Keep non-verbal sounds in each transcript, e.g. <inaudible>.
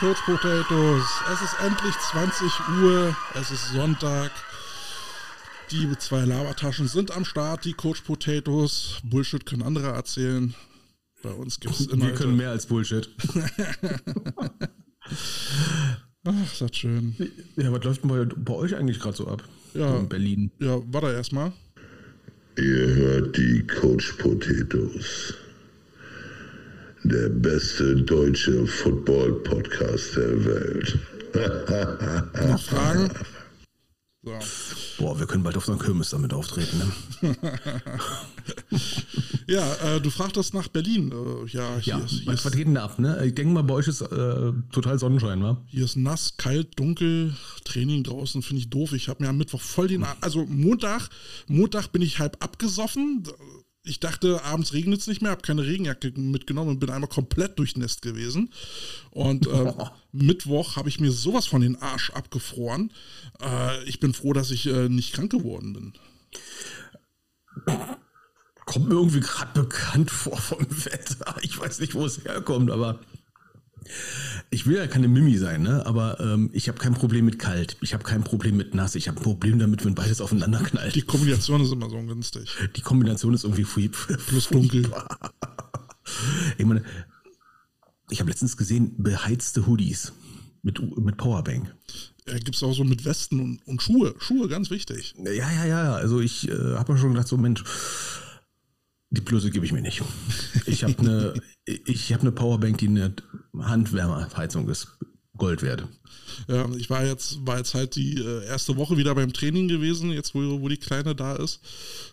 Coach Potatoes. Es ist endlich 20 Uhr. Es ist Sonntag. Die zwei Labertaschen sind am Start. Die Coach Potatoes. Bullshit können andere erzählen. Bei uns gibt es immer. Wir können mehr als Bullshit. <laughs> Ach, ist das schön. Ja, was läuft denn bei, bei euch eigentlich gerade so ab? Ja. In Berlin. Ja, warte erstmal. Ihr hört die Coach Potatoes. Der beste deutsche Football-Podcast der Welt. Noch <laughs> Fragen? So. Boah, wir können bald auf so einer Kirmes damit auftreten. Ne? <laughs> Ja, äh, du fragtest nach Berlin. Äh, ja, hier, Ja, ist, hier, was was ist, denn da ab? Ne? Ich denke mal, bei euch ist äh, total Sonnenschein, wa? hier ist nass, kalt, dunkel. Training draußen finde ich doof. Ich habe mir am Mittwoch voll den. Also Montag, Montag bin ich halb abgesoffen. Ich dachte, abends regnet es nicht mehr, habe keine Regenjacke mitgenommen und bin einmal komplett durchnässt gewesen. Und äh, <laughs> Mittwoch habe ich mir sowas von den Arsch abgefroren. Äh, ich bin froh, dass ich äh, nicht krank geworden bin. Kommt mir irgendwie gerade bekannt vor vom Wetter. Ich weiß nicht, wo es herkommt, aber ich will ja keine Mimi sein, ne? Aber ähm, ich habe kein Problem mit kalt. Ich habe kein Problem mit nass. Ich habe ein Problem damit, wenn beides aufeinander knallt. Die Kombination ist immer so ungünstig. Die Kombination ist irgendwie fui- Plus dunkel. Ich meine, ich habe letztens gesehen, beheizte Hoodies mit, mit Powerbank. Äh, Gibt es auch so mit Westen und, und Schuhe. Schuhe, ganz wichtig. Ja, ja, ja. Also ich äh, habe mir schon gedacht, so Mensch, die Blöße gebe ich mir nicht. Ich habe eine, <laughs> ich habe eine Powerbank, die eine Handwärmerheizung ist. Gold wert. Ja, ich war jetzt, war jetzt halt die äh, erste Woche wieder beim Training gewesen, jetzt wo, wo die Kleine da ist.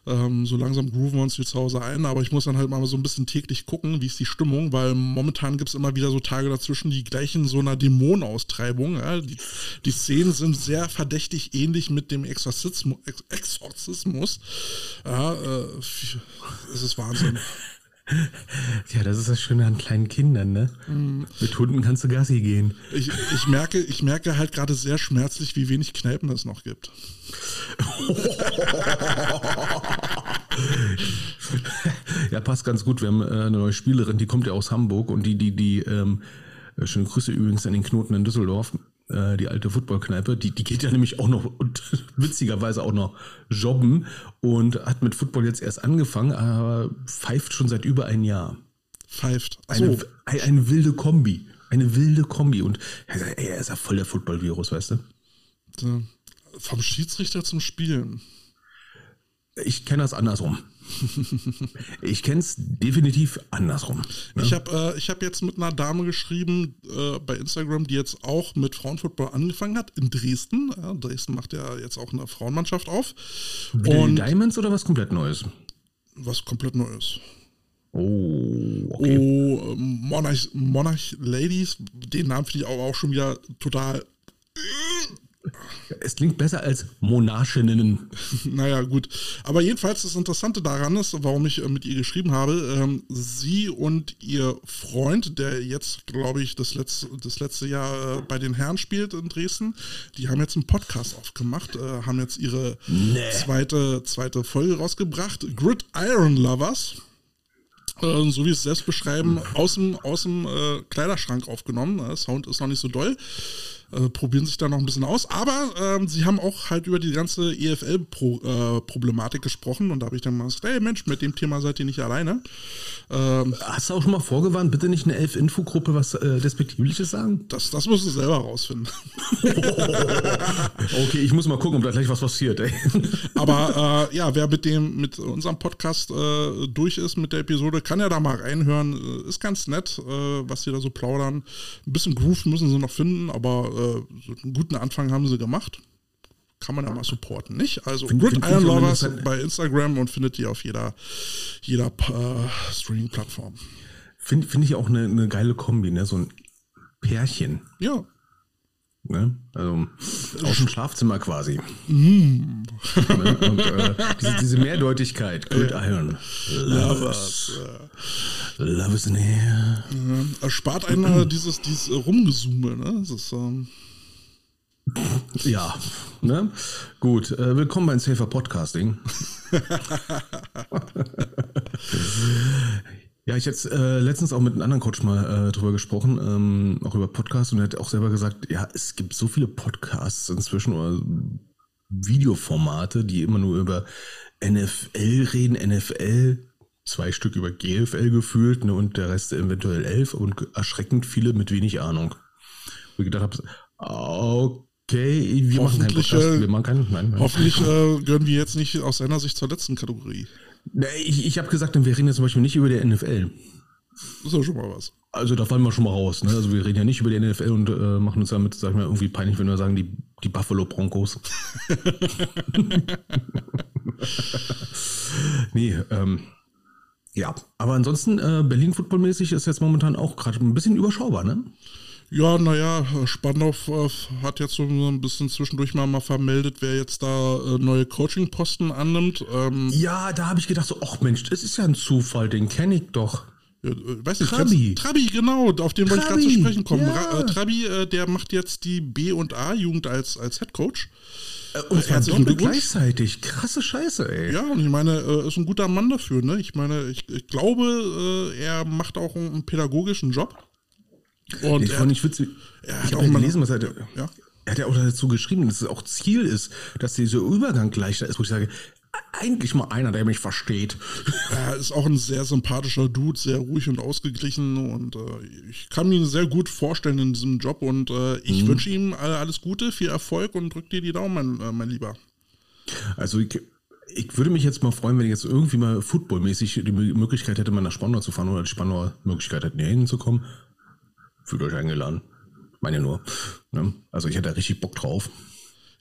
Ähm, so langsam grooven wir uns hier zu Hause ein, aber ich muss dann halt mal so ein bisschen täglich gucken, wie ist die Stimmung, weil momentan gibt es immer wieder so Tage dazwischen, die gleichen so einer Dämonenaustreibung. Ja? Die, die Szenen sind sehr verdächtig ähnlich mit dem Exorzismus. Ex Exorzismus. Ja, äh, es ist Wahnsinn. Ja, das ist das Schöne an kleinen Kindern, ne? Mit Hunden kannst du Gassi gehen. Ich, ich, merke, ich merke halt gerade sehr schmerzlich, wie wenig Kneipen es noch gibt. <laughs> Ja, passt ganz gut. Wir haben äh, eine neue Spielerin, die kommt ja aus Hamburg und die, die, die, ähm, äh, schöne Grüße übrigens an den Knoten in Düsseldorf, äh, die alte Footballkneipe, die, die geht ja nämlich auch noch und <laughs> witzigerweise auch noch jobben und hat mit Football jetzt erst angefangen, aber pfeift schon seit über ein Jahr. Pfeift. Eine, Achso, eine, eine wilde Kombi. Eine wilde Kombi. Und er er ist ja voll der Football-Virus, weißt du? vom Schiedsrichter zum Spielen. Ich kenne das andersrum. <laughs> ich kenne es definitiv andersrum. ne? Ich habe äh, ich hab jetzt mit einer Dame geschrieben äh, bei Instagram, die jetzt auch mit Frauenfootball angefangen hat in Dresden. Ja, Dresden macht ja jetzt auch eine Frauenmannschaft auf. Und Diamonds oder was komplett Neues? was komplett Neues. Oh, okay. Oh, Monarch, Monarch Ladies, den Namen finde ich auch, auch schon wieder total. Es klingt besser als Monarchinnen. Naja, gut. Aber jedenfalls das Interessante daran ist, warum ich äh, mit ihr geschrieben habe, ähm, sie und ihr Freund, der jetzt, glaube ich, das letzte, das letzte Jahr äh, bei den Herren spielt in Dresden, die haben jetzt einen Podcast aufgemacht, äh, haben jetzt ihre zweite, zweite Folge rausgebracht. Grid Iron Lovers. Äh, so wie es selbst beschreiben, aus dem, aus dem äh, Kleiderschrank aufgenommen. Äh, Sound ist noch nicht so doll. Äh, probieren sich da noch ein bisschen aus. Aber ähm, sie haben auch halt über die ganze EFL-Problematik gesprochen. Und da habe ich dann mal gesagt, hey Mensch, mit dem Thema seid ihr nicht alleine. Ähm, Hast du auch schon mal vorgewarnt, bitte nicht eine Elf-Info-Gruppe was äh, Despektierliches sagen? das, das musst du selber rausfinden. <laughs> Okay, ich muss mal gucken, ob da gleich was passiert, ey. <laughs> Aber äh, ja, wer mit dem, mit unserem Podcast äh, durch ist mit der Episode, kann ja da mal reinhören. Äh, Ist ganz nett, äh, was sie da so plaudern. Ein bisschen Groove müssen sie noch finden, aber äh, so einen guten Anfang haben sie gemacht. Kann man ja mal supporten, nicht? Also Find- Grid find- Iron Lovers bei Instagram und findet ihr auf jeder, jeder äh, Streaming-Plattform. Finde find ich auch eine, eine geile Kombi, ne? So ein Pärchen. Ja. Ne? Also aus dem Schlafzimmer quasi. <laughs> ne? Und äh, diese, diese Mehrdeutigkeit. Good Iron. Lovers. Love is in here. Äh, spart einer <clears throat> dieses, dieses Rumgesume, ne? Das ist, ähm, Ja. Ne? Gut. Äh, willkommen beim Safer Podcasting. <laughs> <laughs> Ja, ich hätte äh, letztens auch mit einem anderen Coach mal äh, drüber gesprochen, ähm, auch über Podcasts und er hat auch selber gesagt, ja, es gibt so viele Podcasts inzwischen oder Videoformate, die immer nur über NFL reden, NFL, zwei Stück über GFL gefühlt ne, und der Rest eventuell elf und erschreckend viele mit wenig Ahnung. Wo ich gedacht habe, okay, wir machen keinen Podcast, Hoffentlich, äh, wir machen keinen, nein, nein. Hoffentlich <laughs> äh, gehören wir jetzt nicht aus seiner Sicht zur letzten Kategorie. Ich, ich habe gesagt, wir reden jetzt zum Beispiel nicht über die NFL. Das ist ja schon mal was. Also da fallen wir schon mal raus. Ne? Also wir reden ja nicht über die NFL und äh, machen uns damit, sag ich mal, irgendwie peinlich, wenn wir sagen, die, die Buffalo Broncos. <laughs> nee, ähm, ja. Aber ansonsten, äh, Berlin footballmäßig ist jetzt momentan auch gerade ein bisschen überschaubar, ne? Ja, naja, Spandau äh, hat jetzt so ein bisschen zwischendurch mal, mal vermeldet, wer jetzt da äh, neue Coaching-Posten annimmt. Ähm, Ja, da habe ich gedacht so, ach Mensch, das ist ja ein Zufall, den kenne ich doch. Äh, weiß nicht, Trabi. kennst- Trabi, genau, auf den wollte ich gerade zu sprechen kommen. ja. Äh, Trabi, äh, der macht jetzt die B- und A-Jugend als, als Head Coach. Und zwar doppelt gleichzeitig. Krasse Scheiße, ey. Ja, und ich meine, äh, ist ein guter Mann dafür, ne? Ich meine, ich, ich glaube, äh, er macht auch einen, einen pädagogischen Job. Und ich fand nicht witzig. er ich hat habe auch mal- gelesen, was er, Ja. er hat ja auch dazu geschrieben, dass es auch Ziel ist, dass dieser Übergang leichter ist, wo ich sage, eigentlich mal einer, der mich versteht. er ist auch ein sehr sympathischer Dude, sehr ruhig und ausgeglichen und äh, ich kann mir ihn sehr gut vorstellen in diesem Job und äh, ich Mhm. wünsche ihm äh, alles Gute, viel Erfolg und drück dir die Daumen, mein, äh, mein Lieber. Also ich, ich würde mich jetzt mal freuen, wenn ich jetzt irgendwie mal footballmäßig die Mö- Möglichkeit hätte, mal nach Spandau zu fahren oder die Spandauer Möglichkeit hätten, hier hinzukommen. Fühlt euch eingeladen. Meine nur. Ne? Also ich hätte da richtig Bock drauf.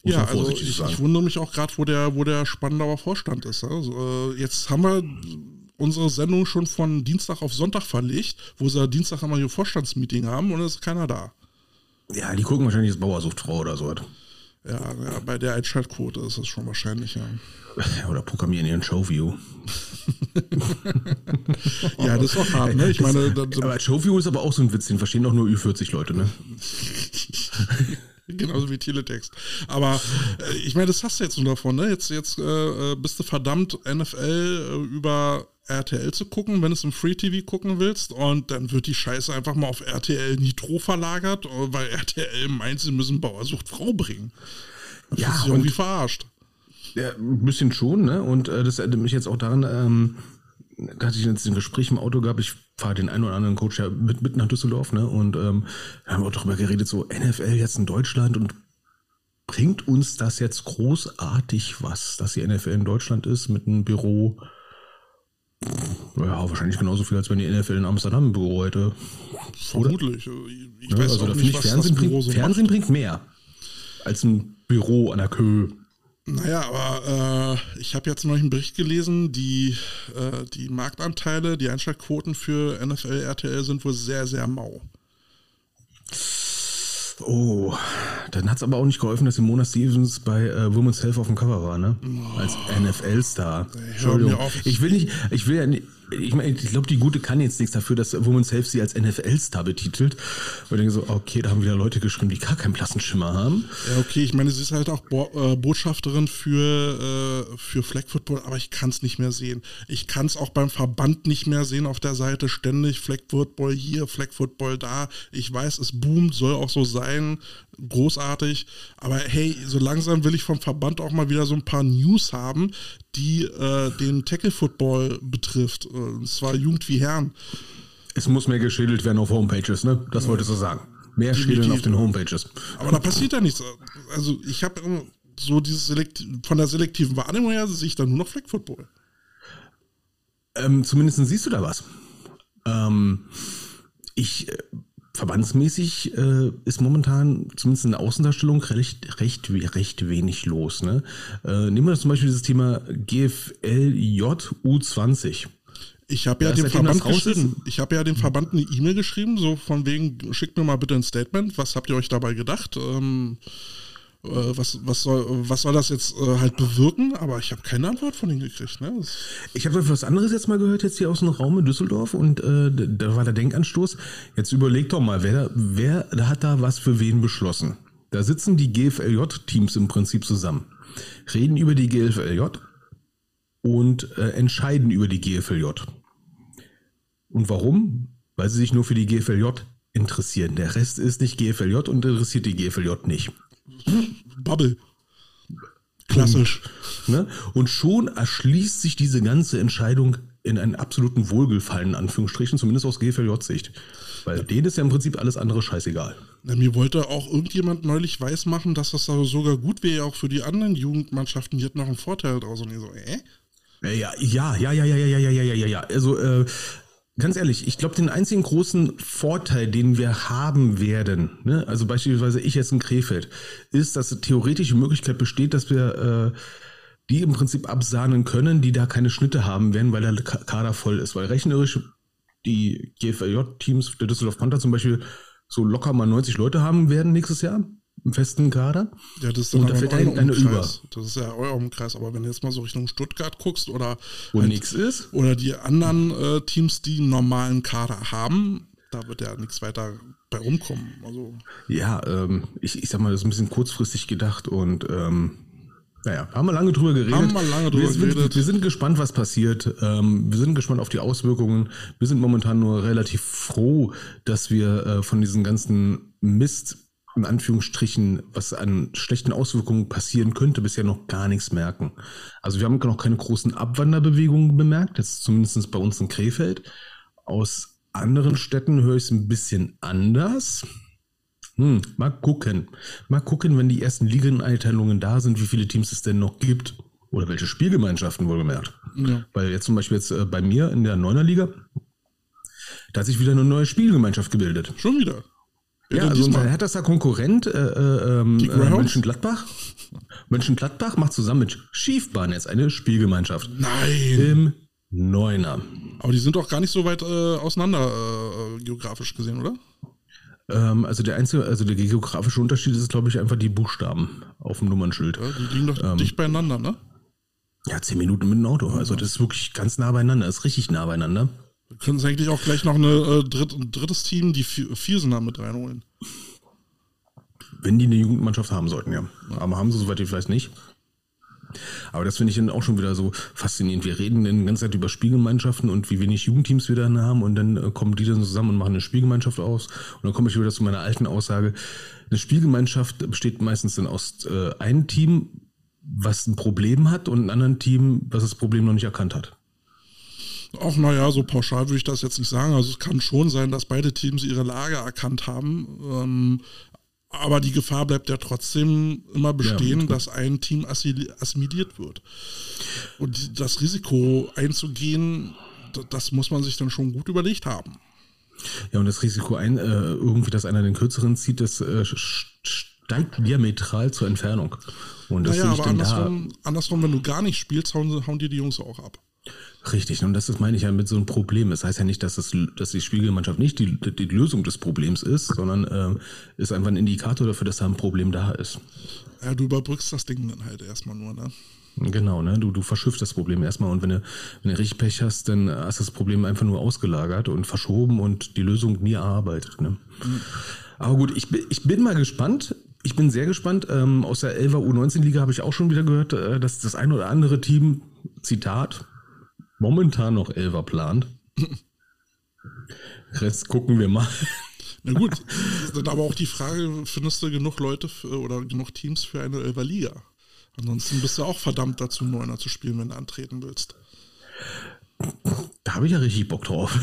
Muss Ja, also ich, ich wundere mich auch gerade, wo der, wo der Spandauer Vorstand ist. Also, äh, jetzt haben wir unsere Sendung schon von Dienstag auf Sonntag verlegt, wo sie Dienstag immer ihr Vorstandsmeeting haben und es ist keiner da. ja, die gucken wahrscheinlich das Bauersuchtfrau oder so. Ja, ja, bei der Einschaltquote ist es schon wahrscheinlich, ja. <laughs> Oder programmieren ihren Showview. <laughs> Ja, das ist auch hart, ne? Ich meine, da, Aber Showview ist aber auch so ein Witz, den verstehen doch nur Ü40 Leute, ne? <laughs> Genauso wie Teletext. Aber äh, ich meine, das hast du jetzt nur davon, ne? Jetzt, jetzt äh, äh, bist du verdammt, NFL äh, über RTL zu gucken, wenn du es im Free TV gucken willst. Und dann wird die Scheiße einfach mal auf RTL Nitro verlagert, weil RTL meint, sie müssen Bauersucht Frau bringen. Dann Ja, und- irgendwie verarscht. Ja, ein bisschen schon, ne? Und äh, das erinnert mich jetzt auch daran, ähm, da hatte ich jetzt ein Gespräch im Auto gehabt, ich fahre den einen oder anderen Coach ja mit, mit nach Düsseldorf, ne? Und ähm, haben wir auch darüber geredet, so NFL jetzt in Deutschland und bringt uns das jetzt großartig was, dass die NFL in Deutschland ist mit einem Büro? Ja, wahrscheinlich genauso viel, als wenn die NFL in Amsterdam ein Büro hätte. Vermutlich. Ich Ne? weiß also auch nicht, was Fernsehen, das Büro bringt, so Fernsehen bringt mehr als ein Büro an der Köhe. Naja, aber äh, ich habe jetzt neulich einen Bericht gelesen, die, äh, die Marktanteile, die Einschaltquoten für NFL, RTL sind wohl sehr, sehr mau. Oh, dann hat es aber auch nicht geholfen, dass Mona Stevens bei äh, Women's Health auf dem Cover war, ne? Als NFL-Star. Entschuldigung. Ich will nicht, ich will ja nicht, ich meine, ich glaube, die Gute kann jetzt nichts dafür, dass Women's Health sie als NFL-Star betitelt. Und ich denke so, okay, da haben wieder Leute geschrieben, die gar keinen blassen Schimmer haben. Ja, okay, ich meine, sie ist halt auch Bo äh, Botschafterin für, äh, für Flag Football, aber ich kann es nicht mehr sehen. Ich kann es auch beim Verband nicht mehr sehen auf der Seite, ständig Flag Football hier, Flag Football da. Ich weiß, es boomt, soll auch so sein, großartig. Aber hey, so langsam will ich vom Verband auch mal wieder so ein paar News haben, die äh, den Tackle Football betrifft. Äh, Und zwar Jugend wie Herren. Es muss mehr geschädelt werden auf Homepages, ne? Das wolltest du sagen. Mehr schädeln auf den Homepages. Aber da passiert ja nichts. Also ich habe immer so dieses Selekt von der selektiven Wahrnehmung her sehe ich dann nur noch Flag Football. Ähm, zumindest siehst du da was. Ähm, ich, äh, verbandsmäßig äh, ist momentan zumindest in der Außendarstellung recht, recht, recht wenig los. Ne? Äh, nehmen wir zum Beispiel dieses Thema GFLJ U20. Ich habe ja dem Verband raus ist- geschrieben. Ich habe ja dem Verband eine E-Mail geschrieben, so von wegen, schickt mir mal bitte ein Statement. Was habt ihr euch dabei gedacht? Ähm, äh, was, was, soll, was soll das jetzt äh, halt bewirken? Aber ich habe keine Antwort von ihnen gekriegt. Ne? Ich habe was anderes jetzt mal gehört, jetzt hier aus dem Raum in Düsseldorf und äh, da war der Denkanstoß. Jetzt überleg doch mal, wer, wer hat da was für wen beschlossen? Da sitzen die GFLJ-Teams im Prinzip zusammen, reden über die GFLJ und äh, entscheiden über die GFLJ. Und warum? Weil sie sich nur für die GFLJ interessieren. Der Rest ist nicht GFLJ und interessiert die GFLJ nicht. Bubble. Klassisch. Ne? Und schon erschließt sich diese ganze Entscheidung in einen absoluten Wohlgefallen, in Anführungsstrichen, zumindest aus GFLJ-Sicht. Weil denen ist ja im Prinzip alles andere scheißegal. Na, mir wollte auch irgendjemand neulich weismachen, dass das sogar gut wäre, auch für die anderen Jugendmannschaften. Die hätten noch einen Vorteil draus. Und ich so, äh? Ja, ja, ja, ja, ja, ja, ja, ja, ja, ja, ja. Also, äh, ganz ehrlich, ich glaube, den einzigen großen Vorteil, den wir haben werden, ne, also beispielsweise ich jetzt in Krefeld, ist, dass theoretisch die Möglichkeit besteht, dass wir äh, die im Prinzip absahnen können, die da keine Schnitte haben werden, weil der Kader voll ist. Weil rechnerisch die GFJ-Teams der Düsseldorf Panther zum Beispiel so locker mal 90 Leute haben werden nächstes Jahr im festen Kader. Ja, das ist dann und da fällt ein, eine über. Das ist ja euer Umkreis, aber wenn du jetzt mal so Richtung Stuttgart guckst oder wo halt, nichts ist oder die anderen äh, Teams, die einen normalen Kader haben, da wird ja nichts weiter bei rumkommen. Also ja, ähm, ich, ich sag mal, das ist ein bisschen kurzfristig gedacht und ähm, naja, haben wir lange drüber geredet. Haben wir lange drüber wir sind, geredet. Wir sind gespannt, was passiert. Ähm, wir sind gespannt auf die Auswirkungen. Wir sind momentan nur relativ froh, dass wir äh, von diesen ganzen Mist in Anführungsstrichen, was an schlechten Auswirkungen passieren könnte, bisher noch gar nichts merken. Also wir haben noch keine großen Abwanderbewegungen bemerkt, jetzt zumindest bei uns in Krefeld. Aus anderen Städten höre ich es ein bisschen anders. Hm, mal gucken. Mal gucken, wenn die ersten Ligeneinteilungen da sind, wie viele Teams es denn noch gibt. Oder welche Spielgemeinschaften wohlgemerkt. Ja. Weil jetzt zum Beispiel jetzt äh, bei mir in der Neuner Liga, da hat sich wieder eine neue Spielgemeinschaft gebildet. Schon wieder? Ja, also unser härtester Konkurrent, äh, äh, ähm, äh, Mönchengladbach. Mönchengladbach macht zusammen mit Schiefbahn jetzt eine Spielgemeinschaft. Nein! Im Neuner. Aber die sind doch gar nicht so weit äh, auseinander äh, geografisch gesehen, oder? Ähm, also der einzige, also der geografische Unterschied ist, glaube ich, einfach die Buchstaben auf dem Nummernschild. Ja, die liegen doch ähm, dicht beieinander, ne? Ja, zehn Minuten mit dem Auto. Also das ist wirklich ganz nah beieinander, das ist richtig nah beieinander. Können uns eigentlich auch gleich noch eine, äh, dritt, ein drittes Team, die Viersener mit reinholen. Wenn die eine Jugendmannschaft haben sollten, ja. Aber haben sie, soweit ich weiß, nicht. Aber das finde ich dann auch schon wieder so faszinierend. Wir reden dann die ganze Zeit über Spielgemeinschaften und wie wenig Jugendteams wir dann haben und dann äh, kommen die dann zusammen und machen eine Spielgemeinschaft aus. Und dann komme ich wieder zu meiner alten Aussage. Eine Spielgemeinschaft besteht meistens dann aus äh, einem Team, was ein Problem hat und einem anderen Team, was das Problem noch nicht erkannt hat. Auch naja, so pauschal würde ich das jetzt nicht sagen. Also es kann schon sein, dass beide Teams ihre Lage erkannt haben. Ähm, aber die Gefahr bleibt ja trotzdem immer bestehen, ja, dass ein Team assimiliert wird. Und das Risiko einzugehen, das muss man sich dann schon gut überlegt haben. Ja, und das Risiko ein, äh, irgendwie, dass einer den kürzeren zieht, das äh, steigt diametral zur Entfernung. Und das naja, aber andersrum, andersrum, wenn du gar nicht spielst, hauen, hauen dir die Jungs auch ab. Richtig, und das ist, meine ich ja, mit so einem Problem. Das heißt ja nicht, dass, es, dass die Spiegelmannschaft nicht die, die Lösung des Problems ist, sondern äh, ist einfach ein Indikator dafür, dass da ein Problem da ist. Ja, du überbrückst das Ding dann halt erstmal nur, ne? Genau, ne? Du, du verschiffst das Problem erstmal und wenn du, wenn du richtig Pech hast, dann hast du das Problem einfach nur ausgelagert und verschoben und die Lösung nie erarbeitet. Ne? Mhm. Aber gut, ich, ich bin mal gespannt. Ich bin sehr gespannt. Ähm, aus der 11er U19-Liga habe ich auch schon wieder gehört, äh, dass das ein oder andere Team, Zitat, momentan noch Elver plant. Rest gucken wir mal. Na gut, dann aber auch die Frage, findest du genug Leute für, oder genug Teams für eine Elver Liga? Ansonsten bist du auch verdammt dazu, Neuner zu spielen, wenn du antreten willst. Da habe ich ja richtig Bock drauf.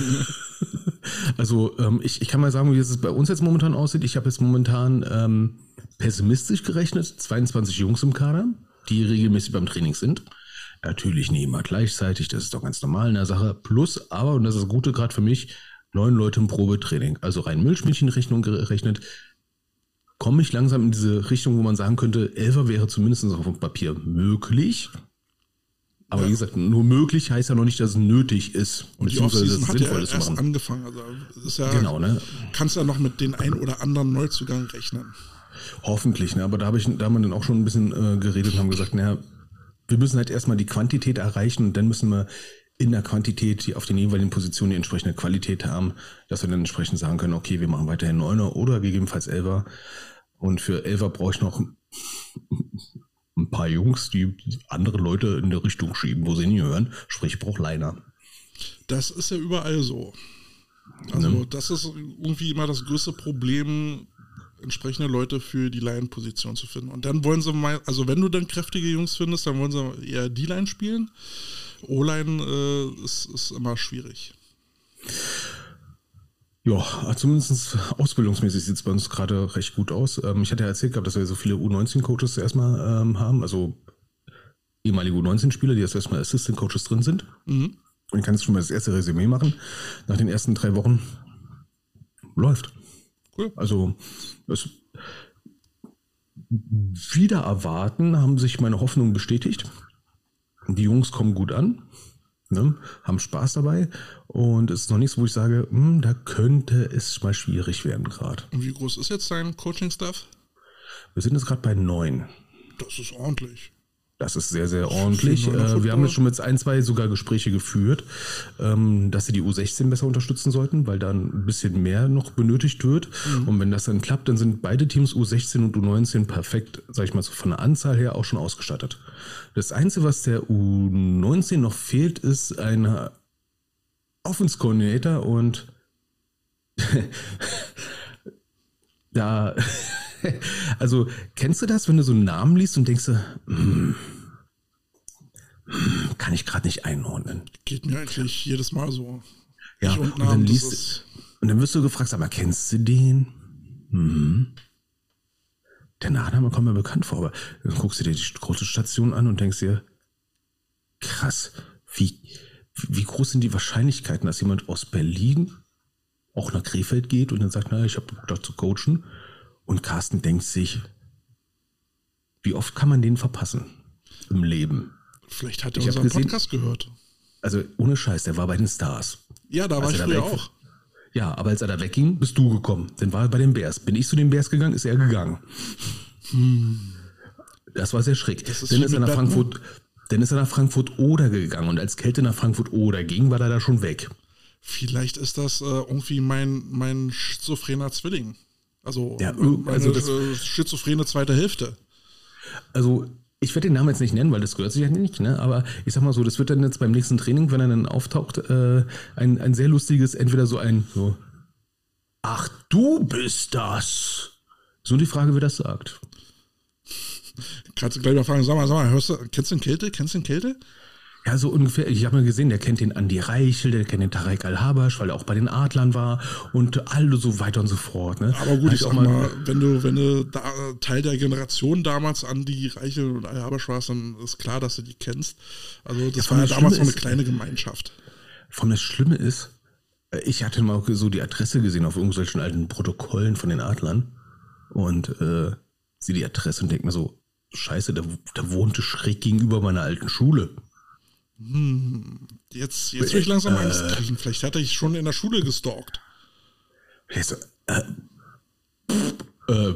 also ähm, ich, ich kann mal sagen, wie es bei uns jetzt momentan aussieht. Ich habe jetzt momentan ähm, pessimistisch gerechnet, 22 Jungs im Kader, die regelmäßig beim Training sind. Natürlich nicht immer gleichzeitig, das ist doch ganz normal in der Sache. Plus, aber, und das ist das Gute gerade für mich, neun Leute im Probetraining. Also rein Milchmädchenrechnung gerechnet, komme ich langsam in diese Richtung, wo man sagen könnte, Elfer wäre zumindest auf dem Papier möglich. Aber ja. wie gesagt, nur möglich heißt ja noch nicht, dass es nötig ist. Und die Offseason hat ja erst machen. angefangen. Also ist ja, genau, ne? kannst ja noch mit den ein oder anderen Neuzugang rechnen. Hoffentlich, ne? aber da, habe ich, da haben wir dann auch schon ein bisschen äh, geredet und haben gesagt, naja, wir müssen halt erstmal die Quantität erreichen und dann müssen wir in der Quantität die auf den jeweiligen Positionen die entsprechende Qualität haben, dass wir dann entsprechend sagen können, okay, wir machen weiterhin Neuner oder gegebenenfalls Elfer. Und für Elfer brauche ich noch <laughs> ein paar Jungs, die andere Leute in der Richtung schieben, wo sie nie hören. Sprich, ich brauche Liner. Das ist ja überall so. Also ne? das ist irgendwie immer das größte Problem, entsprechende Leute für die Line-Position zu finden. Und dann wollen sie mal, also wenn du dann kräftige Jungs findest, dann wollen sie eher die Line spielen. O-Line äh, ist, ist immer schwierig. Ja, zumindest ausbildungsmäßig sieht es bei uns gerade recht gut aus. Ähm, ich hatte ja erzählt gehabt, dass wir so viele U19-Coaches erstmal ähm, haben, also ehemalige U19-Spieler, die jetzt erstmal Assistant-Coaches drin sind. Mhm. Und ich kann jetzt schon mal das erste Resümee machen. Nach den ersten drei Wochen läuft. Cool. Also es wieder erwarten haben sich meine Hoffnungen bestätigt. Die Jungs kommen gut an, ne, haben Spaß dabei und es ist noch nichts, wo ich sage, hm, da könnte es mal schwierig werden gerade. Und wie groß ist jetzt dein Coaching-Staff? Wir sind jetzt gerade bei neun. Das ist ordentlich. Das ist sehr, sehr ordentlich. Äh, wir haben jetzt schon mit ein, zwei sogar Gespräche geführt, ähm, dass sie die U16 besser unterstützen sollten, weil da ein bisschen mehr noch benötigt wird. Mhm. Und wenn das dann klappt, dann sind beide Teams U16 und U19 perfekt, sag ich mal so von der Anzahl her auch schon ausgestattet. Das Einzige, was der U19 noch fehlt, ist ein Offense Coordinator und <laughs> da <laughs> also, kennst du das, wenn du so einen Namen liest und denkst, hm, kann ich gerade nicht einordnen? Geht mir eigentlich jedes Mal so. Ja, und, Namen, dann liest und dann wirst du gefragt, mal, kennst du den? Hm. Der Nachname kommt mir bekannt vor, aber dann guckst du dir die große Station an und denkst dir, krass, wie, wie groß sind die Wahrscheinlichkeiten, dass jemand aus Berlin auch nach Krefeld geht und dann sagt, na, ich habe dort zu coachen und Carsten denkt sich, wie oft kann man den verpassen im Leben? Vielleicht hat er ich unseren gesehen, Podcast gehört. Also ohne Scheiß, der war bei den Stars. Ja, da war ich früher auch. Ja, aber als er da wegging, bist du gekommen. Dann war er bei den Bears. Bin ich zu den Bears gegangen, ist er gegangen. Hm. Das war sehr schräg. Ist dann ist er nach Frankfurt, dann ist er nach Frankfurt oder gegangen und als Kälte nach Frankfurt oder ging, war er da schon weg. Vielleicht ist das äh, irgendwie mein, mein schizophrener Zwilling. Also, ja, also das, äh, schizophrene zweite Hälfte. Also ich werde den Namen jetzt nicht nennen, weil das gehört sich ja nicht, ne? aber ich sag mal so, das wird dann jetzt beim nächsten Training, wenn er dann auftaucht, äh, ein, ein sehr lustiges, entweder so ein so, ach du bist das. So die Frage, wer das sagt. Kannst du gleich mal fragen, sag mal, sag mal, hörst du, kennst du den Kälte? Kennst du den Kälte? Ja, so ungefähr. Ich habe mal gesehen, der kennt den Andi Reichel, der kennt den Tarek Al-Habasch, weil er auch bei den Adlern war und alle so weiter und so fort. Ne? Aber gut, ich sag mal, mal, wenn du, wenn du da Teil der Generation damals Andi Reichel und Al-Habasch warst, dann ist klar, dass du die kennst. Also das ja, war ja damals noch eine kleine Gemeinschaft. Von das Schlimme ist, äh, ich hatte mal so die Adresse gesehen auf irgendwelchen alten Protokollen von den Adlern und äh, sehe die Adresse und denke mir so, scheiße, der, der wohnte schräg gegenüber meiner alten Schule. Hm, jetzt, jetzt will ich langsam Angst äh, kriegen. Vielleicht hat er dich schon in der Schule gestalkt. Jetzt, äh, äh,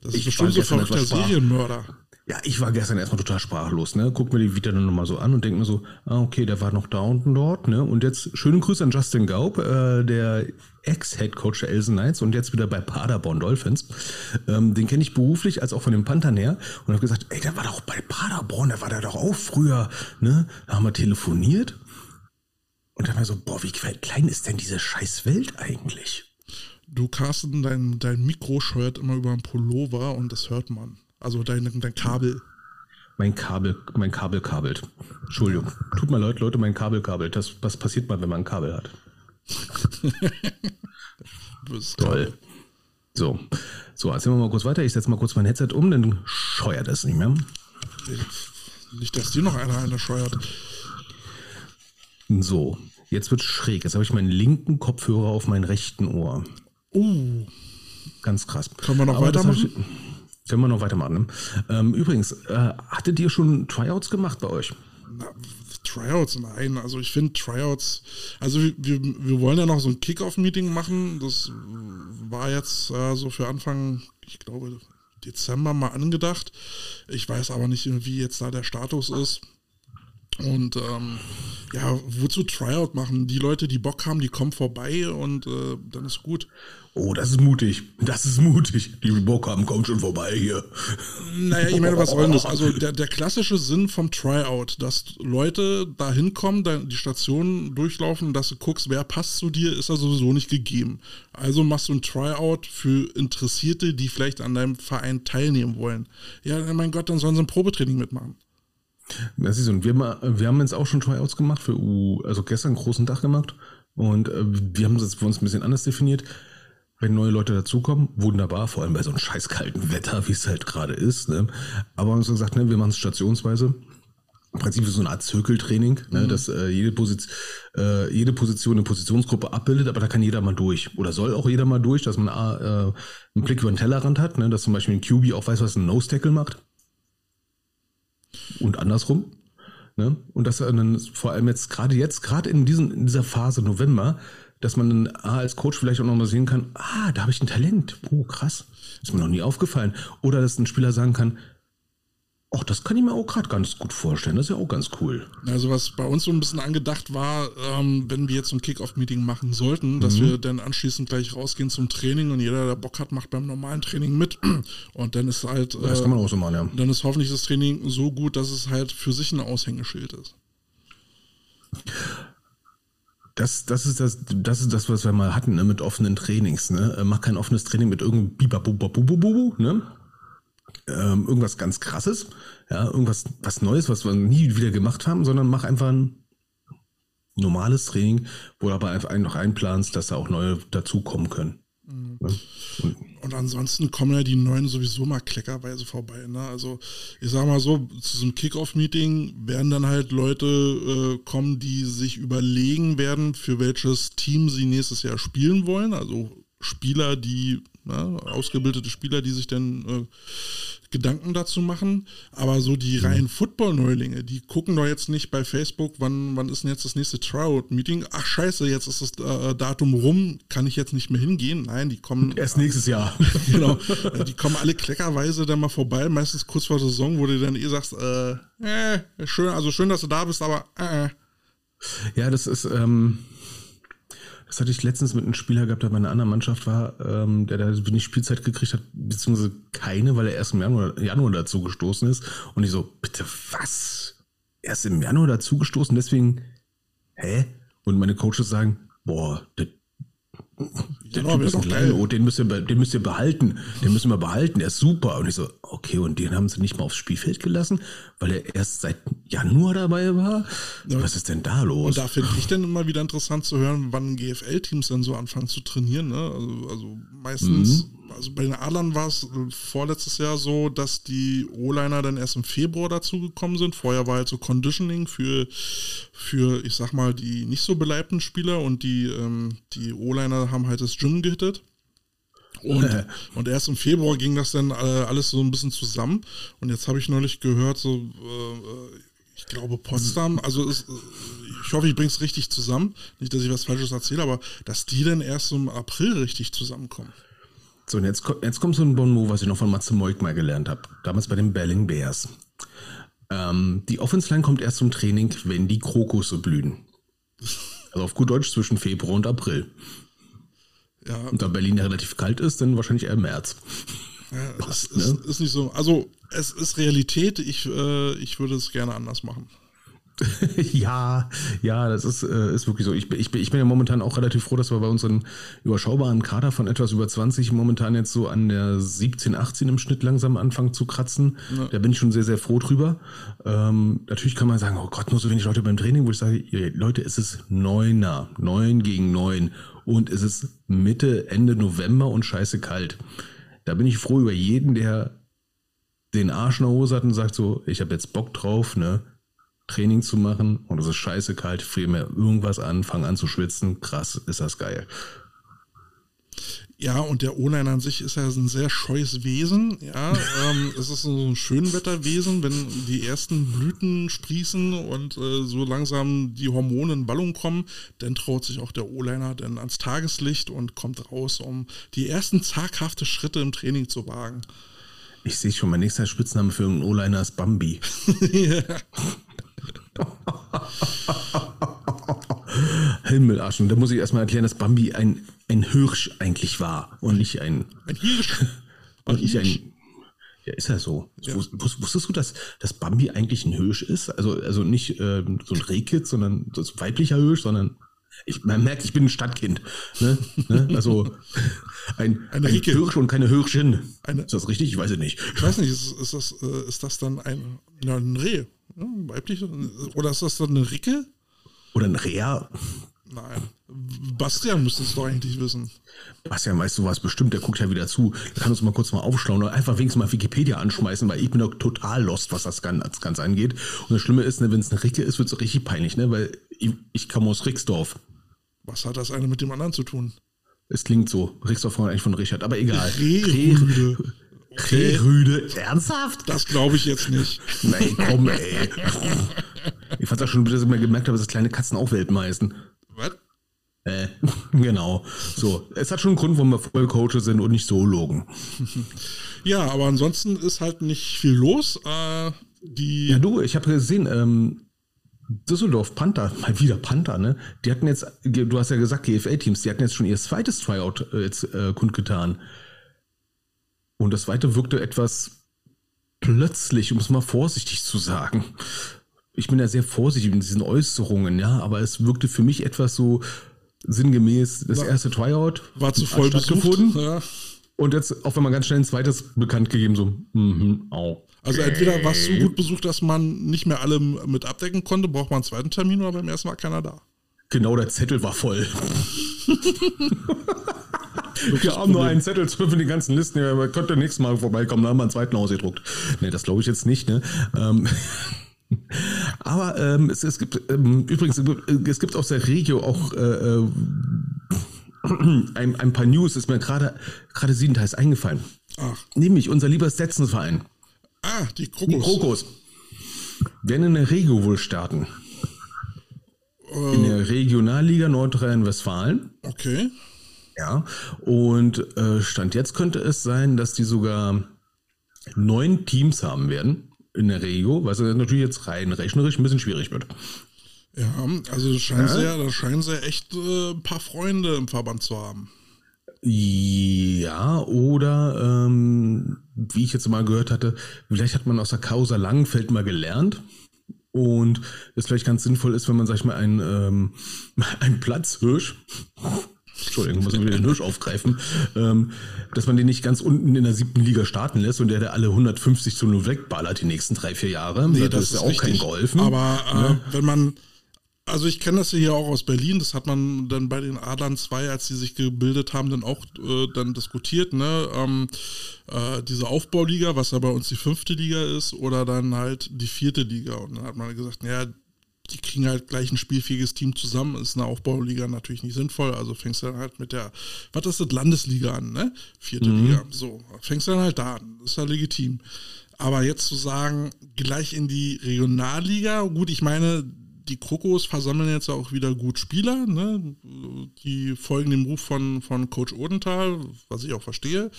das ist bestimmt so verrückter Serienmörder. Ja, ich war gestern erstmal total sprachlos, ne? Guck mir die Vita dann nochmal so an und denke mir so, ah, okay, der war noch da unten dort, ne? Und jetzt schönen Grüße an Justin Gaub, äh, der Ex-Head-Coach der Elsen Knights und jetzt wieder bei Paderborn Dolphins. Ähm, den kenne ich beruflich als auch von den Panthern her und habe gesagt, ey, der war doch bei Paderborn, der war da doch auch früher, ne? Da haben wir telefoniert und dann war so, boah, wie klein ist denn diese scheiß Welt eigentlich? Du, Carsten, dein, dein Mikro scheuert immer über einen Pullover und das hört man. Also dein, dein Kabel. Mein Kabel, mein Kabel kabelt. Entschuldigung. Tut mir leid, Leute, mein Kabel kabelt. Das, was passiert mal, wenn man ein Kabel hat? <laughs> Toll. So. So, erzählen wir mal kurz weiter. Ich setze mal kurz mein Headset um, dann scheuert es nicht mehr. Nicht, dass dir noch einer eine scheuert. So, jetzt wird schräg. Jetzt habe ich meinen linken Kopfhörer auf meinem rechten Ohr. Uh. Ganz krass. Können wir noch Aber weitermachen? Können wir noch weitermachen. Ne? Ähm, übrigens, äh, hattet ihr schon Tryouts gemacht bei euch? Na, Tryouts, nein. Also ich finde Tryouts, also wir, wir wollen ja noch so ein Kickoff-Meeting machen. Das war jetzt äh, so für Anfang, ich glaube, Dezember mal angedacht. Ich weiß aber nicht, wie jetzt da der Status ist. Und ähm, ja, wozu Tryout machen? Die Leute, die Bock haben, die kommen vorbei und äh, dann ist gut. Oh, das ist mutig. Das ist mutig. Die Bock haben, kommt schon vorbei hier. Naja, ich meine, was soll das? Also <laughs> der, der klassische Sinn vom Tryout, dass Leute da hinkommen, die Station durchlaufen, dass du guckst, wer passt zu dir, ist ja sowieso nicht gegeben. Also machst du ein Tryout für Interessierte, die vielleicht an deinem Verein teilnehmen wollen. Ja, mein Gott, dann sollen sie ein Probetraining mitmachen. Das ist so. Und wir, wir haben jetzt auch schon Tryouts gemacht für U, also gestern einen großen Tag gemacht. Und äh, wir haben es für uns ein bisschen anders definiert. Wenn neue Leute dazukommen, wunderbar, vor allem bei so einem scheiß kalten Wetter, wie es halt gerade ist. Ne? Aber wir haben uns gesagt, ne, wir machen es stationsweise. Im Prinzip ist so eine Art Zirkeltraining, ne, mhm. dass äh, jede, Position, äh, jede Position eine Positionsgruppe abbildet, aber da kann jeder mal durch. Oder soll auch jeder mal durch, dass man äh, einen Blick über den Tellerrand hat, ne, dass zum Beispiel ein QB auch weiß, was ein Nose-Tackle macht. Und andersrum. Ne? Und dass dann vor allem jetzt, gerade jetzt, gerade in, in dieser Phase November, dass man dann als Coach vielleicht auch nochmal sehen kann, ah, da habe ich ein Talent. Oh, krass. Ist mir noch nie aufgefallen. Oder dass ein Spieler sagen kann, Ach, das kann ich mir auch gerade ganz gut vorstellen. Das ist ja auch ganz cool. Also was bei uns so ein bisschen angedacht war, ähm, wenn wir jetzt so ein Kick-Off-Meeting machen sollten, dass mhm. wir dann anschließend gleich rausgehen zum Training und jeder, der Bock hat, macht beim normalen Training mit. <clears throat> Und dann ist halt. Äh, das kann man auch so machen, ja. Dann ist hoffentlich das Training so gut, dass es halt für sich ein Aushängeschild ist. Das, das, ist das, das ist das, was wir mal hatten, ne, mit offenen Trainings. Ne? Äh, mach kein offenes Training mit irgendeinem Bibabubabububu, ne? Ähm, irgendwas ganz krasses, ja, irgendwas was Neues, was wir nie wieder gemacht haben, sondern mach einfach ein normales Training, wo du aber einfach noch einplanst, dass da auch neue dazukommen können. Mhm. Und, und, ansonsten kommen ja die neuen sowieso mal kleckerweise vorbei. Ne? Also ich sag mal so, zu so einem Kickoff-Meeting werden dann halt Leute äh, kommen, die sich überlegen werden, für welches Team sie nächstes Jahr spielen wollen. Also Spieler, die, ne, ausgebildete Spieler, die sich dann äh, Gedanken dazu machen. Aber so die mhm. reinen Football-Neulinge, die gucken doch jetzt nicht bei Facebook, wann, wann ist denn jetzt das nächste Tryout-Meeting? Ach scheiße, jetzt ist das äh, Datum rum, kann ich jetzt nicht mehr hingehen? Nein, die kommen. <laughs> Erst nächstes Jahr. <laughs> genau. <laughs> Die kommen alle kleckerweise dann mal vorbei, meistens kurz vor der Saison, wo du dann eh sagst, äh, äh, schön, also schön, dass du da bist, aber äh. äh. Ja, das ist, ähm, das hatte ich letztens mit einem Spieler gehabt, der bei einer anderen Mannschaft war, ähm, der da wenig Spielzeit gekriegt hat, beziehungsweise keine, weil er erst im Januar, Januar dazu gestoßen ist. Und ich so, bitte was? Erst im Januar dazu gestoßen, deswegen, hä? Und meine Coaches sagen, boah, der der genau, Typ ist ein kleiner, oh, den müsst, ihr, den müsst ihr behalten. Den müssen wir behalten, der ist super. Und ich so, okay, und den haben sie nicht mal aufs Spielfeld gelassen, weil er erst seit Januar dabei war? Ja. Was ist denn da los? Und da finde ich dann immer wieder interessant zu hören, wann GFL-Teams dann so anfangen zu trainieren. Ne? Also, also meistens mhm also bei den Adlern war es äh, vorletztes Jahr so, dass die O-Liner dann erst im Februar dazugekommen sind. Vorher war halt so Conditioning für, für, ich sag mal, die nicht so beleibten Spieler und die, ähm, die O-Liner haben halt das Gym gehittet. Und, <laughs> und erst im Februar ging das dann äh, alles so ein bisschen zusammen. Und jetzt habe ich neulich gehört, so, äh, ich glaube Potsdam, also ist, ich hoffe, ich bringe es richtig zusammen. Nicht, dass ich was Falsches erzähle, aber dass die dann erst im April richtig zusammenkommen. So, und jetzt, jetzt kommt so ein Bon mot, was ich noch von Matze Moik mal gelernt habe. Damals bei den Belling Bears. Ähm, die Offense Line kommt erst zum Training, wenn die Krokusse blühen. Also auf gut Deutsch zwischen Februar und April. Ja. Und da Berlin ja relativ kalt ist, dann wahrscheinlich eher März. Ja, das ist, ne? ist, nicht so. Also, es ist Realität. Ich, äh, ich würde es gerne anders machen. <laughs> ja, ja, das ist, äh, ist wirklich so. Ich, ich, ich bin ja momentan auch relativ froh, dass wir bei unseren überschaubaren Kader von etwas über 20 momentan jetzt so an der 17, 18 im Schnitt langsam anfangen zu kratzen. Ja. Da bin ich schon sehr, sehr froh drüber. Ähm, natürlich kann man sagen, oh Gott, nur so wenig Leute beim Training, wo ich sage, Leute, es ist neuner, neun gegen neun und es ist Mitte, Ende November und scheiße kalt. Da bin ich froh über jeden, der den Arsch in der Hose hat und sagt so, ich habe jetzt Bock drauf, ne? Training zu machen und es ist scheiße kalt, friere mir irgendwas an, fange an zu schwitzen, krass, ist das geil. Ja, und der O-Line an sich ist ja ein sehr scheues Wesen. Ja, <laughs> ähm, es ist so ein Schönwetterwesen, wenn die ersten Blüten sprießen und äh, so langsam die Hormone in Ballung kommen, dann traut sich auch der O-Liner dann ans Tageslicht und kommt raus, um die ersten zaghafte Schritte im Training zu wagen. Ich sehe schon, mein nächster Spitzname für einen O-Liner ist Bambi. <laughs> <laughs> ja. <laughs> Himmelaschen. Da muss ich erstmal erklären, dass Bambi ein, ein Hirsch eigentlich war und nicht ein. Ein Hirsch. <laughs> Und nicht ein. Ja, ist ja so. Ja. Wus- wus- Wusstest du, dass, dass Bambi eigentlich ein Hirsch ist? Also, also nicht ähm, so ein Rehkitz, sondern so ein weiblicher Hirsch, sondern ich, man merkt, ich bin ein Stadtkind. Ne? Ne? Also ein, <laughs> Eine ein. Hirsch und keine Hirschin. Eine- ist das richtig? Ich weiß es nicht. Ich weiß nicht, ist, ist, das, äh, ist das dann ein, ein Reh? Ja, weiblich? Oder ist das dann eine Ricke? Oder ein Rea. Nein. Bastian müsste es doch eigentlich wissen. Bastian, weißt du was? Bestimmt, der guckt ja wieder zu. Der kann uns mal kurz mal aufschlauen oder einfach wenigstens mal Wikipedia anschmeißen, weil ich bin doch total lost, was das Gan- das Ganze angeht. Und das Schlimme ist, ne, wenn es eine Ricke ist, wird es richtig peinlich, ne? weil ich, ich komme aus Rixdorf. Was hat das eine mit dem anderen zu tun? Es klingt so. Rixdorf kommt eigentlich von Richard, aber egal. Rehrüde. Okay. Rehrüde. Ernsthaft? Das glaube ich jetzt nicht. Nein, komm, ey. Ich fand das schon, dass ich mir gemerkt habe, dass kleine Katzen auch Welpen heißen. Was? Äh, <laughs> genau. So, es hat schon einen Grund, warum wir Vollcoaches sind und nicht Zoologen. <laughs> Ja, aber ansonsten ist halt nicht viel los. Äh, die Ja, du, ich habe gesehen, ähm, Düsseldorf Panther, <laughs> mal wieder Panther, ne? Die hatten jetzt, du hast ja gesagt, GFL-Teams, die hatten jetzt schon ihr zweites Tryout äh, jetzt äh, kundgetan. Und das zweite wirkte etwas plötzlich, um es mal vorsichtig zu sagen. Ich bin ja sehr vorsichtig mit diesen Äußerungen, ja, aber es wirkte für mich etwas so sinngemäß, das War- erste Tryout war zu voll stattgefunden. Ja. Und jetzt, auch wenn man ganz schnell ein zweites bekannt gegeben, so, mhm, au. Also entweder war es so gut besucht, dass man nicht mehr alle mit abdecken konnte, braucht man einen zweiten Termin oder beim ersten war keiner da. Genau, der Zettel war voll. <laughs> Wir haben nur einen Zettel für die ganzen Listen. Ja, man könnte nächstes Mal vorbeikommen, da haben wir einen zweiten ausgedruckt. Nee, das glaube ich jetzt nicht. Ne? Ähm, <laughs> aber ähm, es, es gibt ähm, übrigens, es gibt aus der Regio auch äh, äh, ein, ein paar News, ist mir gerade gerade siebenteils eingefallen. Ach, Nämlich unser lieber Setzensverein, ah, die die Krokus. Krokos, werden in der Regio wohl starten. In der Regionalliga Nordrhein-Westfalen. Okay. Ja, und äh, Stand jetzt könnte es sein, dass die sogar neun Teams haben werden in der Regio, was natürlich jetzt rein rechnerisch ein bisschen schwierig wird. Ja, also scheinen sie ja, da scheinen sie echt äh, ein paar Freunde im Verband zu haben. Ja, oder ähm, wie ich jetzt mal gehört hatte, vielleicht hat man aus der Causa Langenfeld mal gelernt und es vielleicht ganz sinnvoll ist, wenn man, sag ich mal, ein, ähm, <laughs> ein Platzhirsch, Entschuldigung, muss ich wieder den Hirsch aufgreifen, ähm, dass man den nicht ganz unten in der siebten Liga starten lässt und der, der alle 150 zu 0 wegballert die nächsten drei, vier Jahre. das, ist ja auch kein geholfen. Aber äh, wenn man, also ich kenne das ja hier auch aus Berlin, das hat man dann bei den Adlern 2, als die sich gebildet haben, dann auch äh, dann diskutiert, ne? Ähm, äh, diese Aufbauliga, was ja bei uns die fünfte Liga ist, oder dann halt die vierte Liga. Und dann hat man gesagt, ja, die kriegen halt gleich ein spielfähiges Team zusammen, ist eine Aufbauliga natürlich nicht sinnvoll, also fängst du dann halt mit der, was ist das, Landesliga an, ne? Vierte Liga, so, fängst du dann halt da an, ist ja legitim. Aber jetzt zu sagen, gleich in die Regionalliga, gut, ich meine, die Krokos versammeln jetzt auch wieder gut Spieler, ne? Die folgen dem Ruf von, von Coach Odenthal, was ich auch verstehe.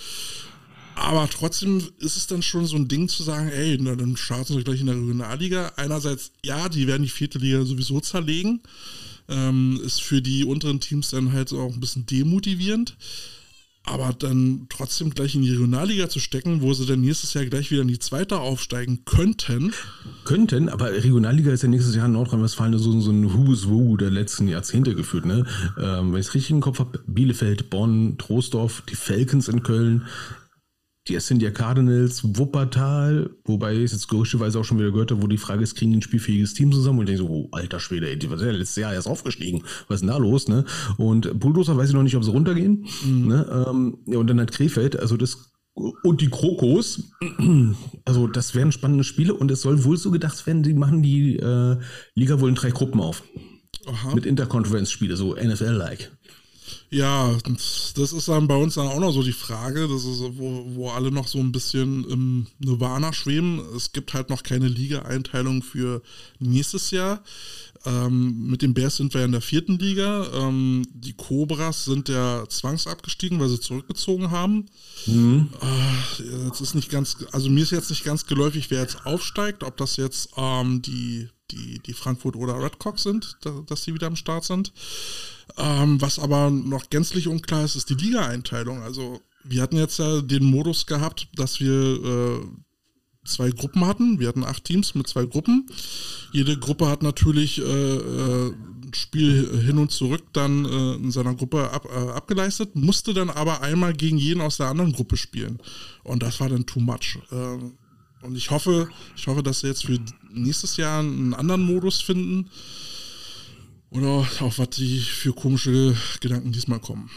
Aber trotzdem ist es dann schon so ein Ding zu sagen, ey, na, dann starten sie gleich in der Regionalliga. Einerseits, ja, die werden die vierte Liga sowieso zerlegen. Ähm, ist für die unteren Teams dann halt auch ein bisschen demotivierend. Aber dann trotzdem gleich in die Regionalliga zu stecken, wo sie dann nächstes Jahr gleich wieder in die zweite aufsteigen könnten. Könnten, aber Regionalliga ist ja nächstes Jahr in Nordrhein-Westfalen so, so ein Who's Who der letzten Jahrzehnte geführt. Ne? Ähm, wenn ich es richtig im Kopf habe, Bielefeld, Bonn, Troisdorf, die Falcons in Köln, die Essendia Cardinals, Wuppertal, wobei ich jetzt gerüchteweise auch schon wieder gehört habe, wo die Frage ist, kriegen die ein spielfähiges Team zusammen? Und ich denke so, oh, alter Schwede, ey, die war ja letztes Jahr erst aufgestiegen. Was ist denn da los? Ne? Und Bulldozer weiß ich noch nicht, ob sie runtergehen. Ne? Ähm, ja, und dann halt Krefeld, also das und die Krokos, <clears throat> also das wären spannende Spiele und es soll wohl so gedacht werden, die machen die äh, Liga wohl in drei Gruppen auf. Aha. Mit Interconference-Spiele, so NFL-like. Ja, das ist dann bei uns dann auch noch so die Frage, das ist, wo, wo alle noch so ein bisschen im Nirvana schweben. Es gibt halt noch keine Liga-Einteilung für nächstes Jahr. Ähm, mit den Bears sind wir in der vierten Liga. Ähm, die Cobras sind ja zwangsabgestiegen, weil sie zurückgezogen haben. Mhm. Äh, das ist nicht ganz, also mir ist jetzt nicht ganz geläufig, wer jetzt aufsteigt, ob das jetzt ähm, die, die, die Frankfurt oder Redcock sind, da, dass die wieder am Start sind. Ähm, was aber noch gänzlich unklar ist, ist die Liga-Einteilung. Also wir hatten jetzt ja den Modus gehabt, dass wir äh, zwei Gruppen hatten. Wir hatten acht Teams mit zwei Gruppen. Jede Gruppe hat natürlich äh, äh, ein Spiel hin und zurück dann äh, in seiner Gruppe ab, äh, abgeleistet, musste dann aber einmal gegen jeden aus der anderen Gruppe spielen. Und das war dann too much. Ähm, und ich hoffe, ich hoffe, dass sie jetzt für nächstes Jahr einen anderen Modus finden oder auf was die für komische Gedanken diesmal kommen.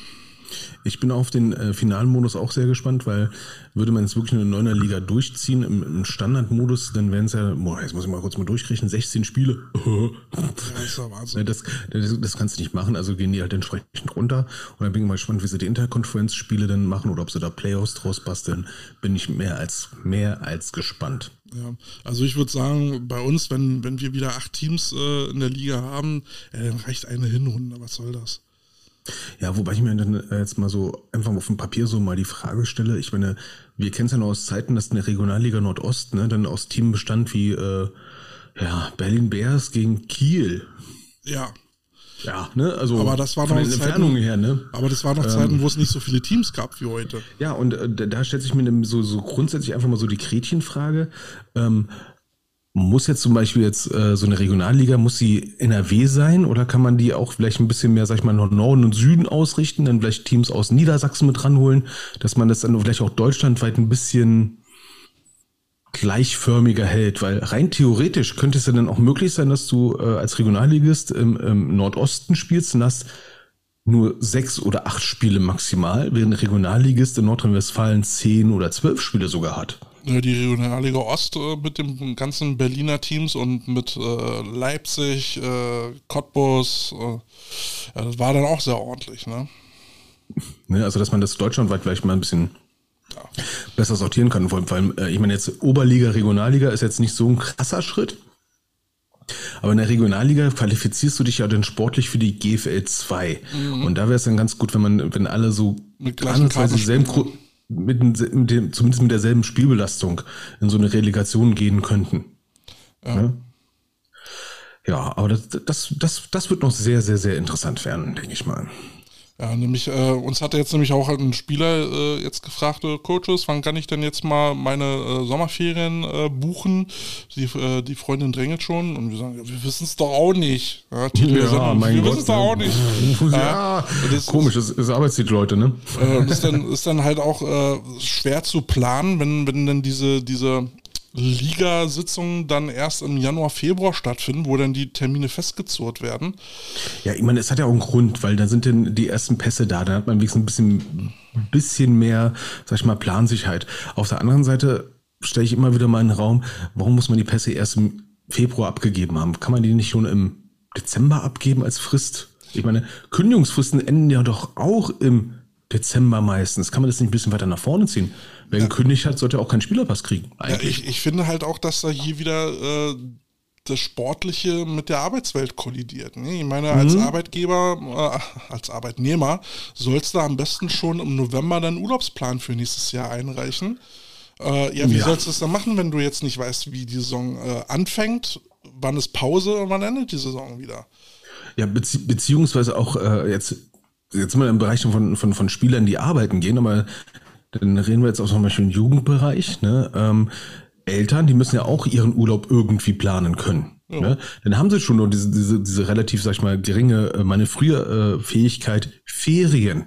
Ich bin auf den äh, finalen Modus auch sehr gespannt, weil würde man jetzt wirklich eine neuner Liga durchziehen im, im Standardmodus, dann wären es ja, boah, jetzt muss ich mal kurz mal durchrechnen, 16 Spiele. <laughs> ja Wahnsinn. Das, das, das, kannst du nicht machen, also gehen die halt entsprechend runter. Und dann bin ich mal gespannt, wie sie die Interkonferenzspiele dann machen oder ob sie da Playoffs draus basteln. Bin ich mehr als, mehr als gespannt. Ja, also ich würde sagen, bei uns, wenn, wenn wir wieder acht Teams äh, in der Liga haben, äh, dann reicht eine Hinrunde. Was soll das? Ja, wobei ich mir dann äh, jetzt mal so einfach auf dem Papier so mal die Frage stelle. Ich meine, wir kennen es ja noch aus Zeiten, dass in der Regionalliga Nordost ne, dann aus Team bestand wie äh, ja, Berlin Bears gegen Kiel. Ja. Ja, ne, also aber das war von noch den Entfernungen her, ne? Aber das war noch Zeiten, ähm, wo es nicht so viele Teams gab wie heute. Ja, und äh, da stellt sich mir so, so grundsätzlich einfach mal so die Gretchenfrage. Ähm, muss jetzt zum Beispiel jetzt äh, so eine Regionalliga, muss sie NRW sein oder kann man die auch vielleicht ein bisschen mehr, sag ich mal, nach Norden und Süden ausrichten, dann vielleicht Teams aus Niedersachsen mit ranholen, dass man das dann vielleicht auch deutschlandweit ein bisschen gleichförmiger hält, weil rein theoretisch könnte es ja dann auch möglich sein, dass du äh, als Regionalligist im, im Nordosten spielst und hast nur sechs oder acht Spiele maximal, während Regionalligist in Nordrhein-Westfalen zehn oder zwölf Spiele sogar hat. Äh, die Regionalliga Ost äh, mit den ganzen Berliner Teams und mit äh, Leipzig, Cottbus, das war dann auch sehr ordentlich, ne? Ja, also dass man das deutschlandweit vielleicht mal ein bisschen ja. besser sortieren kann. Vor allem, ich meine jetzt Oberliga, Regionalliga ist jetzt nicht so ein krasser Schritt. Aber in der Regionalliga qualifizierst du dich ja dann sportlich für die GFL 2. Mhm. Und da wäre es dann ganz gut, wenn man, wenn alle so mit gleichen selben, mit, mit dem, zumindest mit derselben Spielbelastung in so eine Relegation gehen könnten. Ja, ja? ja aber das, das, das, das wird noch sehr, sehr, sehr interessant werden, denke ich mal. Ja, nämlich, äh, uns hatte jetzt nämlich auch ein Spieler äh, jetzt gefragt, äh, Coaches, wann kann ich denn jetzt mal meine äh, Sommerferien äh, buchen? Die, äh, die Freundin drängelt schon und wir sagen, ja, wir wissen es doch auch nicht. Ja, Titel ja, Sendung, wir wissen es doch auch nicht. <laughs> Ja, das komisch, das, das arbeitszieht Leute, ne? Äh, ist dann, ist dann halt auch äh, schwer zu planen, wenn, wenn dann diese, diese Ligasitzungen dann erst im Januar, Februar stattfinden, wo dann die Termine festgezurrt werden. Ja, ich meine, es hat ja auch einen Grund, weil da sind dann die ersten Pässe da, da hat man wenigstens ein bisschen, bisschen mehr, sag ich mal, Plansicherheit. Auf der anderen Seite stelle ich immer wieder mal in den Raum, warum muss man die Pässe erst im Februar abgegeben haben? Kann man die nicht schon im Dezember abgeben als Frist? Ich meine, Kündigungsfristen enden ja doch auch im Dezember meistens. Kann man das nicht ein bisschen weiter nach vorne ziehen? Wer ja. gekündigt hat, sollte auch keinen Spielerpass kriegen. Ja, ich, ich finde halt auch, dass da hier wieder äh, das Sportliche mit der Arbeitswelt kollidiert. Ne? Ich meine, als mhm. Arbeitgeber, äh, als Arbeitnehmer sollst du am besten schon im November deinen Urlaubsplan für nächstes Jahr einreichen. Äh, ja, wie ja. sollst du es dann machen, wenn du jetzt nicht weißt, wie die Saison äh, anfängt, wann ist Pause und wann endet die Saison wieder? Ja, bezieh beziehungsweise auch äh, jetzt jetzt sind wir im Bereich von, von, von Spielern, die arbeiten gehen, aber dann reden wir jetzt auch zum Beispiel im Jugendbereich. Ne? Ähm, Eltern, die müssen ja auch ihren Urlaub irgendwie planen können. Ja. Ne? Dann haben sie schon nur diese, diese, diese relativ, sag ich mal, geringe äh, Manövrierfähigkeit, Ferien.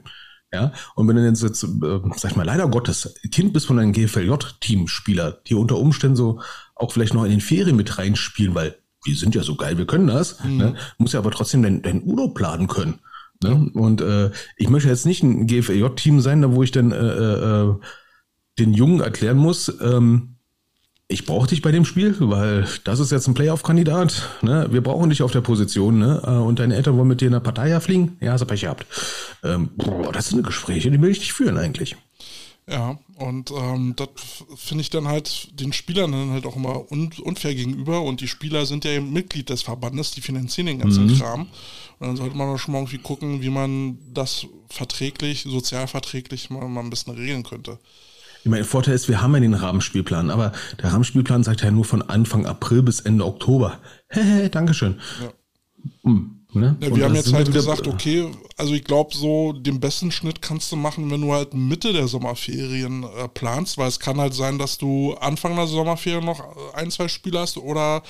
Ja, und wenn du jetzt, jetzt äh, sag ich mal, leider Gottes, Kind bist von einem GFLJ-Teamspieler, die unter Umständen so auch vielleicht noch in den Ferien mit reinspielen, weil wir sind ja so geil, wir können das, mhm. ne? muss ja aber trotzdem deinen dein Urlaub planen können. Ne? Und äh, ich möchte jetzt nicht ein GFJ-Team sein, da wo ich dann äh, äh, den Jungen erklären muss, ähm, ich brauche dich bei dem Spiel, weil das ist jetzt ein Playoff-Kandidat. Ne? Wir brauchen dich auf der Position. Ne? Äh, und deine Eltern wollen mit dir in der Partei fliegen. Ja, hast du Pech gehabt. Ähm, boah, das sind Gespräche, die will ich nicht führen eigentlich. Ja, und ähm, das finde ich dann halt den Spielern dann halt auch immer un unfair gegenüber. Und die Spieler sind ja eben Mitglied des Verbandes, die finanzieren den ganzen mhm. Kram. Und dann sollte man auch schon mal irgendwie gucken, wie man das verträglich, sozialverträglich mal, mal ein bisschen regeln könnte. Ich meine, der Vorteil ist, wir haben ja den Rahmenspielplan, aber der Rahmenspielplan sagt ja nur von Anfang April bis Ende Oktober. Hehe, Dankeschön. Ja. Hm. Ne? Ja, wir haben jetzt halt gesagt, okay, also ich glaube, so den besten Schnitt kannst du machen, wenn du halt Mitte der Sommerferien äh, planst, weil es kann halt sein, dass du Anfang der Sommerferien noch ein, zwei Spiele hast oder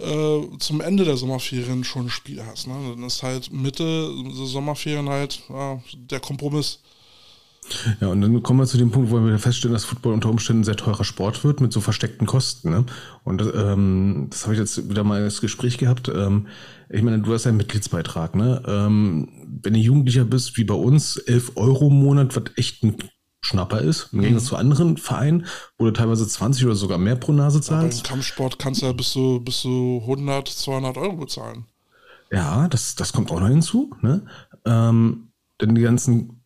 äh, zum Ende der Sommerferien schon ein Spiel hast. Ne? Dann ist halt Mitte der Sommerferien halt ja, der Kompromiss. Ja, und dann kommen wir zu dem Punkt, wo wir feststellen, dass Football unter Umständen ein sehr teurer Sport wird mit so versteckten Kosten. Ne? Und ähm, das habe ich jetzt wieder mal das Gespräch gehabt. Ähm, ich meine, du hast ja einen Mitgliedsbeitrag. Ne? Ähm, wenn du Jugendlicher bist, wie bei uns, 11 Euro im Monat, was echt ein Schnapper ist, im Gegensatz mhm. zu anderen Vereinen, wo du teilweise 20 oder sogar mehr pro Nase zahlst. Aber im Kampfsport kannst du ja bis zu, bis zu 100, 200 Euro bezahlen. Ja, das, das kommt auch noch hinzu. Ne? Ähm, denn die ganzen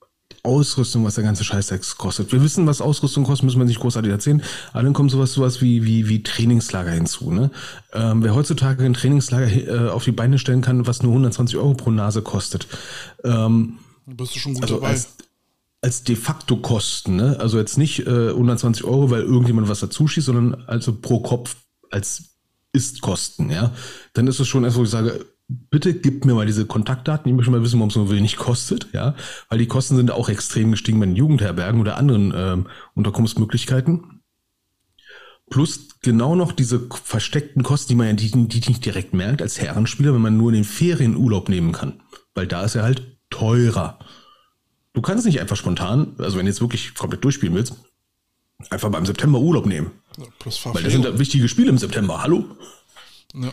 Ausrüstung, was der ganze Scheißsex kostet. Wir wissen, was Ausrüstung kostet, müssen wir nicht großartig erzählen. Aber dann kommt sowas, sowas wie, wie, wie Trainingslager hinzu. Ne? Ähm, wer heutzutage ein Trainingslager äh, auf die Beine stellen kann, was nur 120 Euro pro Nase kostet. Ähm, bist du schon gut also dabei. Als, als de facto Kosten, ne? Also jetzt nicht äh, 120 Euro, weil irgendjemand was dazu schießt, sondern also pro Kopf als Ist-Kosten, ja. Dann ist es schon erst, wo ich sage, bitte gib mir mal diese Kontaktdaten. Ich möchte mal wissen, warum es so wenig kostet, ja, weil die Kosten sind auch extrem gestiegen bei den Jugendherbergen oder anderen ähm, Unterkunftsmöglichkeiten. Plus genau noch diese versteckten Kosten, die man ja die, die nicht direkt merkt als Herrenspieler, wenn man nur in den Ferien Urlaub nehmen kann. Weil da ist er halt teurer. Du kannst nicht einfach spontan, also wenn du jetzt wirklich komplett durchspielen willst, einfach mal im September Urlaub nehmen. Ja, Weil das sind da wichtige Spiele im September, hallo? Ja.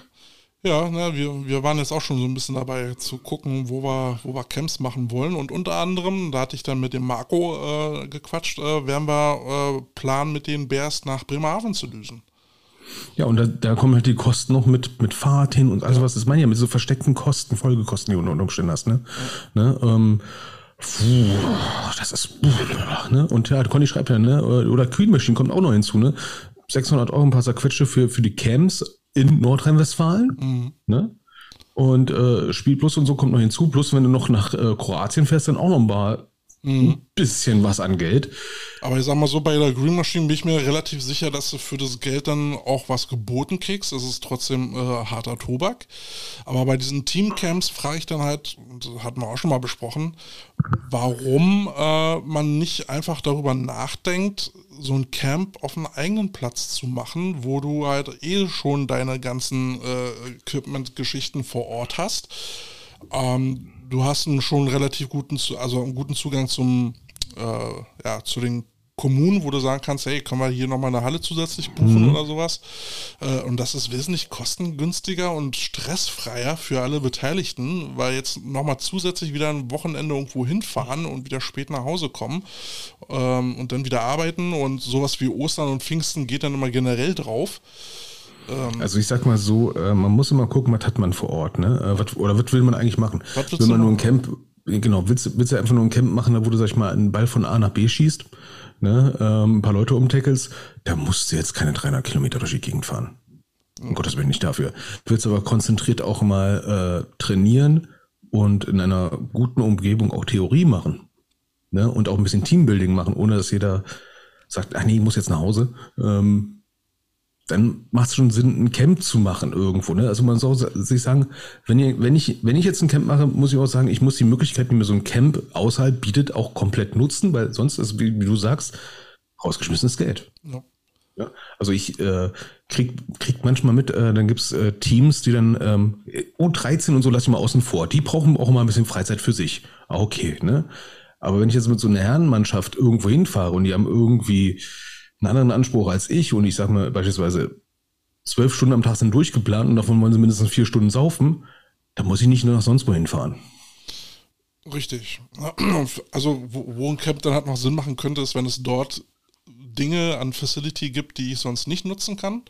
Ja, na, wir, wir waren jetzt auch schon so ein bisschen dabei zu gucken, wo wir, wo wir Camps machen wollen. Und unter anderem, da hatte ich dann mit dem Marco äh, gequatscht, äh, werden wir äh, planen, mit den Bears nach Bremerhaven zu düsen. Ja, und da, da, kommen halt die Kosten noch mit, mit Fahrt hin und alles, ja. was das meine ja mit so versteckten Kosten, Folgekosten, die du unter Umständen hast, ne? Ja. ne ähm, Puh, das ist. Ne? Und ja, Conny schreibt ja, ne? Oder Machine kommt auch noch hinzu, ne? 600 Euro ein paar Zerquetsche für, für die Camps in Nordrhein-Westfalen. Mhm. Ne? Und äh, Spielplus und so kommt noch hinzu. Plus, wenn du noch nach äh, Kroatien fährst, dann auch noch paar Mhm. Ein bisschen was an Geld. Aber ich sag mal so, bei der Green Machine bin ich mir relativ sicher, dass du für das Geld dann auch was geboten kriegst. Das ist trotzdem äh, harter Tobak. Aber bei diesen Teamcamps frage ich dann halt, das hatten wir auch schon mal besprochen, warum äh, man nicht einfach darüber nachdenkt, so ein Camp auf einem eigenen Platz zu machen, wo du halt eh schon deine ganzen äh, Equipment-Geschichten vor Ort hast. Ähm, du hast einen schon relativ guten, also einen guten Zugang zum, äh, ja, zu den Kommunen, wo du sagen kannst, hey, können wir hier nochmal eine Halle zusätzlich buchen mhm. oder sowas. Äh, und das ist wesentlich kostengünstiger und stressfreier für alle Beteiligten, weil jetzt nochmal zusätzlich wieder ein Wochenende irgendwo hinfahren und wieder spät nach Hause kommen ähm, und dann wieder arbeiten und sowas wie Ostern und Pfingsten geht dann immer generell drauf. Ähm, also ich sag mal so, äh, man muss immer gucken, was hat man vor Ort, ne? Äh, oder was will man eigentlich machen? Will man nur ein Camp, genau, willst, willst du einfach nur ein Camp machen, wo du, sag ich mal, einen Ball von A nach B schießt, ne? Ähm, ein paar Leute umtackelst, da musst du jetzt keine 300 Kilometer durch die Gegend fahren. Um Gottes Willen nicht dafür. Du willst aber konzentriert auch mal äh, trainieren und in einer guten Umgebung auch Theorie machen. Ne? Und auch ein bisschen Teambuilding machen, ohne dass jeder sagt, ach nee, ich muss jetzt nach Hause. Ähm, dann macht es schon Sinn, ein Camp zu machen irgendwo. Ne? Also man soll sich sagen, wenn, ihr, wenn, ich, wenn ich jetzt ein Camp mache, muss ich auch sagen, ich muss die Möglichkeit, die mir so ein Camp außerhalb bietet, auch komplett nutzen, weil sonst ist, wie, wie du sagst, rausgeschmissenes Geld. Ja. ja? Also ich äh, krieg, krieg manchmal mit, äh, dann gibt's äh, Teams, die dann, ähm, U13 und so lasse ich mal außen vor, die brauchen auch mal ein bisschen Freizeit für sich. Ah, okay, ne? Aber wenn ich jetzt mit so einer Herrenmannschaft irgendwo hinfahre und die haben irgendwie einen anderen Anspruch als ich und ich sage mal beispielsweise zwölf Stunden am Tag sind durchgeplant und davon wollen sie mindestens vier Stunden saufen, dann muss ich nicht nur nach sonst wohin fahren. Richtig. <clears throat> Also wo, ein Camp dann halt noch Sinn machen könnte, ist, wenn es dort Dinge an Facility gibt, die ich sonst nicht nutzen kann.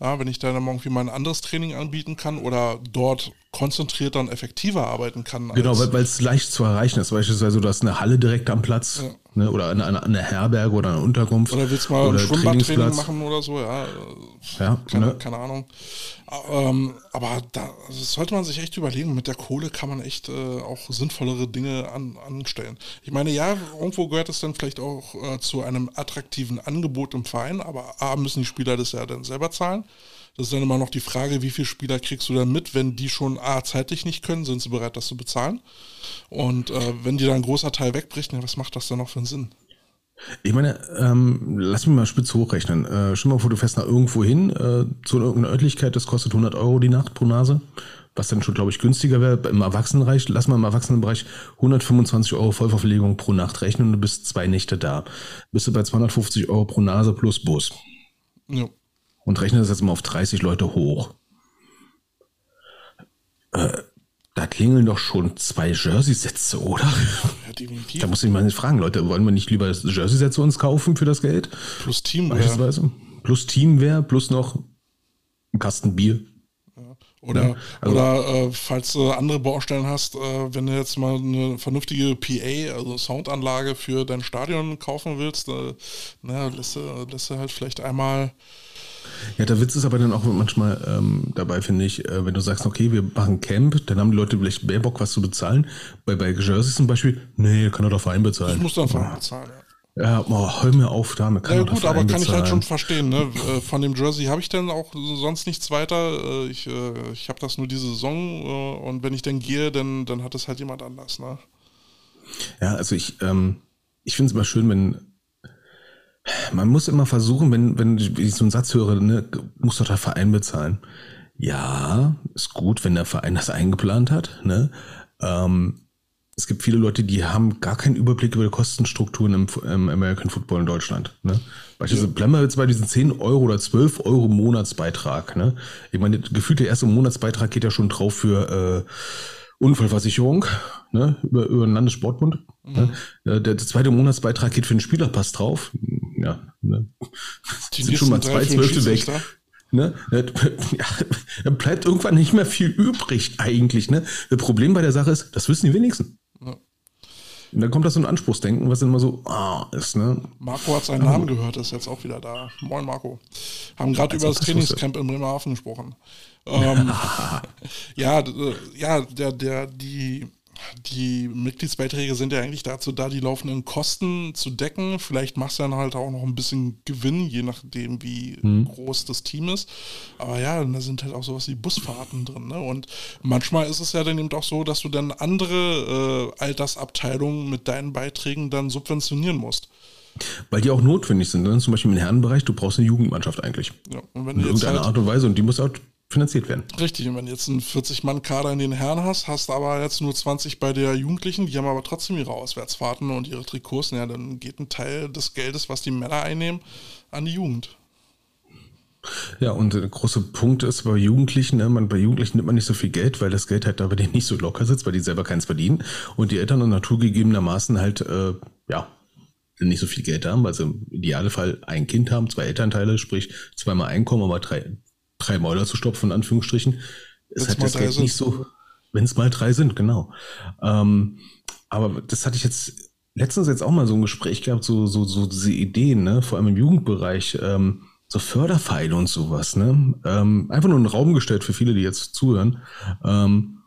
Ja, wenn ich dann irgendwie mal ein anderes Training anbieten kann oder dort konzentrierter und effektiver arbeiten kann. Genau, weil es leicht zu erreichen ist. Beispielsweise, du hast eine Halle direkt am Platz ja. Ne, oder eine, eine, eine, Herberge oder eine Unterkunft. Oder willst du mal ein Schwimmbadtraining machen oder so, ja. Ja, keine, ne? keine Ahnung. Ähm, aber da sollte man sich echt überlegen, mit der Kohle kann man echt äh, auch sinnvollere Dinge an, anstellen. Ich meine, ja, irgendwo gehört es dann vielleicht auch äh, zu einem attraktiven Angebot im Verein, aber A, müssen die Spieler das ja dann selber zahlen. Das ist dann immer noch die Frage, wie viele Spieler kriegst du dann mit, wenn die schon A, zeitlich nicht können, sind sie bereit, das zu bezahlen? Und äh, wenn dir dann ein großer Teil wegbricht, was macht das dann noch für einen Sinn? Ich meine, ähm, lass mich mal spitz hochrechnen. Äh, stell mal vor, du fährst nach irgendwo hin, äh, zu irgendeiner Örtlichkeit, das kostet 100 Euro die Nacht pro Nase, was dann schon, glaube ich, günstiger wäre. Im Erwachsenenbereich, lass mal im Erwachsenenbereich 125 Euro Vollverpflegung pro Nacht rechnen und du bist zwei Nächte da. Bist du bei 250 Euro pro Nase plus Bus. Ja. Und rechne das jetzt mal auf 30 Leute hoch. Äh, da klingeln doch schon zwei Jersey-Sätze, oder? Ja, definitiv. Da muss ich mal fragen, Leute, wollen wir nicht lieber Jersey-Sätze uns kaufen für das Geld? Plus Teamwear. Beispielsweise. Plus Teamwear, plus noch ein Kasten Bier. Oder, ja, also oder äh, falls du andere Baustellen hast, äh, wenn du jetzt mal eine vernünftige PA, also Soundanlage für dein Stadion kaufen willst, äh, na, lässt, du, lässt du halt vielleicht einmal ja, der Witz ist aber dann auch manchmal ähm, dabei, finde ich, äh, wenn du sagst, okay, wir machen Camp, dann haben die Leute vielleicht mehr Bock, was zu bezahlen. Bei, bei Jerseys zum Beispiel, nee, kann er doch Verein bezahlen. Ich muss dann Verein bezahlen, ja. Ja, oh, hör mir auf damit. Kann ja gut, aber kann bezahlen. ich halt schon verstehen. Ne? Äh, von dem Jersey habe ich dann auch sonst nichts weiter. Äh, ich, äh, ich habe das nur diese Saison und wenn ich dann gehe, dann, dann hat es halt jemand anders. Ne? Ja, also ich, ähm, ich finde es immer schön, wenn man muss immer versuchen, wenn, wenn ich so einen Satz höre, ne, muss doch der Verein bezahlen. Ja, ist gut, wenn der Verein das eingeplant hat. Ne? Ähm, es gibt viele Leute, die haben gar keinen Überblick über die Kostenstrukturen im, im American Football in Deutschland. Ne? Beispielsweise ja. bleiben wir jetzt bei diesen 10 Euro oder 12 Euro Monatsbeitrag. Ne? Ich meine, gefühlt der erste Monatsbeitrag geht ja schon drauf für äh, Unfallversicherung ne? über, über den Landessportbund. Mhm. Ne? Der, der, zweite Monatsbeitrag geht für den Spielerpass drauf ja, ne? Die sind schon mal zwei Zwölfte weg. Ne? Ja, dann bleibt irgendwann nicht mehr viel übrig eigentlich. Ne? Das Problem bei der Sache ist, das wissen die wenigsten. Ja. Und dann kommt das so ein Anspruchsdenken, was immer so ah, ist. Ne? Marco hat seinen Namen gehört, ist jetzt auch wieder da. Moin Marco. Haben gerade über das Trainingscamp in Bremerhaven gesprochen. Ähm, <laughs> ja, ja, der, der, die die Mitgliedsbeiträge sind ja eigentlich dazu da, die laufenden Kosten zu decken. Vielleicht machst du dann halt auch noch ein bisschen Gewinn, je nachdem, wie mhm. groß das Team ist. Aber ja, da sind halt auch sowas wie Busfahrten drin. Ne? Und manchmal ist es ja dann eben auch so, dass du dann andere äh, Altersabteilungen mit deinen Beiträgen dann subventionieren musst. Weil die auch notwendig sind. Ne? Zum Beispiel im Herrenbereich, du brauchst eine Jugendmannschaft eigentlich. Ja, und wenn In irgendeiner halt Art und Weise. Und die muss auch finanziert werden. Richtig, und wenn du jetzt einen 40-Mann-Kader in den Herren hast, hast aber jetzt nur 20 bei der Jugendlichen, die haben aber trotzdem ihre Auswärtsfahrten und ihre Trikots, ja, dann geht ein Teil des Geldes, was die Männer einnehmen, an die Jugend. Ja, und der große Punkt ist bei Jugendlichen, ne, man, bei Jugendlichen nimmt man nicht so viel Geld, weil das Geld halt da bei denen nicht so locker sitzt, weil die selber keins verdienen und die Eltern und naturgegebenermaßen halt, äh, ja, nicht so viel Geld haben, weil sie im Idealfall ein Kind haben, zwei Elternteile, sprich zweimal Einkommen, aber drei, drei Mäuler zu stopfen, in Anführungsstrichen, ist halt das Geld nicht so, wenn es mal drei sind, genau. Ähm, aber das hatte ich jetzt letztens jetzt auch mal so ein Gespräch gehabt, so, so, so diese Ideen, ne, vor allem im Jugendbereich, ähm, so Förderpfeile und sowas, ne? Ähm, einfach nur einen Raum gestellt für viele, die jetzt zuhören. Ähm,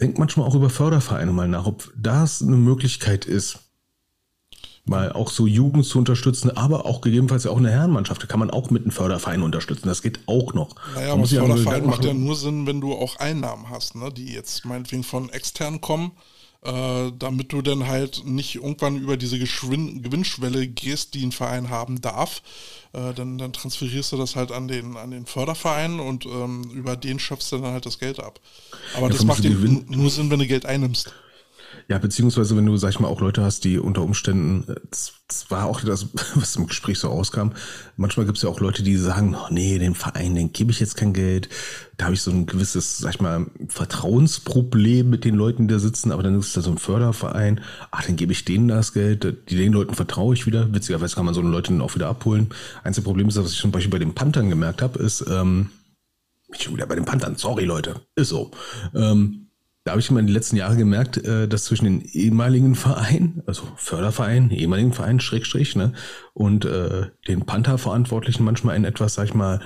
denkt manchmal auch über Fördervereine mal nach, ob das eine Möglichkeit ist, mal auch so Jugend zu unterstützen, aber auch gegebenenfalls ja auch eine Herrenmannschaft. Da kann man auch mit einem Förderverein unterstützen. Das geht auch noch. Naja, aber Förderverein macht ja nur Sinn, wenn du auch Einnahmen hast, ne? die jetzt meinetwegen von extern kommen, äh, damit du dann halt nicht irgendwann über diese Geschwin Gewinnschwelle gehst, die ein Verein haben darf. Äh, dann, dann transferierst du das halt an den, an den Förderverein und ähm, über den schöpfst du dann halt das Geld ab. Aber ja, das macht nur Sinn, wenn du Geld einnimmst. Ja, beziehungsweise wenn du, sag ich mal, auch Leute hast, die unter Umständen, das, das war auch das, <laughs> was im Gespräch so rauskam, manchmal gibt es ja auch Leute, die sagen, oh, nee, den Verein, den gebe ich jetzt kein Geld. Da habe ich so ein gewisses, sag ich mal, Vertrauensproblem mit den Leuten, die da sitzen, aber dann ist da so ein Förderverein, ach, dann gebe ich denen das Geld, den Leuten vertraue ich wieder. Witzigerweise kann man so eine Leute dann auch wieder abholen. Einzige Problem ist, was ich zum Beispiel bei den Panthern gemerkt habe, ist, ähm, ich bin wieder bei den Panthern, sorry Leute, ist so. Ähm, da habe ich immer in den letzten Jahren gemerkt, äh, dass zwischen den ehemaligen Verein, also Förderverein, ehemaligen Verein, Schrägstrich, ne, und äh, den Panther-Verantwortlichen manchmal ein etwas, sag ich mal,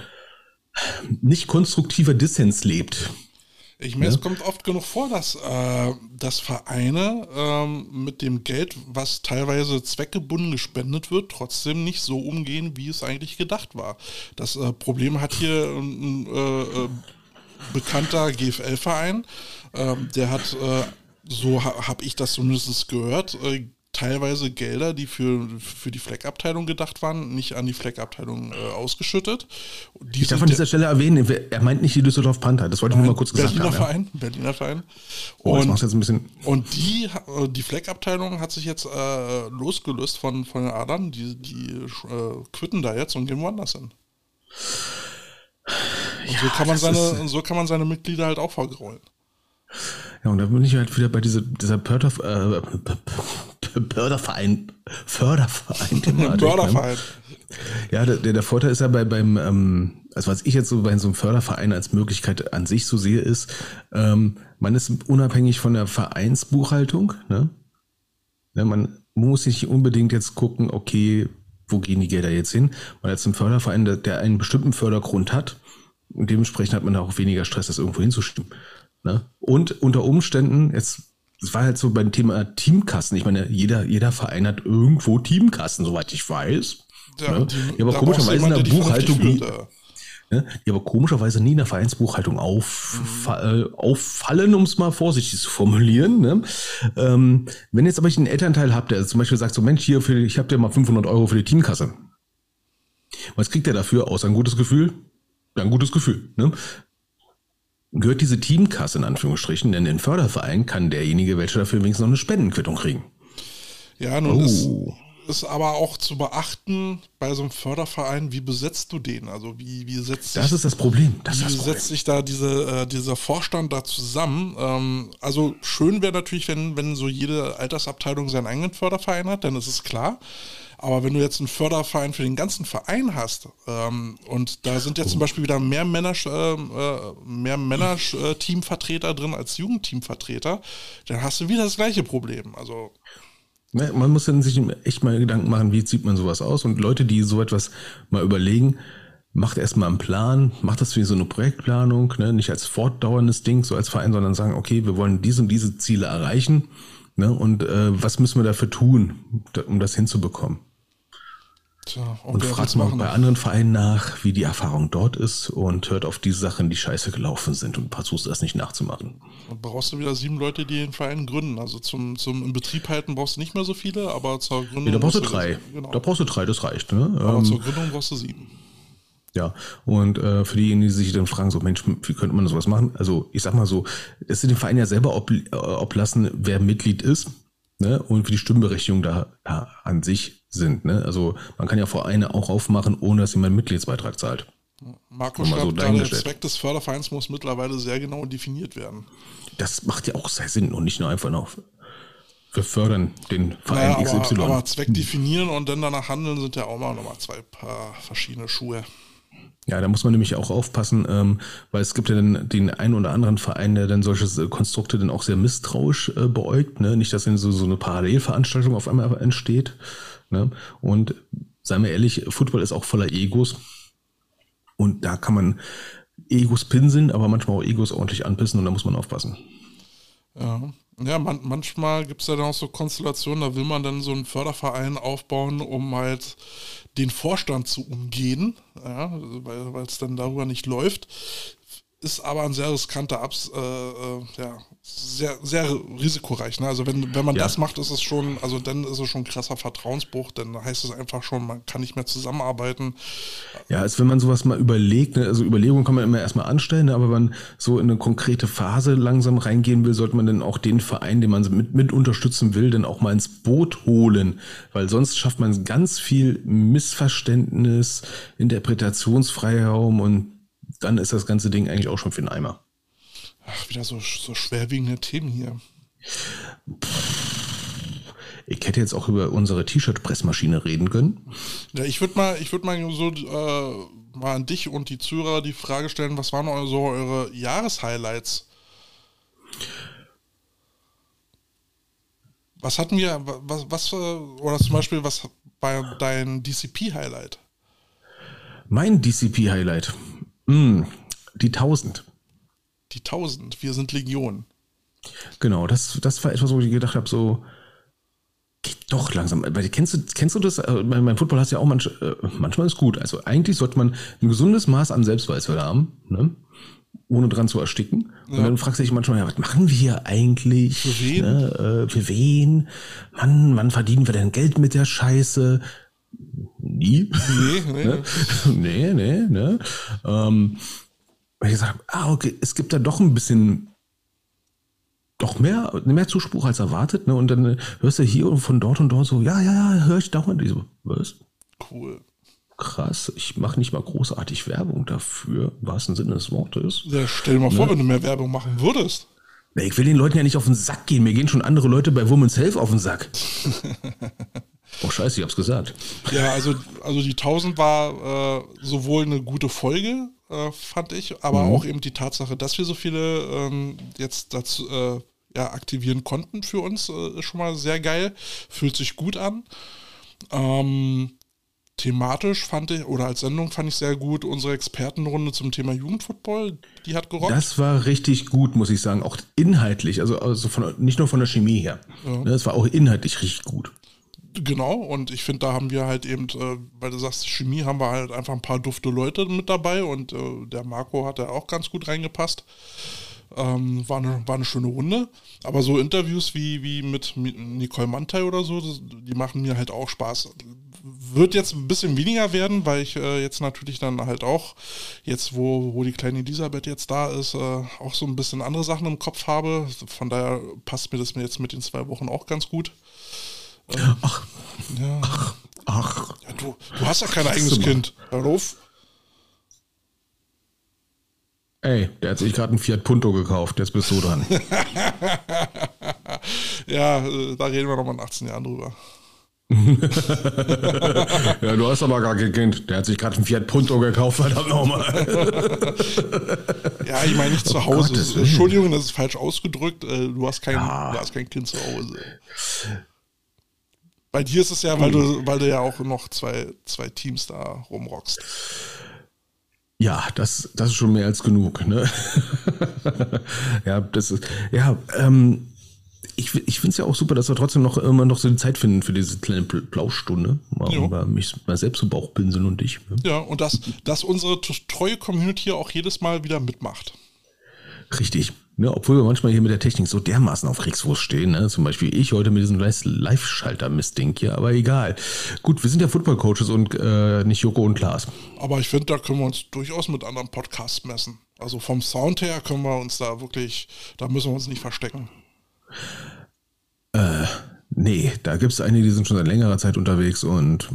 nicht konstruktiver Dissens lebt. Ich meine, ja? es kommt oft genug vor, dass, äh, dass Vereine ähm, mit dem Geld, was teilweise zweckgebunden gespendet wird, trotzdem nicht so umgehen, wie es eigentlich gedacht war. Das äh, Problem hat hier ein äh, äh, bekannter GFL-Verein, ähm, der hat, äh, so ha, habe ich das zumindest gehört, äh, teilweise Gelder, die für, für die Fleckabteilung gedacht waren, nicht an die Fleckabteilung äh, ausgeschüttet. Die ich darf an dieser Stelle erwähnen, er meint nicht die Düsseldorf Panther, das wollte ich nur mal kurz Berliner gesagt haben. Verein, ja. Berliner Verein. Oh, und, jetzt ein bisschen und die, äh, die Fleckabteilung hat sich jetzt äh, losgelöst von, von den Adern, die, die äh, quitten da jetzt und gehen woanders hin. Und ja, so, kann man seine, so kann man seine Mitglieder halt auch vergraulen. Ja, und da bin ich halt wieder bei dieser, dieser Pörter, äh, Förderverein, Förderverein. Förderverein. Ja, der, der Vorteil ist ja bei, beim, ähm, also was ich jetzt so bei so einem Förderverein als Möglichkeit an sich so sehe, ist, ähm, man ist unabhängig von der Vereinsbuchhaltung. Ne? Ja, man muss nicht unbedingt jetzt gucken, okay, wo gehen die Gelder jetzt hin? Man hat jetzt einen Förderverein, der, der einen bestimmten Fördergrund hat und dementsprechend hat man da auch weniger Stress, das irgendwo hinzustimmen. Ne? Und unter Umständen, jetzt, das war halt so beim Thema Teamkassen. Ich meine, jeder, jeder Verein hat irgendwo Teamkassen, soweit ich weiß. Ja, ne? die, aber komischerweise in der Buchhaltung nie, ne? die aber komischerweise nie in der Vereinsbuchhaltung auf, mhm. äh, auffallen, um es mal vorsichtig zu formulieren. Ne? Ähm, wenn jetzt aber ich einen Elternteil habe, der zum Beispiel sagt, so Mensch, hier, für, ich habe dir mal 500 Euro für die Teamkasse. Was kriegt er dafür? Außer ein gutes Gefühl? Ja, ein gutes Gefühl. Ne? Gehört diese Teamkasse in Anführungsstrichen, denn in Förderverein kann derjenige, welcher dafür wenigstens noch eine Spendenquittung kriegen. Ja, nun oh. ist, ist aber auch zu beachten bei so einem Förderverein, wie besetzt du den? Also wie, wie setzt Das sich, ist das Problem. Das wie das Problem. setzt sich da diese, äh, dieser Vorstand da zusammen? Ähm, also schön wäre natürlich, wenn, wenn so jede Altersabteilung seinen eigenen Förderverein hat, dann ist es klar. Aber wenn du jetzt einen Förderverein für den ganzen Verein hast ähm, und da sind jetzt zum Beispiel wieder mehr Männer, äh, äh, mehr Männer-Teamvertreter drin als Jugendteamvertreter, dann hast du wieder das gleiche Problem. Also ne, man muss dann sich echt mal Gedanken machen, wie zieht man sowas aus und Leute, die so etwas mal überlegen, macht erstmal einen Plan, macht das wie so eine Projektplanung, ne? nicht als fortdauerndes Ding, so als Verein, sondern sagen, okay, wir wollen diese und diese Ziele erreichen Ne? Und äh, was müssen wir dafür tun, um das hinzubekommen? Tja, und, und fragt mal bei anderen Vereinen nach, wie die Erfahrung dort ist und hört auf die Sachen, die scheiße gelaufen sind und versucht das nicht nachzumachen. Dann brauchst du wieder sieben Leute, die den Verein gründen. Also zum, zum im Betrieb halten brauchst du nicht mehr so viele, aber zur Gründung. Ja, da brauchst du drei. Genau. Da brauchst du drei, das reicht. Ne? Aber ähm, zur Gründung brauchst du sieben. Ja, und äh, für diejenigen, die sich dann fragen, so Mensch, wie könnte man sowas machen? Also ich sag mal so, es ist dem Verein ja selber ob, äh, oblassen, wer Mitglied ist ne? und wie die Stimmberechtigung da, da an sich sind. Ne? Also man kann ja Vereine auch aufmachen, ohne dass jemand einen Mitgliedsbeitrag zahlt. Marco schreibt so der Zweck des Fördervereins muss mittlerweile sehr genau definiert werden. Das macht ja auch sehr Sinn und nicht nur einfach noch wir fördern den Verein naja, aber, XY. Aber Zweck definieren und dann danach handeln sind ja auch mal nochmal zwei Paar verschiedene Schuhe. Ja, da muss man nämlich auch aufpassen, ähm, weil es gibt ja dann den einen oder anderen Verein, der dann solche äh, Konstrukte dann auch sehr misstrauisch äh, beäugt. Ne? Nicht, dass dann so, so eine Parallelveranstaltung auf einmal entsteht. Ne? Und seien wir ehrlich, Football ist auch voller Egos. Und da kann man Egos pinseln, aber manchmal auch Egos ordentlich anpissen und da muss man aufpassen. Ja, ja man, manchmal gibt es ja dann auch so Konstellationen, da will man dann so einen Förderverein aufbauen, um halt den Vorstand zu umgehen, ja, weil es dann darüber nicht läuft. Ist aber ein sehr riskanter Abs, äh, äh, ja, sehr, sehr risikoreich. Ne? Also wenn, wenn man ja. das macht, ist es schon, also dann ist es schon ein krasser Vertrauensbruch, dann heißt es einfach schon, man kann nicht mehr zusammenarbeiten. Ja, als wenn man sowas mal überlegt, ne? also Überlegungen kann man immer erstmal anstellen, ne? aber wenn man so in eine konkrete Phase langsam reingehen will, sollte man dann auch den Verein, den man mit, mit unterstützen will, dann auch mal ins Boot holen, weil sonst schafft man ganz viel Missverständnis, Interpretationsfreiraum und dann ist das ganze Ding eigentlich auch schon für den Eimer. Ach, wieder so, so schwerwiegende Themen hier. Ich hätte jetzt auch über unsere T-Shirt-Pressmaschine reden können. Ja, ich würde mal, ich würde mal so äh, mal an dich und die Zuhörer die Frage stellen, was waren so eure Jahreshighlights? Was hatten wir, was, was, oder zum Beispiel, was war dein DCP-Highlight? Mein DCP-Highlight. Mm, die 1000. Die 1000, wir sind Legion. Genau, das, das war etwas, wo ich gedacht habe, so, geht doch langsam. Weil, kennst, du, kennst du das? Äh, mein Football hast ja auch manch, äh, manchmal ist gut. Also eigentlich sollte man ein gesundes Maß an Selbstweisheit haben, ne? ohne dran zu ersticken. Ja. Und dann fragst du dich manchmal, ja, was machen wir hier eigentlich? Für wen? Ne? Äh, für wen? Mann, wann verdienen wir denn Geld mit der Scheiße? Nie. Nee, <laughs> nee. ne? nee, nee, ne? Ähm, ich gesagt ah, okay, es gibt da doch ein bisschen doch mehr, mehr Zuspruch als erwartet, ne? Und dann hörst du hier und von dort und dort so, ja, ja, ja, höre ich dauernd. Ich so, was? Cool. Krass, ich mache nicht mal großartig Werbung dafür, was ein Sinne des Wortes. Ja, stell dir mal ne? vor, wenn du mehr Werbung machen würdest. Ich will den Leuten ja nicht auf den Sack gehen. Mir gehen schon andere Leute bei Women's Health auf den Sack. <laughs> Oh scheiße, ich hab's gesagt. Ja, also, also die 1000 war äh, sowohl eine gute Folge, äh, fand ich, aber mhm. auch eben die Tatsache, dass wir so viele ähm, jetzt dazu äh, ja, aktivieren konnten für uns, äh, ist schon mal sehr geil. Fühlt sich gut an. Ähm, thematisch fand ich, oder als Sendung fand ich sehr gut, unsere Expertenrunde zum Thema Jugendfootball, die hat gerockt. Das war richtig gut, muss ich sagen. Auch inhaltlich, also, also von, nicht nur von der Chemie her. Ja. Das war auch inhaltlich richtig gut. Genau, und ich finde, da haben wir halt eben, äh, weil du sagst, Chemie haben wir halt einfach ein paar dufte Leute mit dabei und äh, der Marco hat da auch ganz gut reingepasst. Ähm, war, eine, war eine schöne Runde. Aber so Interviews wie, wie mit Nicole Mantai oder so, das, die machen mir halt auch Spaß. Wird jetzt ein bisschen weniger werden, weil ich äh, jetzt natürlich dann halt auch, jetzt wo, wo die kleine Elisabeth jetzt da ist, äh, auch so ein bisschen andere Sachen im Kopf habe. Von daher passt mir das jetzt mit den zwei Wochen auch ganz gut. Ach. Ja. Ach. Ach. Ja, du, du hast ja kein eigenes Kind. Hör auf. Ey, der hat sich gerade einen Fiat Punto gekauft, jetzt bist du dran. <laughs> ja, äh, da reden wir nochmal in 18 Jahren drüber. <laughs> ja, du hast aber gar kein Kind. Der hat sich gerade einen Fiat Punto gekauft, verdammt nochmal. <laughs> ja, ich meine nicht zu Hause. Oh Entschuldigung, das ist falsch ausgedrückt. Äh, du hast kein, ja. du hast kein Kind zu Hause. Bei dir ist es ja, weil du, weil du ja auch noch zwei, zwei Teams da rumrockst. Ja, das, das ist schon mehr als genug. Ne? <laughs> ja, das ist, ja, ähm, ich, ich finde es ja auch super, dass wir trotzdem noch immer noch so die Zeit finden für diese kleine Blaustunde. Mal, mich mal selbst so Bauchpinseln und dich. Ne? Ja, und dass, dass unsere treue Community auch jedes Mal wieder mitmacht. Richtig. Ne, obwohl wir manchmal hier mit der Technik so dermaßen auf Kriegsfuß stehen. Ne? Zum Beispiel ich heute mit diesem Live-Schalter-Mistding hier, aber egal. Gut, wir sind ja Football-Coaches und äh, nicht Joko und Klaas. Aber ich finde, da können wir uns durchaus mit anderen Podcasts messen. Also vom Sound her können wir uns da wirklich, da müssen wir uns nicht verstecken. Äh, nee, da gibt es einige, die sind schon seit längerer Zeit unterwegs und.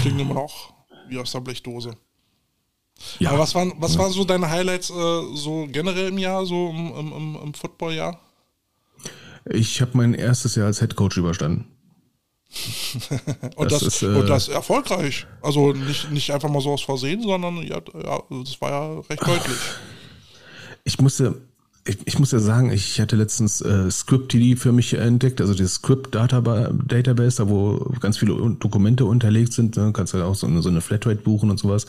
Klingen immer noch wie aus der Blechdose. Ja. Aber was waren, was ja. waren so deine Highlights äh, so generell im Jahr, so im, im, im Footballjahr? Ich habe mein erstes Jahr als Headcoach überstanden. <laughs> und, das, das ist, äh, und das erfolgreich. Also nicht, nicht einfach mal so aus Versehen, sondern ja, ja das war ja recht deutlich. Ich musste, ich, ich, muss ja sagen, ich hatte letztens äh, Script-TD für mich entdeckt, also das Script-Database, da wo ganz viele Dokumente unterlegt sind. Ne? Kannst du halt auch so eine, so eine Flatrate buchen und sowas.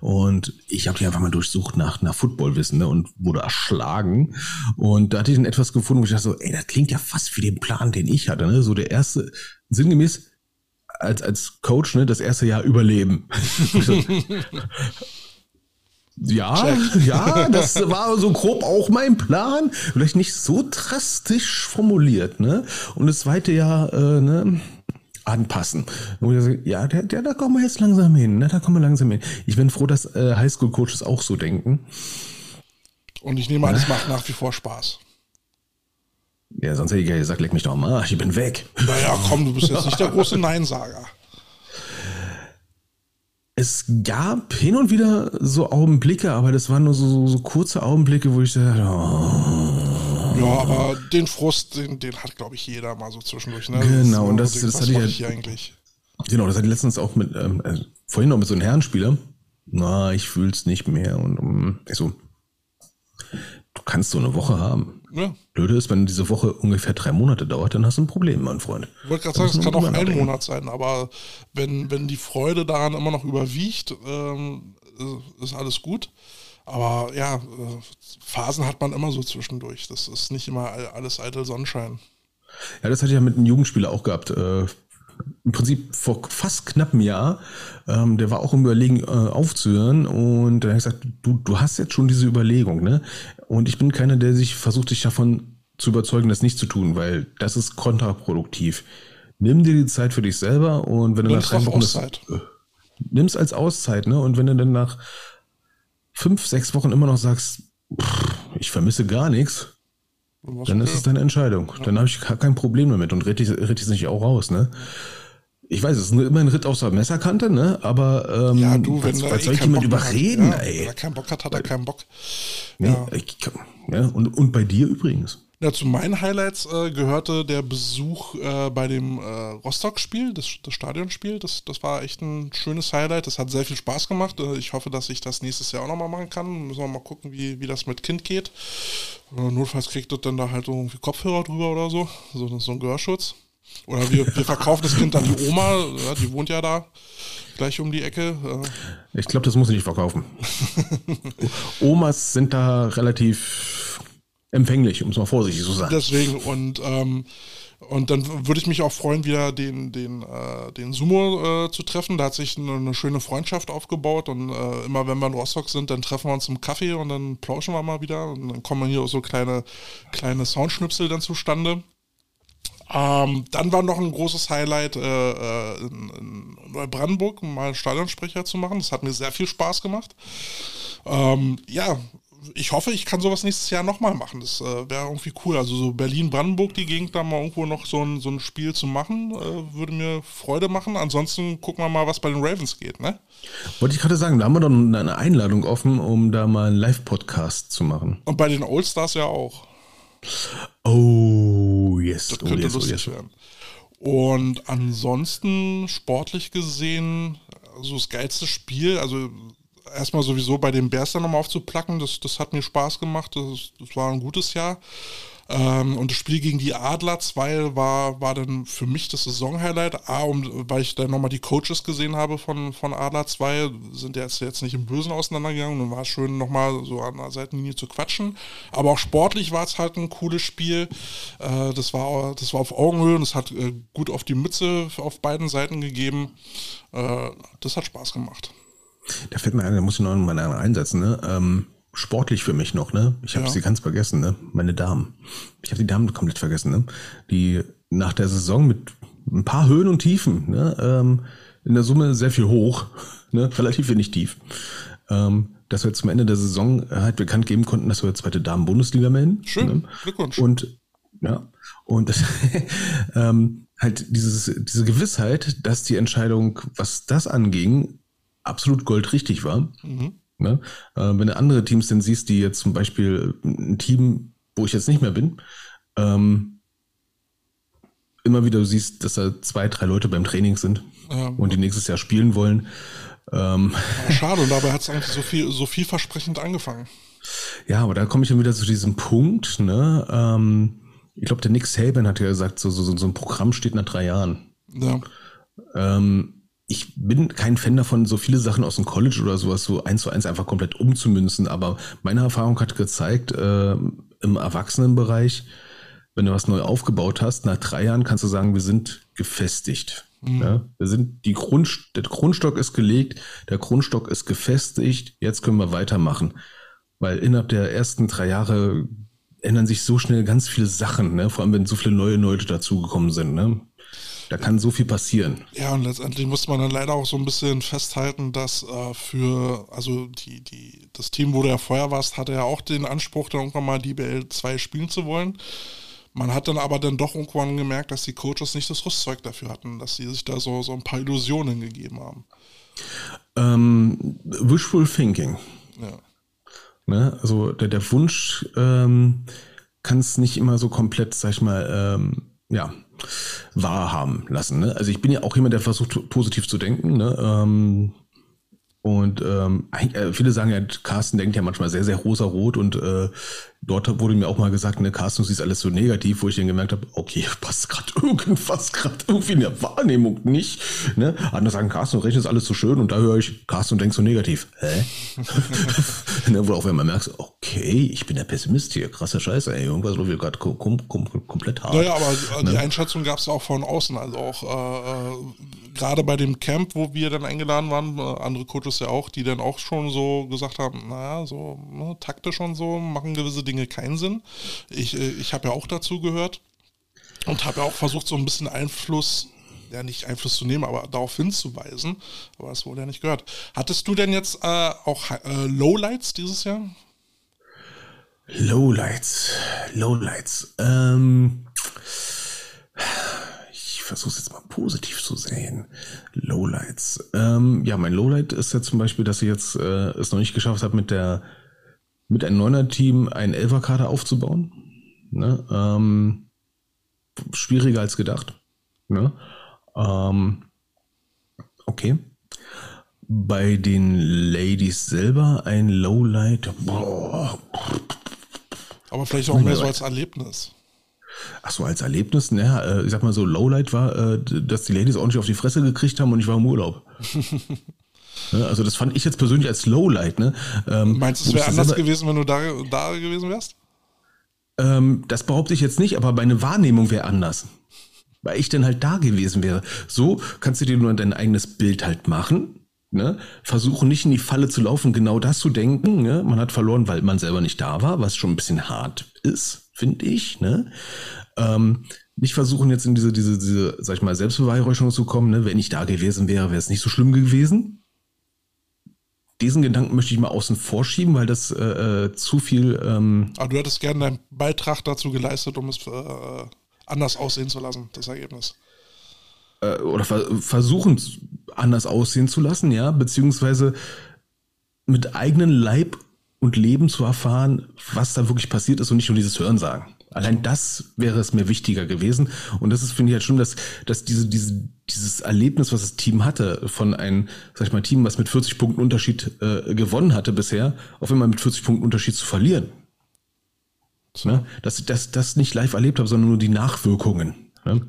Und ich habe die einfach mal durchsucht nach, nach Footballwissen ne? und wurde erschlagen. Und da hatte ich dann etwas gefunden, wo ich dachte so, ey, das klingt ja fast wie den Plan, den ich hatte. Ne? So der erste, sinngemäß, als, als Coach, ne, das erste Jahr überleben. <laughs> Ja, ja, das <laughs> war so grob auch mein Plan. Vielleicht nicht so drastisch formuliert, ne? Und das zweite Jahr, äh, ne? anpassen. ja, der, der, da kommen wir jetzt langsam hin, ne? da kommen wir langsam hin. Ich bin froh, dass äh, Highschool-Coaches auch so denken. Und ich nehme an, es macht nach wie vor Spaß. Ja, sonst hätte ich ja gesagt, leck mich doch mal, ich bin weg. Naja, komm, du bist jetzt nicht der <laughs> große Neinsager. Es gab hin und wieder so Augenblicke, aber das waren nur so, so, so kurze Augenblicke, wo ich dachte, oh. Ja, aber den Frust, den, den hat, glaube ich, jeder mal so zwischendurch. Ne? Genau, und das, das hatte ich, ja, eigentlich. Genau, das hatte ich letztens auch mit, ähm, äh, vorhin noch mit so einem Herrenspieler. Na, ich fühl's nicht mehr. Und um, ich so, du kannst so eine Woche haben. Ja. Blöde ist, wenn diese Woche ungefähr drei Monate dauert, dann hast du ein Problem, mein Freund. Ich wollte gerade sagen, es kann auch ein Monat sein, aber wenn, wenn die Freude daran immer noch überwiegt, ähm, ist alles gut. Aber ja, äh, Phasen hat man immer so zwischendurch. Das ist nicht immer alles eitel Sonnenschein. Ja, das hatte ich ja mit einem Jugendspieler auch gehabt. Im Prinzip vor fast knapp einem Jahr. Ähm, der war auch im Überlegen äh, aufzuhören und er hat gesagt, du, du hast jetzt schon diese Überlegung, ne? Und ich bin keiner, der sich versucht, sich davon zu überzeugen, das nicht zu tun, weil das ist kontraproduktiv. Nimm dir die Zeit für dich selber und wenn du nach drei Wochen Auszeit. das, äh, nimm's als Auszeit, ne? Und wenn du dann nach fünf, sechs Wochen immer noch sagst, pff, ich vermisse gar nichts, dann ist es deine Entscheidung. Ja. Dann habe ich kein Problem damit und ich es nicht auch raus, ne? Ich weiß, es ist immer ein Ritt aus der Messerkante, ne? Aber ähm, ja, du, wenn was, was soll ich jemand überreden, hat, ja, ey? Wenn er keinen Bock hat, hat er keinen Bock. Nee, ja. Ich, ja und, und bei dir übrigens. Ja, zu meinen Highlights äh, gehörte der Besuch äh, bei dem äh, Rostock-Spiel, das, das Stadionspiel. Das, das war echt ein schönes Highlight. Das hat sehr viel Spaß gemacht. Äh, ich hoffe, dass ich das nächstes Jahr auch nochmal machen kann. Müssen wir mal gucken, wie, wie das mit Kind geht. Äh, notfalls kriegt das dann da halt irgendwie Kopfhörer drüber oder so. So, so ein Gehörschutz. Oder wir, wir verkaufen das Kind an die Oma, ja, die wohnt ja da gleich um die Ecke. Ich glaube, das muss ich nicht verkaufen. <laughs> Omas sind da relativ empfänglich, um es mal vorsichtig zu sagen. Deswegen und ähm, und dann würde ich mich auch freuen, wieder den, den, äh, den Sumo äh, zu treffen. Da hat sich eine, eine schöne Freundschaft aufgebaut und äh, immer wenn wir in Rostock sind, dann treffen wir uns im Kaffee und dann plauschen wir mal wieder und dann kommen hier auch so kleine, kleine Soundschnipsel dann zustande. Ähm, dann war noch ein großes Highlight äh, äh, in, in, Neubrandenburg, mal Stadionsprecher zu machen. Das hat mir sehr viel Spaß gemacht. Ähm, ja, ich hoffe, ich kann sowas nächstes Jahr nochmal machen. Das äh, wäre irgendwie cool. Also so Berlin-Brandenburg, die Gegend, da mal irgendwo noch so ein, so ein Spiel zu machen, äh, würde mir Freude machen. Ansonsten gucken wir mal, was bei den Ravens geht, ne? Wollte ich gerade sagen, da haben wir doch eine Einladung offen, um da mal einen Live-Podcast zu machen. Und bei den Oldstars ja auch. Oh, yes. Das könnte oh, yes, lustig oh, yes. werden. Und ansonsten, sportlich gesehen, also das geilste Spiel, also erstmal sowieso bei den Bears dann nochmal aufzuplacken, das, das hat mir Spaß gemacht, das, das war ein gutes Jahr. Ähm, und das Spiel gegen die Adler 2 war, war dann für mich das Saisonhighlight. A, um, weil ich dann nochmal die Coaches gesehen habe von, von Adler 2, sind jetzt, jetzt nicht im Bösen auseinandergegangen und war schön nochmal so an der Seitenlinie zu quatschen. Aber auch sportlich war es halt ein cooles Spiel. Äh, das, war, das war auf Augenhöhe und es hat äh, gut auf die Mütze auf beiden Seiten gegeben. Äh, das hat Spaß gemacht. Da fällt mir ein, da muss ich noch mal einsetzen, ne? Ähm sportlich für mich noch, ne? Ich habe ja. sie ganz vergessen, ne? Meine Damen. Ich habe die Damen komplett vergessen, ne? Die nach der Saison mit ein paar Höhen und Tiefen, ne? Ähm, in der Summe sehr viel hoch, <laughs> ne? Relativ wenig tief. Ähm, dass wir zum Ende der Saison halt bekannt geben konnten, dass wir zweite Damen-Bundesliga melden. Schön, ne? Glückwunsch. Und ja, und <laughs> ähm, halt dieses, diese Gewissheit, dass die Entscheidung, was das anging, absolut goldrichtig war. Mhm. Ne? Äh, wenn du andere Teams denn siehst, die jetzt zum Beispiel ein Team, wo ich jetzt nicht mehr bin, ähm, immer wieder siehst, dass da zwei, drei Leute beim Training sind ja. und die nächstes Jahr spielen wollen. Ähm, schade, und dabei hat es eigentlich so viel, so vielversprechend angefangen. Ja, aber da komme ich dann wieder zu diesem Punkt, ne? Ähm, ich glaube, der Nick Saban hat ja gesagt, so, so, so ein Programm steht nach drei Jahren. Ja. Ähm, ich bin kein Fan davon, so viele Sachen aus dem College oder sowas so eins zu eins einfach komplett umzumünzen, aber meine Erfahrung hat gezeigt, äh, im Erwachsenenbereich, wenn du was neu aufgebaut hast, nach drei Jahren kannst du sagen, wir sind gefestigt. Mhm. Ja, wir sind die Grund, der Grundstock ist gelegt, der Grundstock ist gefestigt, jetzt können wir weitermachen. Weil innerhalb der ersten drei Jahre ändern sich so schnell ganz viele Sachen, ne? vor allem wenn so viele neue Leute dazugekommen sind. Ne? Da kann so viel passieren. Ja, und letztendlich muss man dann leider auch so ein bisschen festhalten, dass äh, für, also die, die, das Team, wo du ja vorher warst, hatte ja auch den Anspruch, dann irgendwann mal die BL 2 spielen zu wollen. Man hat dann aber dann doch irgendwann gemerkt, dass die Coaches nicht das Rüstzeug dafür hatten, dass sie sich da so, so ein paar Illusionen gegeben haben. Ähm, wishful Thinking. Ja. Ne? Also der, der Wunsch ähm, kann es nicht immer so komplett, sag ich mal, ähm, ja, wahrhaben lassen. Ne? Also ich bin ja auch jemand, der versucht, positiv zu denken. Ne? Ähm, und ähm, äh, viele sagen ja, Carsten denkt ja manchmal sehr, sehr rosa-rot und äh, dort wurde mir auch mal gesagt, ne, Carsten, du siehst alles so negativ, wo ich dann gemerkt habe, okay, <laughs> passt gerade irgendwas gerade irgendwie in der Wahrnehmung nicht. Ne? Andere sagen, Carsten, du rechnest alles so schön und da höre ich, Carsten, du denkst so negativ. Hä? <laughs> <laughs> ne, wo auch wenn man merkt, okay, ich bin der Pessimist hier, krasser Scheiße, ey, irgendwas läuft gerade kom kom kom komplett hart. Naja, aber ne? die Einschätzung gab es auch von außen, also auch äh, äh, gerade bei dem Camp, wo wir dann eingeladen waren, äh, andere Coaches ja auch, die dann auch schon so gesagt haben, naja, so ne, taktisch und so, machen gewisse Dinge keinen Sinn. Ich, äh, ich habe ja auch dazu gehört und habe ja auch versucht, so ein bisschen Einfluss, ja nicht Einfluss zu nehmen, aber darauf hinzuweisen. Aber das wurde ja nicht gehört. Hattest du denn jetzt äh, auch äh, Lowlights dieses Jahr? Lowlights, Lowlights. Ähm, ich versuche es jetzt mal positiv zu sehen. Lowlights. Ähm, ja, mein Lowlight ist ja zum Beispiel, dass ich jetzt äh, es noch nicht geschafft habe, mit der mit einem Neuner-Team einen Elferkader aufzubauen. Ne? Ähm, schwieriger als gedacht. Ne? Ähm, okay. Bei den Ladies selber ein Lowlight. Boah. Aber vielleicht auch mehr so als Erlebnis. Ach so, als Erlebnis, naja, äh, ich sag mal so, Lowlight war, äh, dass die Ladies nicht auf die Fresse gekriegt haben und ich war im Urlaub. <laughs> Ne? Also das fand ich jetzt persönlich als Lowlight. Ne? Ähm, Meinst du, es wäre anders gewesen, wenn du da, da gewesen wärst? Ähm, das behaupte ich jetzt nicht, aber meine Wahrnehmung wäre anders. Weil ich dann halt da gewesen wäre. So kannst du dir nur dein eigenes Bild halt machen. Ne? Versuchen nicht in die Falle zu laufen, genau das zu denken. Ne? Man hat verloren, weil man selber nicht da war, was schon ein bisschen hart ist, finde ich. Ne? Ähm, nicht versuchen jetzt in diese, diese, diese, sag ich mal, Selbstbeweihräucherung zu kommen. Ne? Wenn ich da gewesen wäre, wäre es nicht so schlimm gewesen diesen Gedanken möchte ich mal außen vorschieben, weil das äh, äh, zu viel. Ähm Aber du hättest gerne deinen Beitrag dazu geleistet, um es äh, anders aussehen zu lassen, das Ergebnis. Äh, oder ver versuchen anders aussehen zu lassen, ja, beziehungsweise mit eigenen Leib und Leben zu erfahren, was da wirklich passiert ist und nicht nur dieses Hörensagen. Allein das wäre es mir wichtiger gewesen. Und das ist, finde ich halt schon, dass, dass diese, diese, dieses Erlebnis, was das Team hatte, von einem, sag ich mal, Team, was mit 40 Punkten Unterschied äh, gewonnen hatte bisher, auf einmal mit 40 Punkten Unterschied zu verlieren. So. Ne? Dass ich das, das nicht live erlebt habe, sondern nur die Nachwirkungen. Ne?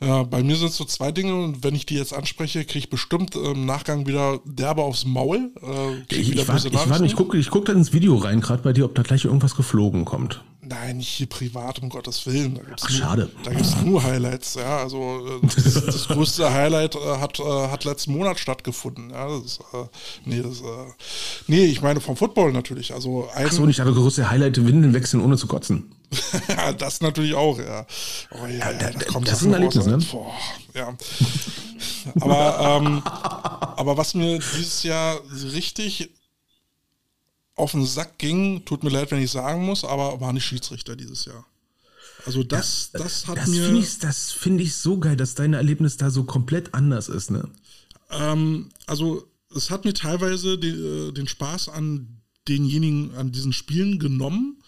Ja, bei mir sind es so zwei Dinge und wenn ich die jetzt anspreche, kriege ich bestimmt im Nachgang wieder derbe aufs Maul. Äh, ich, ich, warte, ich, warte, ich gucke ich guck dann ins Video rein, gerade bei dir, ob da gleich irgendwas geflogen kommt. Nein, nicht hier privat, um Gottes Willen. Da gibt's Ach, nur, schade. Da gibt es nur Highlights, ja. Also äh, das, das größte Highlight äh, hat, äh, hat letzten Monat stattgefunden. Ja, das ist, äh, nee, das, äh, nee, ich meine vom Football natürlich. Also ein, Ach so, nicht aber größte Highlight, Windeln wechseln ohne zu kotzen. <laughs> ja, das natürlich auch, ja. Oh, ja, ja, da, da kommt das ist ein Erlebnis, ne? Boah, ja. aber, ähm, aber was mir dieses Jahr richtig auf den Sack ging, tut mir leid, wenn ich sagen muss, aber war nicht Schiedsrichter dieses Jahr. Also das, ja, das hat das mir. Find ich, das finde ich so geil, dass dein Erlebnis da so komplett anders ist, ne? Ähm, also es hat mir teilweise die, äh, den Spaß an denjenigen, an diesen Spielen genommen.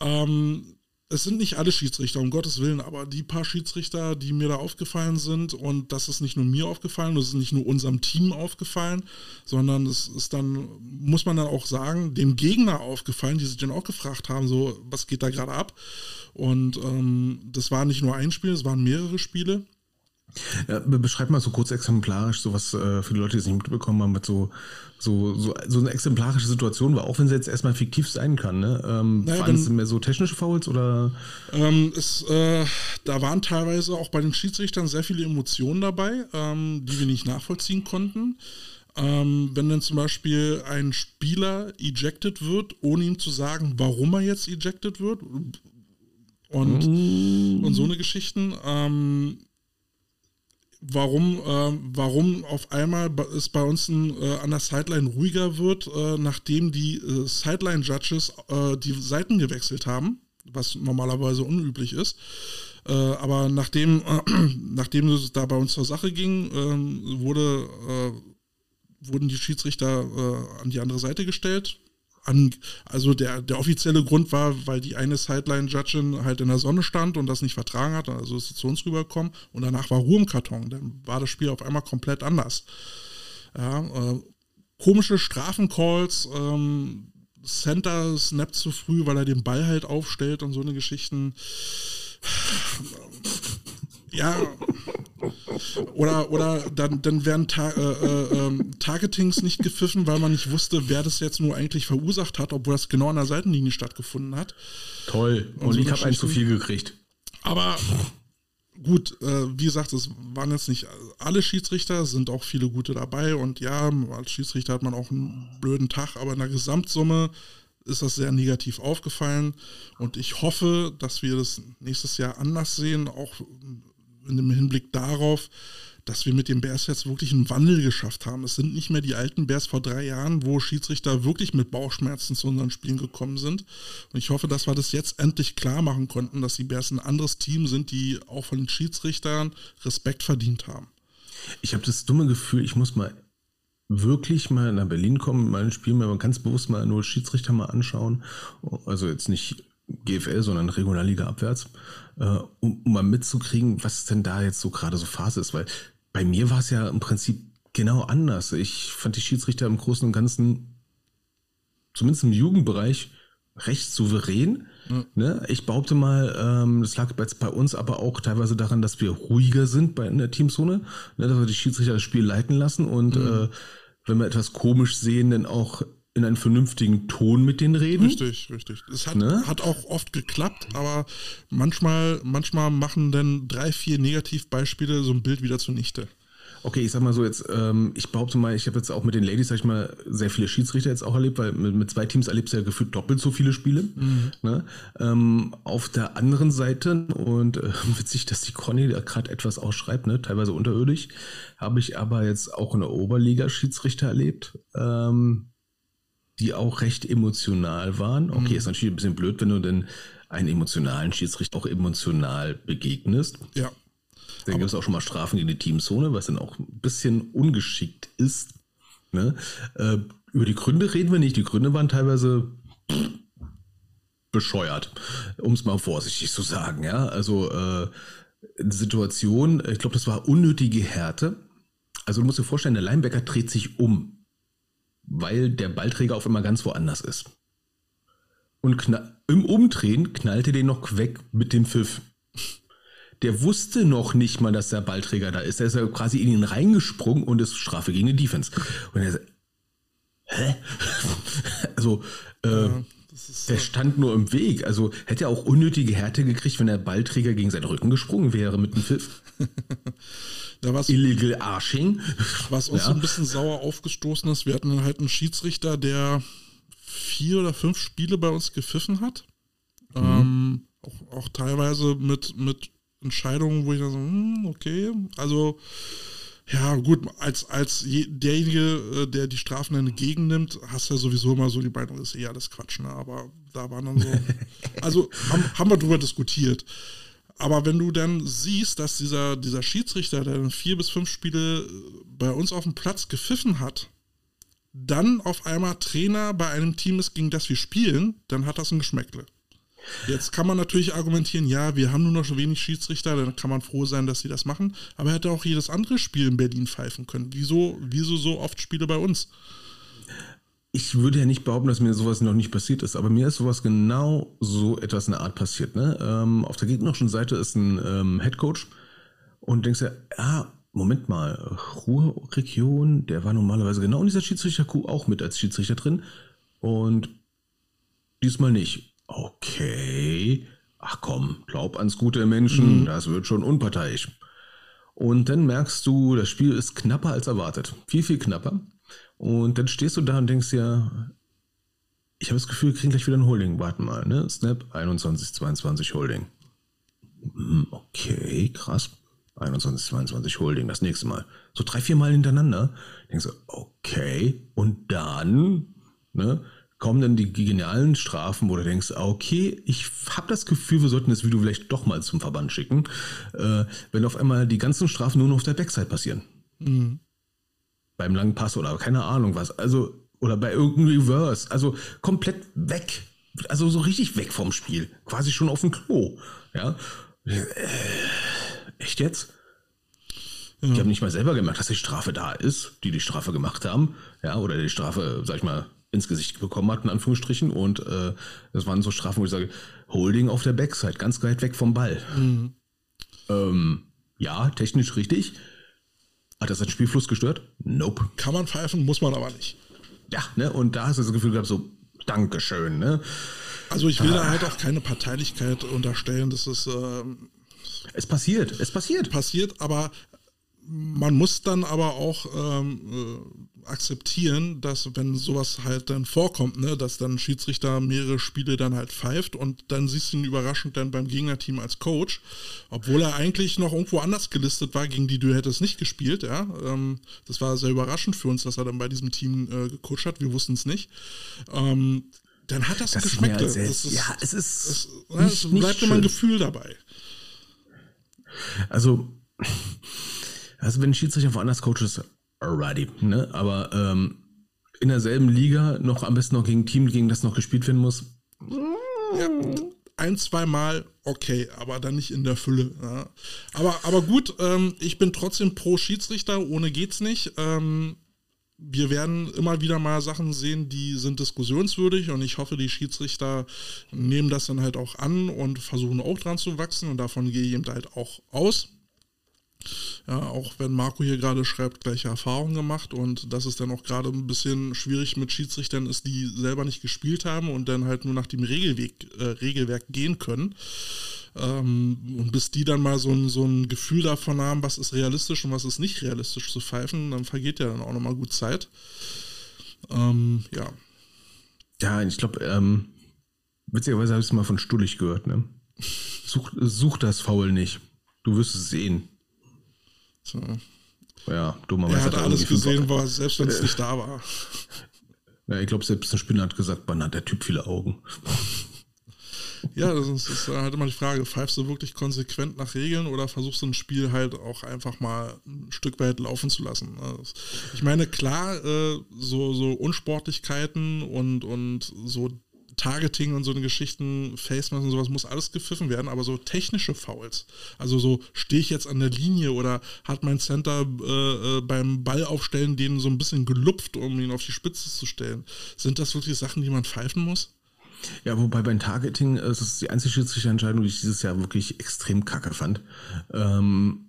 Ähm, es sind nicht alle Schiedsrichter, um Gottes Willen, aber die paar Schiedsrichter, die mir da aufgefallen sind, und das ist nicht nur mir aufgefallen, das ist nicht nur unserem Team aufgefallen, sondern es ist dann, muss man dann auch sagen, dem Gegner aufgefallen, die sich dann auch gefragt haben, so, was geht da gerade ab? Und ähm, das war nicht nur ein Spiel, es waren mehrere Spiele. Ja, beschreib mal so kurz exemplarisch, so was äh, für die Leute, die es nicht mitbekommen haben, mit so, so, so, so eine exemplarische Situation war, auch wenn sie jetzt erstmal fiktiv sein kann. Ne? Ähm, naja, waren es mehr so technische Fouls oder? Ähm, es, äh, da waren teilweise auch bei den Schiedsrichtern sehr viele Emotionen dabei, ähm, die wir nicht nachvollziehen konnten. Ähm, wenn dann zum Beispiel ein Spieler ejected wird, ohne ihm zu sagen, warum er jetzt ejected wird und, mm. und so eine Geschichten. Ähm, warum, äh, warum auf einmal es bei uns ein, äh, an der Sideline ruhiger wird, äh, nachdem die äh, Sideline-Judges äh, die Seiten gewechselt haben, was normalerweise unüblich ist. Äh, aber nachdem, <clears throat> nachdem es da bei uns zur Sache ging, ähm, wurde wurden die Schiedsrichter an die andere Seite gestellt. An, also der, der offizielle Grund war, weil die eine Sideline-Judgin halt in der Sonne stand und das nicht vertragen hat, also ist zu uns rübergekommen und danach war Ruhe im Karton. Dann war das Spiel auf einmal komplett anders. Ja, äh, komische Strafencalls, ähm, Center snappt zu früh, weil er den Ball halt aufstellt und so eine Geschichten. Ja, oder, oder dann, dann werden Ta äh, äh, ähm, Targetings nicht gepfiffen, weil man nicht wusste, wer das jetzt nur eigentlich verursacht hat, obwohl das genau an der Seitenlinie stattgefunden hat. Toll. Und, Und so ich habe einen zu viel gekriegt. Aber gut, äh, wie gesagt, es waren jetzt nicht alle Schiedsrichter, sind auch viele gute dabei. Und ja, als Schiedsrichter hat man auch einen blöden Tag, aber in der Gesamtsumme ist das sehr negativ aufgefallen. Und ich hoffe, dass wir das nächstes Jahr anders sehen, auch dem Hinblick darauf, dass wir mit den Bears jetzt wirklich einen Wandel geschafft haben. Es sind nicht mehr die alten Bears vor drei Jahren, wo Schiedsrichter wirklich mit Bauchschmerzen zu unseren Spielen gekommen sind. Und ich hoffe, dass wir das jetzt endlich klar machen konnten, dass die Bears ein anderes Team sind, die auch von den Schiedsrichtern Respekt verdient haben. Ich habe das dumme Gefühl, ich muss mal wirklich mal nach Berlin kommen, mal ein Spiel, mal ganz bewusst mal nur Schiedsrichter mal anschauen. Also jetzt nicht GFL, sondern Regionalliga abwärts, äh, um, um mal mitzukriegen, was denn da jetzt so gerade so Phase ist. Weil bei mir war es ja im Prinzip genau anders. Ich fand die Schiedsrichter im Großen und Ganzen, zumindest im Jugendbereich, recht souverän. Mhm. Ne? Ich behaupte mal, ähm, das lag jetzt bei uns aber auch teilweise daran, dass wir ruhiger sind bei, in der Teamzone, ne? dass wir die Schiedsrichter das Spiel leiten lassen und mhm. äh, wenn wir etwas komisch sehen, dann auch in einen vernünftigen Ton mit denen reden. Richtig, richtig. Es hat, ne? hat auch oft geklappt, aber manchmal, manchmal machen dann drei, vier Negativbeispiele so ein Bild wieder zunichte. Okay, ich sag mal so jetzt, ähm, ich behaupte mal, ich habe jetzt auch mit den Ladies, sag ich mal, sehr viele Schiedsrichter jetzt auch erlebt, weil mit, mit zwei Teams erlebst du ja gefühlt doppelt so viele Spiele. Mhm. Ne? Ähm, auf der anderen Seite, und äh, <laughs> witzig, dass die Conny da gerade etwas ausschreibt, ne? teilweise unterirdisch, habe ich aber jetzt auch in der Oberliga Schiedsrichter erlebt. Ähm, die auch recht emotional waren. Okay, mhm. ist natürlich ein bisschen blöd, wenn du denn einen emotionalen Schiedsrichter auch emotional begegnest. Ja. Dann gibt es auch schon mal Strafen gegen die Teamzone, was dann auch ein bisschen ungeschickt ist. Ne? Äh, über die Gründe reden wir nicht. Die Gründe waren teilweise bescheuert, um es mal vorsichtig zu sagen. Ja, also äh, Situation, ich glaube, das war unnötige Härte. Also du musst dir vorstellen, der Linebacker dreht sich um weil der Ballträger auf einmal ganz woanders ist. Und im Umdrehen knallte den noch weg mit dem Pfiff. Der wusste noch nicht mal, dass der Ballträger da ist. Er ist ja quasi in ihn reingesprungen und ist Strafe gegen die Defense. Und er sagt, hä? <laughs> also, äh, ja, der stand nur im Weg. Also hätte er auch unnötige Härte gekriegt, wenn der Ballträger gegen seinen Rücken gesprungen wäre mit dem Pfiff. <laughs> Ja, was, Illegal Arsching. <laughs> Was uns ja. ein bisschen sauer aufgestoßen ist, wir hatten halt einen Schiedsrichter, der vier oder fünf Spiele bei uns gepfiffen hat. Mhm. Ähm, auch, auch, teilweise mit, mit Entscheidungen, wo ich dann so, hm, okay, also ja, gut, als, als je, derjenige, äh, der die Strafen dann entgegennimmt, hast du ja sowieso immer so die Meinung, ist eh alles Quatsch, ne? Aber da waren dann so. <laughs> also haben, haben wir drüber diskutiert. Aber wenn du dann siehst, dass dieser, dieser Schiedsrichter, der dann vier bis fünf Spiele äh, bei uns auf dem Platz gepfiffen hat, dann auf einmal Trainer bei einem Team ist, gegen das wir spielen, dann hat das ein Geschmäckle. Jetzt kann man natürlich argumentieren, ja, wir haben nur noch so wenig Schiedsrichter, dann kann man froh sein, dass sie das machen. Aber er hätte auch jedes andere Spiel in Berlin pfeifen können. Wieso, wieso so oft Spiele bei uns? Ich würde ja nicht behaupten, dass mir sowas noch nicht passiert ist, aber mir ist sowas genau so etwas in der Art passiert. Ne? Ähm, auf der gegnerischen Seite ist ein ähm, Head Coach und denkst ja, Moment mal, Ruhrregion, der war normalerweise genau in dieser Schiedsrichter-Kuh auch mit als Schiedsrichter drin und diesmal nicht. Okay, ach komm, glaub ans gute Menschen, mhm. das wird schon unparteiisch. Und dann merkst du, das Spiel ist knapper als erwartet. Viel, viel knapper. Und dann stehst du da und denkst dir, ich habe das Gefühl, wir kriegen gleich wieder ein Holding. Warte mal, ne? Snap 21, 22 Holding. Hm, okay, krass. 21, 22 Holding, das nächste Mal. So drei, vier Mal hintereinander. Denkst du, okay. Und dann, ne? kommen dann die genialen Strafen, wo du denkst, okay, ich habe das Gefühl, wir sollten das Video vielleicht doch mal zum Verband schicken, äh, wenn auf einmal die ganzen Strafen nur noch auf der Backside passieren. Mhm. Beim langen Pass oder keine Ahnung was. Also, oder bei irgendeinem Reverse. Also komplett weg. Also so richtig weg vom Spiel. Quasi schon auf dem Klo. Ja. Äh, echt jetzt? Ja. Die haben nicht mal selber gemerkt, dass die Strafe da ist, die die Strafe gemacht haben. Ja, oder die Strafe, sag ich mal, ins Gesicht bekommen hat, in Anführungsstrichen. Und äh, das waren so Strafen, wo ich sage, Holding auf der Backside, ganz weit weg vom Ball. Mhm. Ähm, ja, technisch richtig. Hat das den Spielfluss gestört? Nope. Kann man pfeifen, muss man aber nicht. Ja, ne? Und da hast du das Gefühl gehabt, so, Dankeschön, ne? Also ich will ah. da halt auch keine Parteilichkeit unterstellen, das ist. Ähm, es passiert, es passiert. Passiert, aber man muss dann aber auch ähm, äh, akzeptieren, dass wenn sowas halt dann vorkommt, ne, dass dann Schiedsrichter mehrere Spiele dann halt pfeift und dann siehst du ihn überraschend dann beim Gegnerteam als Coach, obwohl er eigentlich noch irgendwo anders gelistet war, gegen die du hättest nicht gespielt, ja. Ähm, das war sehr überraschend für uns, dass er dann bei diesem Team äh, gecoacht hat, wir wussten es nicht. Ähm, dann hat das, das geschmeckt. Das ist, ja, es ist. Es, nicht, es bleibt immer ein Gefühl dabei. Also also wenn ein Schiedsrichter woanders Coach ist, alrighty, ne? Aber ähm, in derselben Liga noch am besten noch gegen ein Team, gegen das noch gespielt werden muss. Ja, ein, zwei Mal okay, aber dann nicht in der Fülle. Ja. Aber, aber gut, ähm, ich bin trotzdem pro Schiedsrichter, ohne geht's nicht. Ähm, wir werden immer wieder mal Sachen sehen, die sind diskussionswürdig und ich hoffe, die Schiedsrichter nehmen das dann halt auch an und versuchen auch dran zu wachsen und davon gehe ich eben halt auch aus. Ja, auch wenn Marco hier gerade schreibt, gleiche Erfahrungen gemacht und dass es dann auch gerade ein bisschen schwierig mit Schiedsrichtern ist, die selber nicht gespielt haben und dann halt nur nach dem Regelweg, äh, Regelwerk gehen können. Ähm, und bis die dann mal so ein, so ein Gefühl davon haben, was ist realistisch und was ist nicht realistisch zu pfeifen, dann vergeht ja dann auch nochmal gut Zeit. Ähm, ja. Ja, ich glaube, ähm, witzigerweise habe ich es mal von Stullig gehört, ne? Such, such das Faul nicht. Du wirst es sehen. So. Ja, dummerweise. Er hat, hat alles gesehen, war, selbst wenn es nicht da war. Ja, ich glaube, selbst ein Spinner hat gesagt, man hat der Typ viele Augen. Ja, das ist, das ist, halt immer die Frage, pfeifst du wirklich konsequent nach Regeln oder versuchst du ein Spiel halt auch einfach mal ein Stück weit laufen zu lassen? Ich meine, klar, äh, so, so Unsportlichkeiten und, und so Targeting und so eine Geschichten, Facemask und sowas muss alles gepfiffen werden, aber so technische Fouls, also so stehe ich jetzt an der Linie oder hat mein Center äh, äh, beim Ballaufstellen den so ein bisschen gelupft, um ihn auf die Spitze zu stellen, sind das wirklich Sachen, die man pfeifen muss? Ja, wobei beim Targeting, das ist die einzige Schiedsrichterentscheidung, die ich dieses Jahr wirklich extrem kacke fand. Ähm,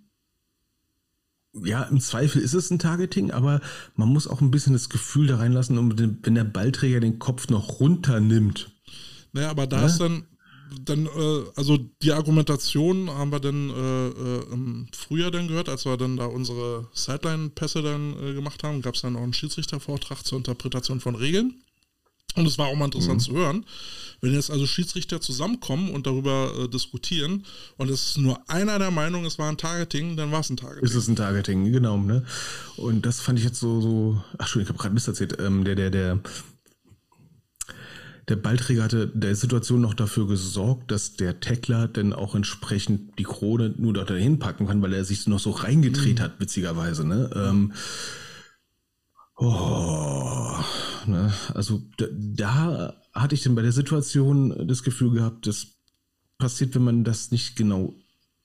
ja, im Zweifel ist es ein Targeting, aber man muss auch ein bisschen das Gefühl da reinlassen, wenn der Ballträger den Kopf noch runternimmt. Naja, aber da ja? ist dann, dann äh, also die Argumentation haben wir dann äh, äh, im Frühjahr dann gehört, als wir dann da unsere Sideline-Pässe dann äh, gemacht haben, gab es dann auch einen Schiedsrichtervortrag zur Interpretation von Regeln. Und es war auch mal interessant mhm. zu hören. Wenn jetzt also Schiedsrichter zusammenkommen und darüber äh, diskutieren und es ist nur einer der Meinung, es war ein Targeting, dann war es ein Targeting. Ist es ein Targeting, genau. Ne? Und das fand ich jetzt so, so ach schon, ich habe gerade Mist erzählt, ähm, der, der, der, der Ballträger hatte der Situation noch dafür gesorgt, dass der Tackler dann auch entsprechend die Krone nur dort dahin packen kann, weil er sich noch so reingedreht mhm. hat, witzigerweise. Ne? Ähm, oh, ne? Also da, da hatte ich denn bei der Situation das Gefühl gehabt, das passiert, wenn man das nicht genau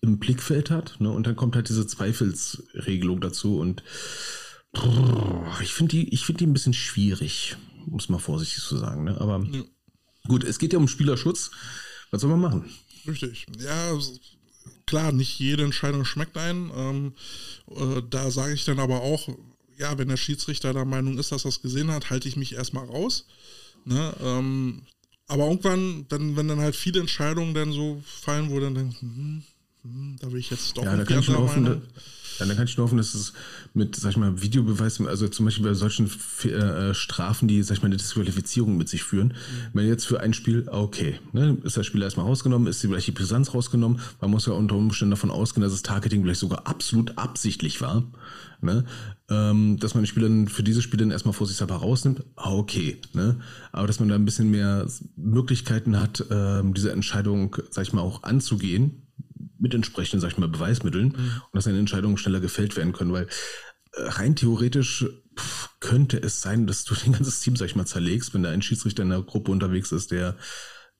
im Blickfeld hat. Ne? Und dann kommt halt diese Zweifelsregelung dazu. Und ich finde die, find die ein bisschen schwierig, muss man vorsichtig zu sagen. Ne? Aber ja. gut, es geht ja um Spielerschutz. Was soll man machen? Richtig. Ja, klar, nicht jede Entscheidung schmeckt ein. Ähm, äh, da sage ich dann aber auch, ja, wenn der Schiedsrichter der Meinung ist, dass er es gesehen hat, halte ich mich erstmal raus. Ne? Ähm, aber irgendwann, wenn, wenn dann halt viele Entscheidungen dann so fallen, wo dann denkt, hm, hm, da will ich jetzt doch ja, da kann ich nur hoffen, ja, dann kann ich nur hoffen, dass es mit, sag ich mal, Videobeweis, also zum Beispiel bei solchen äh, Strafen, die, sag ich mal, eine Disqualifizierung mit sich führen, mhm. wenn jetzt für ein Spiel, okay, ne, ist das Spiel erstmal rausgenommen, ist vielleicht die Brisanz rausgenommen, man muss ja unter Umständen davon ausgehen, dass das Targeting vielleicht sogar absolut absichtlich war, ne, ähm, dass man die Spieler für diese Spiele dann erstmal vor sich selber rausnimmt, ah, okay, ne, aber dass man da ein bisschen mehr Möglichkeiten hat, ähm, diese Entscheidung, sag ich mal, auch anzugehen, mit entsprechenden, sag ich mal, Beweismitteln mhm. und dass seine Entscheidungen schneller gefällt werden können, weil äh, rein theoretisch könnte es sein, dass du <laughs> dein ganzes Team, sag ich mal, zerlegst, wenn da ein Schiedsrichter in der Gruppe unterwegs ist, der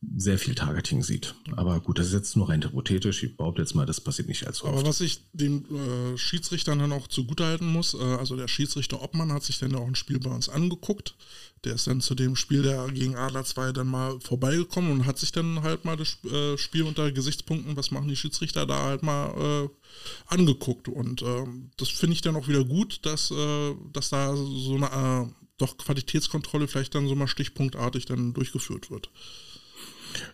sehr viel Targeting sieht. Aber gut, das ist jetzt nur rein hypothetisch. Ich behaupte jetzt mal, das passiert nicht allzu oft. Aber was ich den äh, Schiedsrichtern dann auch zugutehalten muss, äh, also der Schiedsrichter Obmann hat sich dann auch ein Spiel bei uns angeguckt. Der ist dann zu dem Spiel der gegen Adler 2 dann mal vorbeigekommen und hat sich dann halt mal das äh, Spiel unter Gesichtspunkten, was machen die Schiedsrichter da halt mal äh, angeguckt. Und ähm, das finde ich dann auch wieder gut, dass, äh, dass da so eine äh, doch Qualitätskontrolle vielleicht dann so mal stichpunktartig dann durchgeführt wird.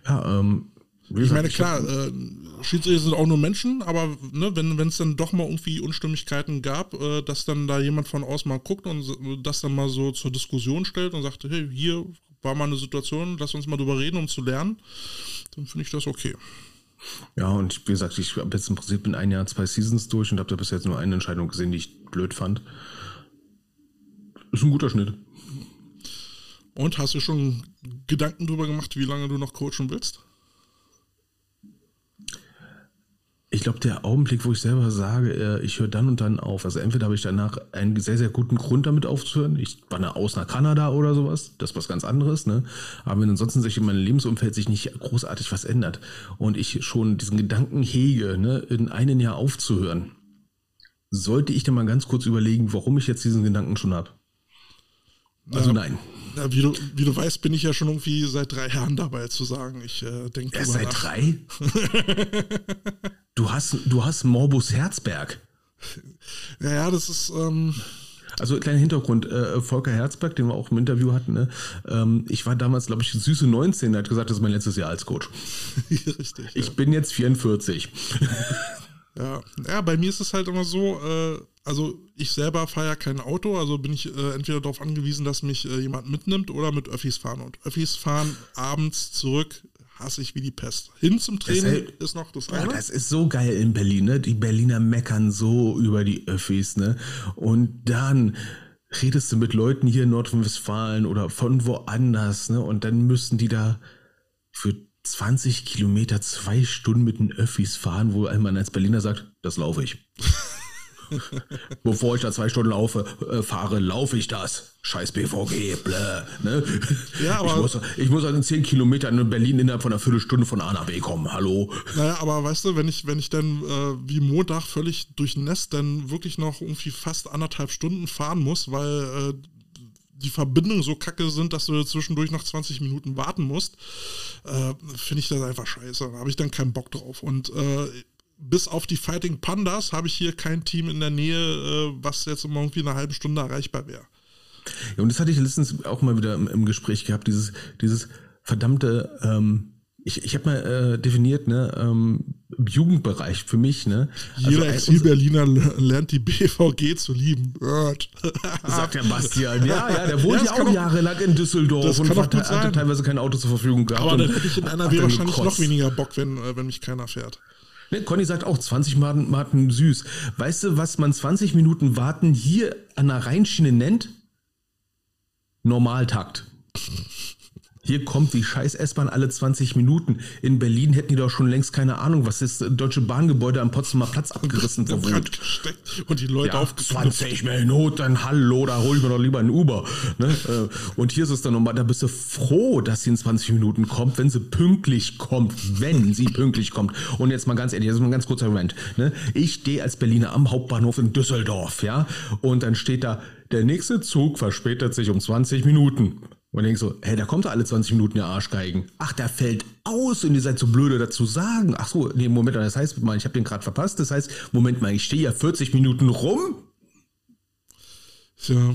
Ja, ähm, ich meine, klar, äh, Schiedsrichter sind auch nur Menschen, aber ne, wenn es dann doch mal irgendwie Unstimmigkeiten gab, äh, dass dann da jemand von außen mal guckt und das dann mal so zur Diskussion stellt und sagt, hey, hier war mal eine Situation, lass uns mal drüber reden, um zu lernen, dann finde ich das okay. Ja, und wie gesagt, ich habe jetzt im Prinzip in ein Jahr zwei Seasons durch und habe da bis jetzt nur eine Entscheidung gesehen, die ich blöd fand. Ist ein guter Schnitt. Und hast du schon Gedanken darüber gemacht, wie lange du noch coachen willst? Ich glaube, der Augenblick, wo ich selber sage, äh, ich höre dann und dann auf. Also entweder habe ich danach einen sehr, sehr guten Grund damit aufzuhören. Ich wandere aus nach Kanada oder sowas. Das ist was ganz anderes. Ne? Aber wenn ansonsten sich in meinem Lebensumfeld sich nicht großartig was ändert und ich schon diesen Gedanken hege, ne, in einem Jahr aufzuhören, sollte ich dann mal ganz kurz überlegen, warum ich jetzt diesen Gedanken schon habe. Also ja, nein. Ja, wie, du, wie du weißt, bin ich ja schon irgendwie seit drei Jahren dabei zu sagen. Ich äh, denke. Erst seit nach. drei? <laughs> du hast, du hast Morbus Herzberg. Ja, ja, das ist. Ähm also kleiner Hintergrund, äh, Volker Herzberg, den wir auch im Interview hatten, ne? ähm, ich war damals, glaube ich, süße 19, der hat gesagt, das ist mein letztes Jahr als Coach. <laughs> Richtig. Ich ja. bin jetzt 44. ja. ja, bei mir ist es halt immer so, äh, also ich selber fahre ja kein Auto, also bin ich äh, entweder darauf angewiesen, dass mich äh, jemand mitnimmt oder mit Öffis fahren. Und Öffis fahren abends zurück hasse ich wie die Pest. Hin zum Training das ist noch das eine. das ist so geil in Berlin, ne? Die Berliner meckern so über die Öffis, ne? Und dann redest du mit Leuten hier in Nordrhein-Westfalen oder von woanders, ne? Und dann müssen die da für 20 Kilometer zwei Stunden mit den Öffis fahren, wo man als Berliner sagt, das laufe ich. <laughs> Bevor ich da zwei Stunden laufe, äh, fahre, laufe ich das. Scheiß BVG, blä. Ne? Ja, aber ich muss, ich muss also in zehn Kilometern in Berlin innerhalb von einer Viertelstunde von A nach B kommen. Hallo. Naja, aber weißt du, wenn ich, wenn ich dann äh, wie Montag völlig durchnässt dann wirklich noch irgendwie fast anderthalb Stunden fahren muss, weil äh, die Verbindungen so kacke sind, dass du zwischendurch noch 20 Minuten warten musst, äh, finde ich das einfach scheiße. Da habe ich dann keinen Bock drauf. Und äh, bis auf die Fighting Pandas habe ich hier kein Team in der Nähe, äh, was jetzt immer irgendwie eine halbe Stunde erreichbar wäre. Ja, und das hatte ich letztens auch mal wieder im, im Gespräch gehabt, dieses, dieses verdammte, ähm, ich, ich habe mal äh, definiert, ne, ähm, Jugendbereich für mich, ne? Also Jeder Exil-Berliner lernt die <laughs> BVG zu lieben. <laughs> Sagt der Bastian. Ja, ja, der <laughs> wohnt ja, ja auch jahrelang in Düsseldorf und hat, hatte teilweise kein Auto zur Verfügung gehabt. Aber dann hätte ich in NRW wahrscheinlich noch weniger Bock, wenn, äh, wenn mich keiner fährt. Ne, Conny sagt auch 20 Minuten süß. Weißt du, was man 20 Minuten warten hier an der Rheinschiene nennt? Normaltakt. Hier kommt die scheiß S-Bahn alle 20 Minuten. In Berlin hätten die doch schon längst keine Ahnung, was das deutsche Bahngebäude am Potsdamer Platz abgerissen <laughs> wurde. Und die Leute ja, auf 20 Minuten, hallo, da hol ich mir doch lieber einen Uber. Ne? Äh, und hier ist es dann nochmal, da bist du froh, dass sie in 20 Minuten kommt, wenn sie pünktlich kommt, wenn sie pünktlich kommt. Und jetzt mal ganz ehrlich, das ist mal ein ganz kurzer Rant. Ne? Ich stehe als Berliner am Hauptbahnhof in Düsseldorf, ja, und dann steht da, der nächste Zug verspätet sich um 20 Minuten. Und denkst so, hey, da kommt er alle 20 Minuten, der Arschgeigen. Ach, der fällt aus und ihr seid so blöde dazu sagen. Ach so, nee, Moment, das heißt, ich habe den gerade verpasst. Das heißt, Moment mal, ich stehe ja 40 Minuten rum. Ja.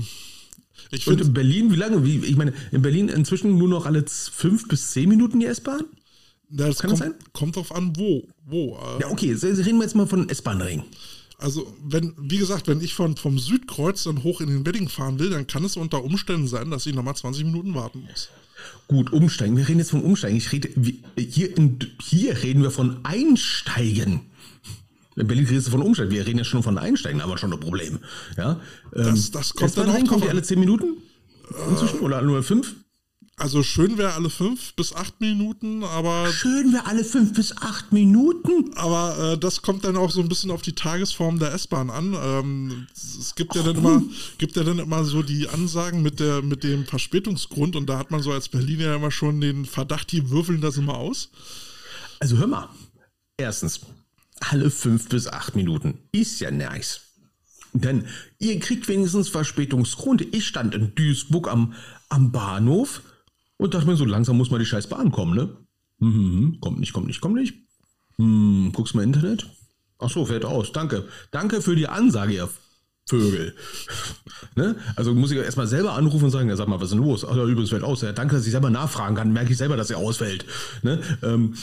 Ich und in Berlin, wie lange? Wie, ich meine, in Berlin inzwischen nur noch alle fünf bis zehn Minuten die S-Bahn? Das Kann kommt, das sein? Kommt drauf an, wo. wo äh, ja, okay, reden wir jetzt mal von S-Bahn-Ring. Also, wenn, wie gesagt, wenn ich von, vom Südkreuz dann hoch in den Wedding fahren will, dann kann es unter Umständen sein, dass ich nochmal 20 Minuten warten muss. Gut, umsteigen. Wir reden jetzt von Umsteigen. Ich rede, hier, in, hier reden wir von Einsteigen. In Berlin redest du von Umsteigen. Wir reden ja schon von Einsteigen, aber schon ein Problem. Ja, das, ähm, das kommt dann auch. Kommt alle 10 Minuten? Inzwischen? Äh, oder nur 5? Also schön wäre alle fünf bis acht Minuten, aber. Schön wäre alle fünf bis acht Minuten. Aber äh, das kommt dann auch so ein bisschen auf die Tagesform der S-Bahn an. Ähm, es gibt ja dann immer, gibt ja dann immer so die Ansagen mit der, mit dem Verspätungsgrund und da hat man so als Berliner ja immer schon den Verdacht, die würfeln das immer aus. Also hör mal. Erstens, alle fünf bis acht Minuten. Ist ja nice. Denn ihr kriegt wenigstens Verspätungsgrund. Ich stand in Duisburg am, am Bahnhof und dachte mir so, langsam muss mal die scheiß Bahn kommen, ne? Mhm, kommt nicht, kommt nicht, kommt nicht. Hm, guckst mal Internet? Ach so, fällt aus. Danke. Danke für die Ansage, ihr Vögel. <laughs> ne? Also muss ich erstmal selber anrufen und sagen, ja, sag mal, was ist denn los? Ach ja, übrigens fällt aus. Ja, danke, dass ich selber nachfragen kann. Merke ich selber, dass er ausfällt. Ne? Ähm,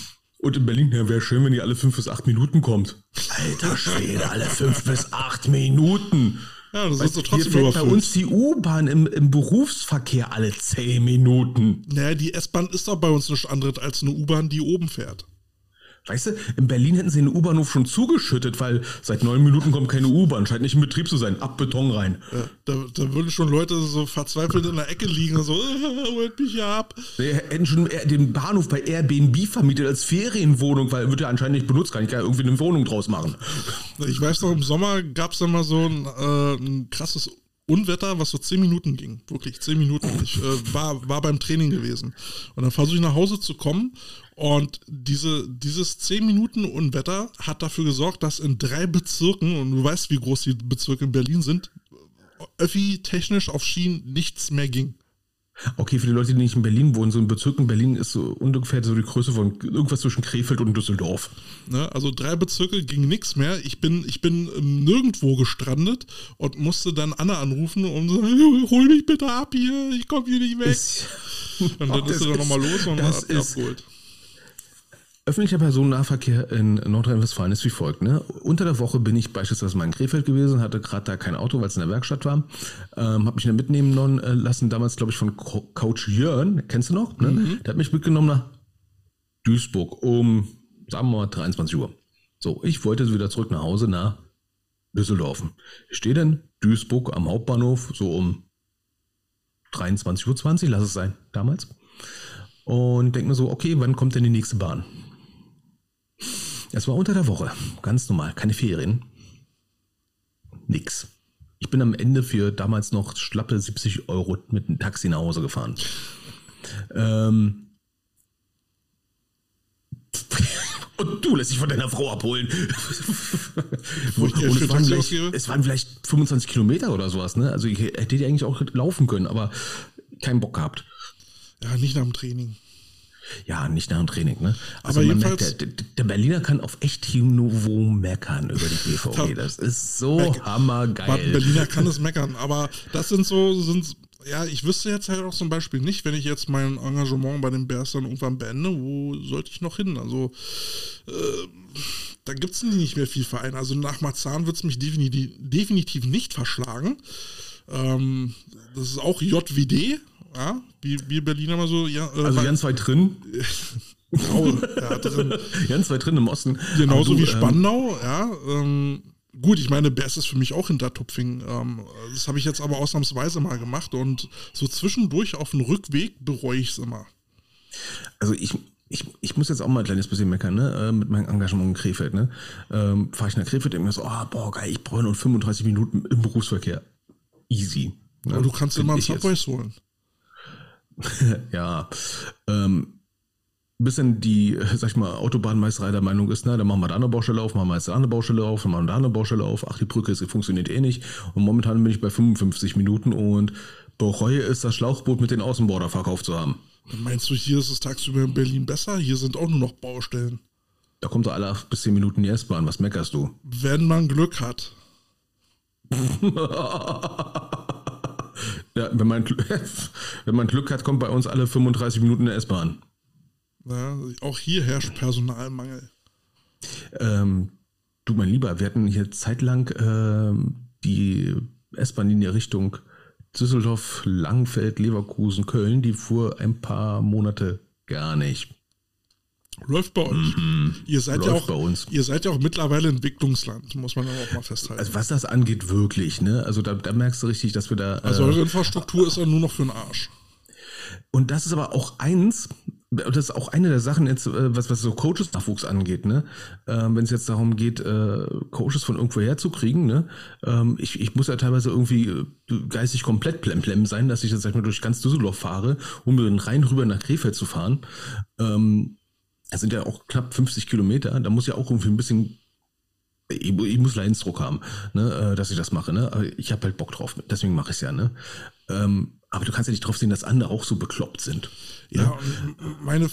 und in Berlin, ja, wäre schön, wenn die alle fünf bis acht Minuten kommt. Alter Schwede, alle fünf bis acht Minuten. Ja, das ist so trotzdem hier fährt bei uns die U-Bahn im, im Berufsverkehr alle zehn Minuten. Naja, die S-Bahn ist doch bei uns nichts anderes als eine U-Bahn, die oben fährt. Weißt du, in Berlin hätten sie den U-Bahnhof schon zugeschüttet, weil seit neun Minuten kommt keine U-Bahn, scheint nicht in Betrieb zu sein. Ab Beton rein. Ja, da, da, würden schon Leute so verzweifelt in der Ecke liegen und so, <laughs> holt mich ab. Sie hätten schon den Bahnhof bei Airbnb vermietet als Ferienwohnung, weil wird ja anscheinend nicht benutzt, kann ich ja irgendwie eine Wohnung draus machen. Ich weiß noch, im Sommer gab es dann mal so ein, äh, ein krasses Unwetter, was so zehn Minuten ging. Wirklich zehn Minuten. Ich äh, war, war beim Training gewesen. Und dann versuche ich nach Hause zu kommen. Und diese, dieses zehn Minuten Unwetter hat dafür gesorgt, dass in drei Bezirken, und du weißt, wie groß die Bezirke in Berlin sind, öffi technisch auf Schienen nichts mehr ging. Okay, für die Leute, die nicht in Berlin wohnen, so ein Bezirk in Berlin ist so ungefähr so die Größe von irgendwas zwischen Krefeld und Düsseldorf. Ne, also drei Bezirke ging nichts mehr. Ich bin, ich bin nirgendwo gestrandet und musste dann Anna anrufen und sagen, <laughs> hol mich bitte ab hier, ich komme hier nicht weg. Ist, und dann <laughs> ist sie dann nochmal los und das ab, ist, abgeholt. Öffentlicher Personennahverkehr in Nordrhein-Westfalen ist wie folgt. Ne? Unter der Woche bin ich beispielsweise mal in Krefeld gewesen, hatte gerade da kein Auto, weil es in der Werkstatt war. Ähm, habe mich dann mitnehmen äh, lassen, damals glaube ich von Co Coach Jörn, kennst du noch? Ne? Mhm. Der hat mich mitgenommen nach Duisburg um, sagen wir mal, 23 Uhr. So, ich wollte wieder zurück nach Hause nach Düsseldorf. Ich stehe dann Duisburg am Hauptbahnhof so um 23.20 Uhr, lass es sein, damals. Und denke mir so, okay, wann kommt denn die nächste Bahn? Es war unter der Woche, ganz normal, keine Ferien. Nix. Ich bin am Ende für damals noch schlappe 70 Euro mit einem Taxi nach Hause gefahren. Ähm <laughs> und du lässt dich von deiner Frau abholen. <laughs> Wo ich es, waren es waren vielleicht 25 Kilometer oder sowas. Ne? Also ich hätte die eigentlich auch laufen können, aber keinen Bock gehabt. Ja, nicht nach dem Training. Ja, nicht nach dem Training, ne? Also Aber man merkt, der, der, Berliner kann auf echt Niveau meckern über die BVG. <laughs> Das ist so Meck hammergeil. Berliner kann es meckern, aber das sind so, sind, ja, ich wüsste jetzt halt auch zum Beispiel nicht, wenn ich jetzt mein Engagement bei den Bears dann irgendwann beende, wo sollte ich noch hin? Also, äh, da gibt es nicht mehr viel Verein. Also nach Marzahn wird es mich definitiv, definitiv nicht verschlagen. Ähm, das ist auch JWD, ja, wie, wie Berliner mal so. Ja, äh, also ganz weit drin. <laughs> genau, ja, drin. <laughs> ganz weit drin im Osten. Genauso du, wie ähm, Spandau, ähm, ja. Ähm, gut, ich meine, Best ist für mich auch hinter Tupfing. Ähm, das habe ich jetzt aber ausnahmsweise mal gemacht und so zwischendurch auf dem Rückweg bereue ich es immer. Also ich, ich, ich muss jetzt auch mal ein kleines bisschen meckern, ne? Äh, mit meinem Engagement in Krefeld, ne? Ähm, Fahre ich nach Krefeld, denke mir so, oh, boah, geil, ich brauche nur 35 Minuten im Berufsverkehr. Easy. Ne? Aber du kannst immer einen Subways holen. <laughs> ja. Ähm, bis dann die, sag ich mal, Autobahnmeisterei der Meinung ist, na, dann machen wir da eine Baustelle auf, machen wir jetzt da eine Baustelle auf, dann machen wir da eine Baustelle auf, ach, die Brücke ist, funktioniert eh nicht. Und momentan bin ich bei 55 Minuten und bereue es, das Schlauchboot mit den Außenborder verkauft zu haben. Meinst du, hier ist es tagsüber in Berlin besser? Hier sind auch nur noch Baustellen. Da kommt so alle acht bis zehn Minuten die S-Bahn. Was meckerst du? Wenn man Glück hat. <laughs> ja, wenn man, <laughs> wenn man Glück hat, kommt bei uns alle 35 Minuten eine S-Bahn. Ja, auch hier herrscht Personalmangel. Ähm, du, mein Lieber, wir hatten hier zeitlang ähm, die S-Bahn-Linie Richtung Düsseldorf, Langfeld, Leverkusen, Köln, die fuhr ein paar Monate gar nicht. Läuft bei euch. Mm. Ihr seid ja auch, ihr seid ja auch mittlerweile Entwicklungsland, muss man aber auch mal festhalten. Also was das angeht, wirklich, ne? Also da, da merkst du richtig, dass wir da. Also eure äh, Infrastruktur ist ja nur noch für den Arsch. Und das ist aber auch eins, das ist auch eine der Sachen jetzt, äh, was, was so Coaches-Nachwuchs angeht, ne? Ähm, Wenn es jetzt darum geht, äh, Coaches von irgendwo herzukriegen, ne? Ähm, ich, ich muss ja teilweise irgendwie äh, geistig komplett plemplem sein, dass ich jetzt sag ich mal durch ganz Düsseldorf fahre, um den Rhein rüber nach Krefeld zu fahren. Ähm, das sind ja auch knapp 50 Kilometer, da muss ja auch irgendwie ein bisschen ich, muss Leidensdruck haben, ne, äh, dass ich das mache. Ne? Aber ich habe halt Bock drauf, deswegen mache ich es ja. Ne? Ähm, aber du kannst ja nicht drauf sehen, dass andere auch so bekloppt sind. Ja, ne? meine,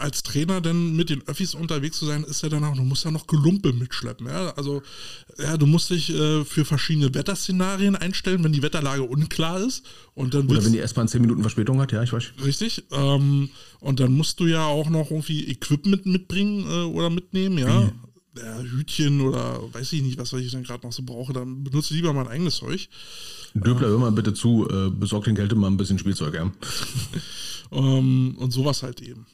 als Trainer denn mit den Öffis unterwegs zu sein, ist ja dann auch, du musst ja noch Gelumpe mitschleppen. Ja? Also, ja, du musst dich äh, für verschiedene Wetterszenarien einstellen, wenn die Wetterlage unklar ist. Und dann oder wenn die S-Bahn 10 Minuten Verspätung hat, ja, ich weiß. Richtig. Ähm, und dann musst du ja auch noch irgendwie Equipment mitbringen äh, oder mitnehmen, ja. Wie? ja, Hütchen oder weiß ich nicht, was ich dann gerade noch so brauche, dann benutze lieber mein eigenes Zeug. Döbler, hör mal bitte zu, äh, besorgt den Kälte mal ein bisschen Spielzeug, ja. <laughs> ähm, und sowas halt eben.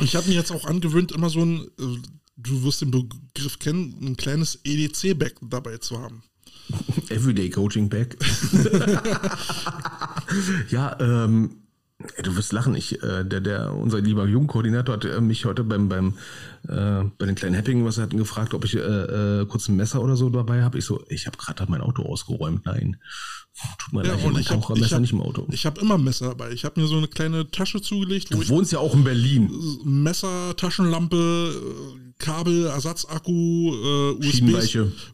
Ich habe mir jetzt auch angewöhnt, immer so ein, äh, du wirst den Begriff kennen, ein kleines EDC-Bag dabei zu haben. Everyday Coaching Bag. <laughs> ja, ähm, Du wirst lachen. Ich, äh, der, der, unser lieber Jugendkoordinator hat äh, mich heute beim, beim äh, bei den kleinen Happingen, was er hatten, gefragt, ob ich äh, äh, kurz ein Messer oder so dabei habe. Ich so, ich habe gerade mein Auto ausgeräumt. Nein. Tut mir ja, leid, ich habe hab, hab, nicht im Auto. Ich habe immer Messer dabei. Ich habe mir so eine kleine Tasche zugelegt. du wohnst ja auch in Berlin. Messer, Taschenlampe, äh, Kabel, Ersatzakku,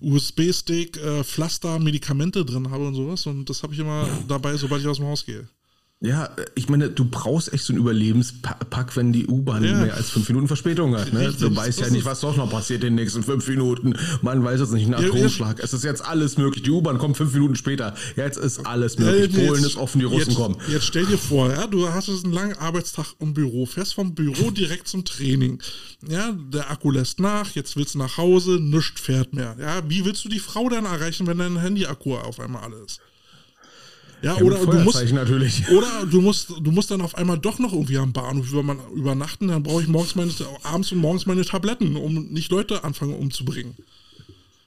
USB-Stick, äh, Pflaster, Medikamente drin habe und sowas. Und das habe ich immer dabei, sobald ich aus dem Haus gehe. Ja, ich meine, du brauchst echt so einen Überlebenspack, wenn die U-Bahn ja. mehr als fünf Minuten Verspätung hat. Ne? Du weißt ja nicht, was doch noch passiert in den nächsten fünf Minuten. Man weiß es nicht, ein Atomschlag. Ja, es ist jetzt alles möglich. Die U-Bahn kommt fünf Minuten später. Jetzt ist alles möglich. Ja, Polen ist offen, die Russen jetzt, kommen. Jetzt stell dir vor, ja, du hast einen langen Arbeitstag im Büro, fährst vom Büro direkt zum Training. Ja, der Akku lässt nach, jetzt willst du nach Hause, nichts fährt mehr. Ja, wie willst du die Frau dann erreichen, wenn dein Handy-Akku auf einmal alles ist? Ja, ja oder du musst natürlich. <laughs> Oder du musst, du musst dann auf einmal doch noch irgendwie am Bahnhof übernachten, dann brauche ich morgens meine, abends und morgens meine Tabletten, um nicht Leute anfangen umzubringen.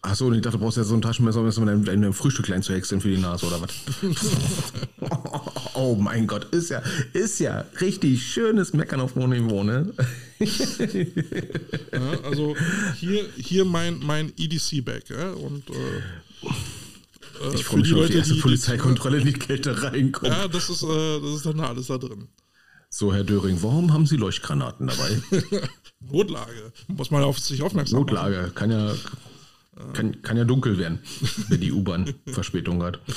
Achso, und ich dachte, du brauchst ja so ein Taschenmesser, um dein, dein Frühstück klein zu häckseln für die Nase oder was? <laughs> oh mein Gott, ist ja, ist ja richtig schönes Meckern auf hohem Niveau, ne? ja, also hier, hier mein, mein EDC-Bag, ja, und äh, ich freue mich schon auf die erste die, Polizeikontrolle in die Kälte reinkommt. Ja, das ist, äh, das ist dann alles da drin. So, Herr Döring, warum haben Sie Leuchtgranaten dabei? <laughs> Notlage. Muss man auf sich aufmerksam Notlage. Machen. Kann ja, kann, kann ja dunkel werden, wenn die U-Bahn <laughs> Verspätung hat. <laughs>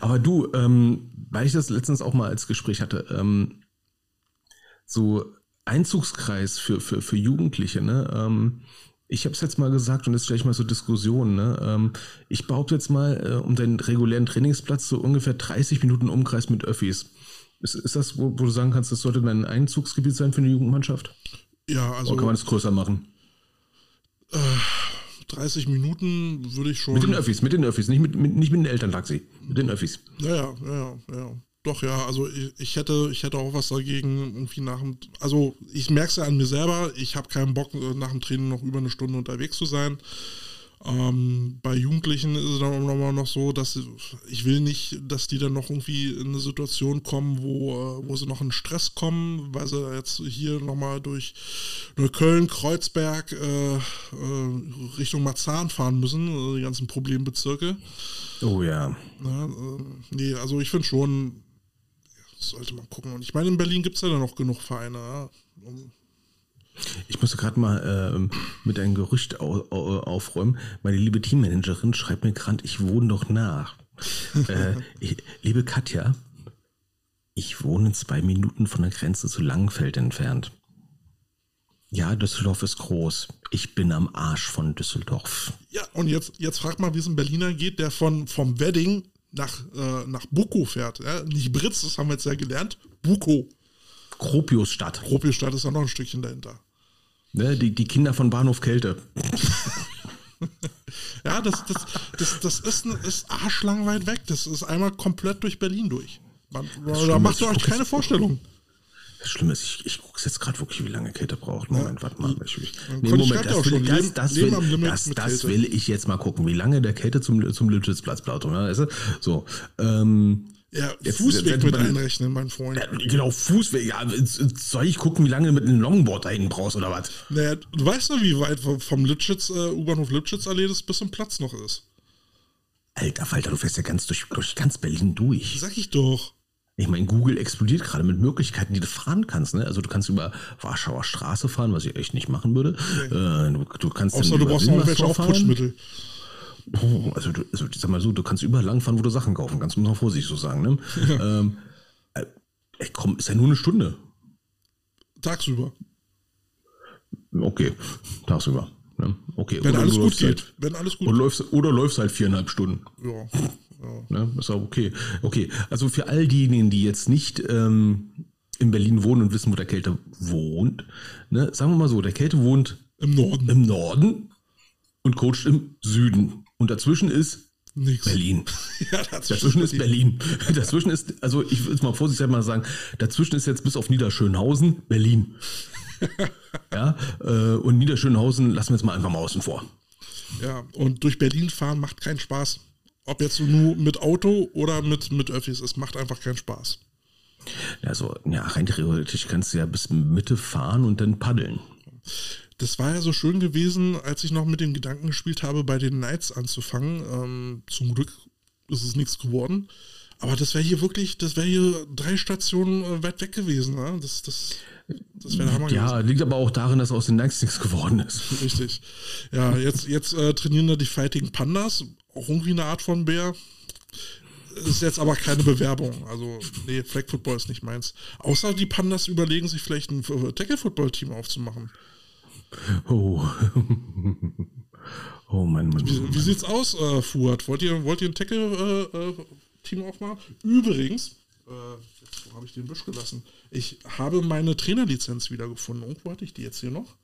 Aber du, ähm, weil ich das letztens auch mal als Gespräch hatte, ähm, so Einzugskreis für, für, für Jugendliche, ne? Ähm, ich habe es jetzt mal gesagt und jetzt stelle ich mal so Diskussionen. Ne? Ähm, ich behaupte jetzt mal, äh, um deinen regulären Trainingsplatz so ungefähr 30 Minuten Umkreis mit Öffis. Ist, ist das, wo, wo, du sagen kannst, das sollte dein Einzugsgebiet sein für eine Jugendmannschaft? Ja, also. Oder kann man es größer machen? Äh, 30 Minuten würde ich schon. Mit den Öffis, mit den Öffis, nicht mit, mit, nicht mit den Elterntaxi, mit den Öffis. Ja, ja, ja, ja. Doch, ja, also ich, ich, hätte, ich hätte auch was dagegen, irgendwie nach dem, also ich merke es ja an mir selber, ich habe keinen Bock, äh, nach dem Training noch über eine Stunde unterwegs zu sein. Ähm, bei Jugendlichen ist es dann auch nochmal noch so, dass ich will nicht, dass die dann noch irgendwie in eine Situation kommen, wo, äh, wo sie noch in Stress kommen, weil sie jetzt hier nochmal durch Neukölln, Kreuzberg äh, äh, Richtung Marzahn fahren müssen, die ganzen Problembezirke. Oh ja. ja äh, nee, also ich finde schon, sollte man gucken. Und ich meine, in Berlin gibt es ja dann noch genug Vereine. Ja? Um, Ich musste gerade mal ähm, mit einem Gerücht au au aufräumen. Meine liebe Teammanagerin schreibt mir gerade, ich wohne doch nach. äh, <laughs> ich, liebe Katja, ich wohne zwei Minuten von der Grenze zu Langenfeld entfernt. Ja, Düsseldorf ist groß. Ich bin am Arsch von Düsseldorf. ja, und jetzt, jetzt frag mal, wie es ein Berliner geht, der von, vom Wedding nach, äh, nach Buko fährt. Ja? Nicht Britz, das haben wir jetzt ja gelernt. Buko. Kropiusstadt. Gropiusstadt ist ja noch ein Stückchen dahinter. Ne, die, die Kinder von Bahnhof Kälte. <laughs> Ja, das, das, das, das ist, ein, ist arschlang weit weg. Das ist einmal komplett durch Berlin durch. Man, da macht ihr euch keine Vorstellung. Das Schlimme ist, ich, ich gucke jetzt gerade wirklich, wie lange Kälte braucht. Moment, warte mal. Ich, ich, Man nee, Moment, ja das, will, das, das, will, das, das will ich jetzt mal gucken, wie lange der Kälte zum, zum Lütschitz-Platz braucht. ne, Weißt du? So, ähm, Ja, Jetzt- Fußweg jetzt- mit jetzt- einrechnen, mein Freund. ja, genau, Fußweg. Ja, soll ich gucken, wie lange du mit einem Longboard dahin brauchst oder was? Naja, du weißt doch, wie weit vom Lütschitz, äh, U-Bahnhof Lütschitz-Allee das bis zum Platz noch ist. Alter Falter, du fährst ja ganz durch, durch ganz Berlin durch. Sag ich doch. Ich meine, Google explodiert gerade mit Möglichkeiten, die du fahren kannst. Ne? Also du kannst über Warschauer Straße fahren, was ich echt nicht machen würde. Äh, du, du kannst Außer du brauchst irgendwelche fahren. Aufputschmittel. Oh, also, du, also sag mal so, du kannst überall langfahren, wo du Sachen kaufen kannst, muss man vorsichtig so sagen. Ne? ähm, äh, ey, komm, ist ja nur eine Stunde. Tagsüber. Okay, tagsüber. Ne? Okay, Wenn oder alles gut läufst geht. Halt, Wenn alles gut oder, läufst, oder läufst halt viereinhalb Stunden. Ja. Ne? Ist auch okay. Okay, also für all diejenigen, die jetzt nicht ähm, in Berlin wohnen und wissen, wo der Kälte wohnt, ne? sagen wir mal so, der Kälte wohnt Im Norden. im Norden und coacht im Süden. Und dazwischen ist Nix. Berlin. <laughs> Ja, Dazwischen ist Berlin. <laughs> Dazwischen ist, also ich will es mal vorsichtig mal sagen, dazwischen ist jetzt bis auf Niederschönhausen Berlin. <laughs> ja, äh, und Niederschönhausen lassen wir jetzt mal einfach mal außen vor. Ja, und durch Berlin fahren macht keinen Spaß. Ob jetzt nur mit Auto oder mit, mit Öffis, es macht einfach keinen Spaß. Also, ja, rein theoretisch kannst du ja bis Mitte fahren und dann paddeln. Das war ja so schön gewesen, als ich noch mit dem Gedanken gespielt habe, bei den Knights anzufangen. Ähm, zum Glück ist es nichts geworden. Aber das wäre hier wirklich, das wäre hier drei Stationen äh, weit weg gewesen. Ne? Das, das, das wäre der Hammer gewesen. Ja, liegt aber auch darin, dass aus den Nikes nichts geworden ist. Richtig. Ja, jetzt, jetzt äh, trainieren da die Fighting Pandas. Auch irgendwie eine Art von Bär. Ist jetzt aber keine Bewerbung. Also, nee, Flag Football ist nicht meins. Außer die Pandas überlegen sich vielleicht ein äh, Tackle Football Team aufzumachen. Oh. <laughs> Oh Mann, Mann. Wie, wie sieht's aus, äh, Fuad? Wollt ihr, wollt ihr ein Tackle äh, äh, Team aufmachen? Übrigens, äh, jetzt, wo habe ich den Büsch gelassen? Ich habe meine Trainerlizenz wiedergefunden. Irgendwo hatte ich die jetzt hier noch.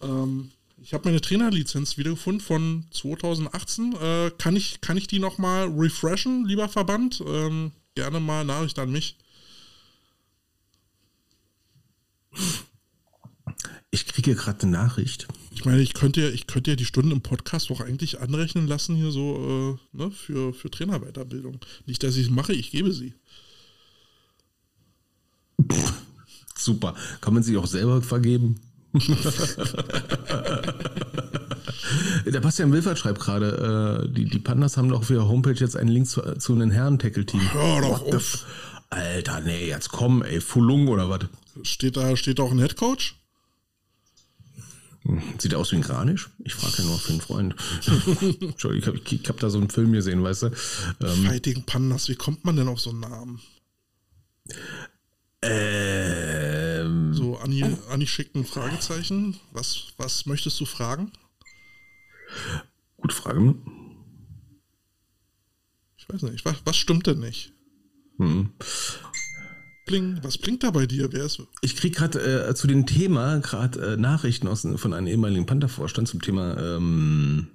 Ähm, ich habe meine Trainerlizenz wiedergefunden von 2018. Äh, kann, ich, kann ich die nochmal refreshen, lieber Verband? Ähm, gerne mal Nachricht an mich. Ich kriege gerade eine Nachricht. Ich meine, ich könnte ja, ich könnte ja die Stunden im Podcast auch eigentlich anrechnen lassen hier so äh, ne, für, für Trainerweiterbildung. Nicht, dass ich es mache, ich gebe sie. Super. Kann man sie auch selber vergeben? <laughs> Der Bastian Wilfert schreibt gerade, äh, die, die Pandas haben doch auf ihrer Homepage jetzt einen Link zu, zu einem Herren-Tackle-Team. Hör doch auf. Alter, nee, jetzt komm, ey, Fulung oder was? Steht da, steht da auch ein Headcoach? Sieht er aus wie ein Kranisch? Ich frage ja nur für einen Freund. <laughs> Entschuldigung, ich habe hab da so einen Film gesehen, weißt du? Ähm, Fighting Pandas, wie kommt man denn auf so einen Namen? ähm, So, Anni, Anni schickt ein Fragezeichen. Was, was möchtest du fragen? gute Frage. Ich weiß nicht. Was, was stimmt denn nicht? Hm. Bling, was blinkt da bei dir? Wer ist. Ich kriege gerade äh, zu dem Thema gerade äh, Nachrichten aus, von einem ehemaligen Panther-Vorstand zum Thema ähm,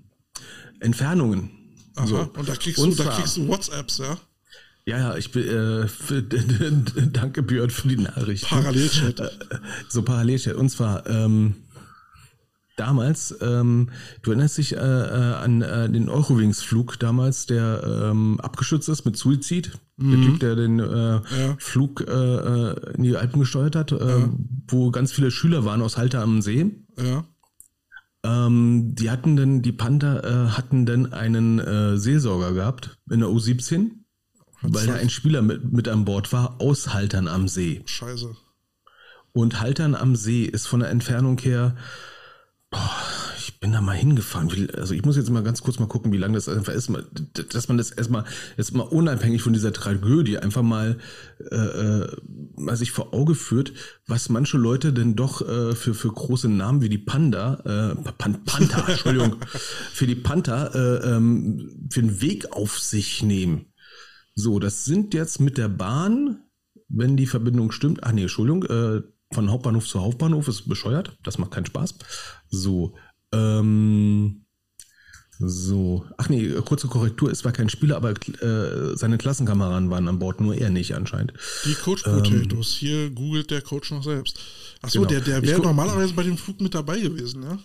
Entfernungen. Aha, So. und da kriegst, Und du, da kriegst du WhatsApps, ja? Ja, ja, ich bin, äh, für, <laughs> danke Björn für die Nachricht. Parallelchat. Äh, so Parallelchat. Und zwar, ähm, damals, ähm, du erinnerst dich äh, äh, an äh, den Eurowings-Flug damals, der ähm, abgestürzt ist mit Suizid. Der Typ, der den äh, Flug äh, äh, in die Alpen gesteuert hat, äh, wo ganz viele Schüler waren aus Halter am See. Ja. Ähm, die hatten dann, die Panther äh, hatten dann einen äh, Seelsorger gehabt in der U17. weil da ein Spieler mit, mit an Bord war aus Haltern am See. Scheiße. Und Haltern am See ist von der Entfernung her, ich bin da mal hingefahren. Also ich muss jetzt mal ganz kurz mal gucken, wie lange das einfach ist, dass man das erstmal jetzt mal unabhängig von dieser Tragödie einfach mal, äh, äh, mal sich vor Auge führt, was manche Leute denn doch äh, für, für große Namen wie die Panda, äh, Pan Panther, <laughs> Entschuldigung, für die Panther äh, ähm, für den Weg auf sich nehmen. So, das sind jetzt mit der Bahn, wenn die Verbindung stimmt, ach nee, Entschuldigung, äh, von Hauptbahnhof zu Hauptbahnhof ist bescheuert, das macht keinen Spaß. So, ähm, so, ach nee, kurze Korrektur, es war kein Spieler, aber äh, seine Klassenkameraden waren an Bord, nur er nicht anscheinend. Die Coach Potatoes, ähm, hier googelt der Coach noch selbst. Achso, genau. der, der wäre normalerweise bei dem Flug mit dabei gewesen, ja?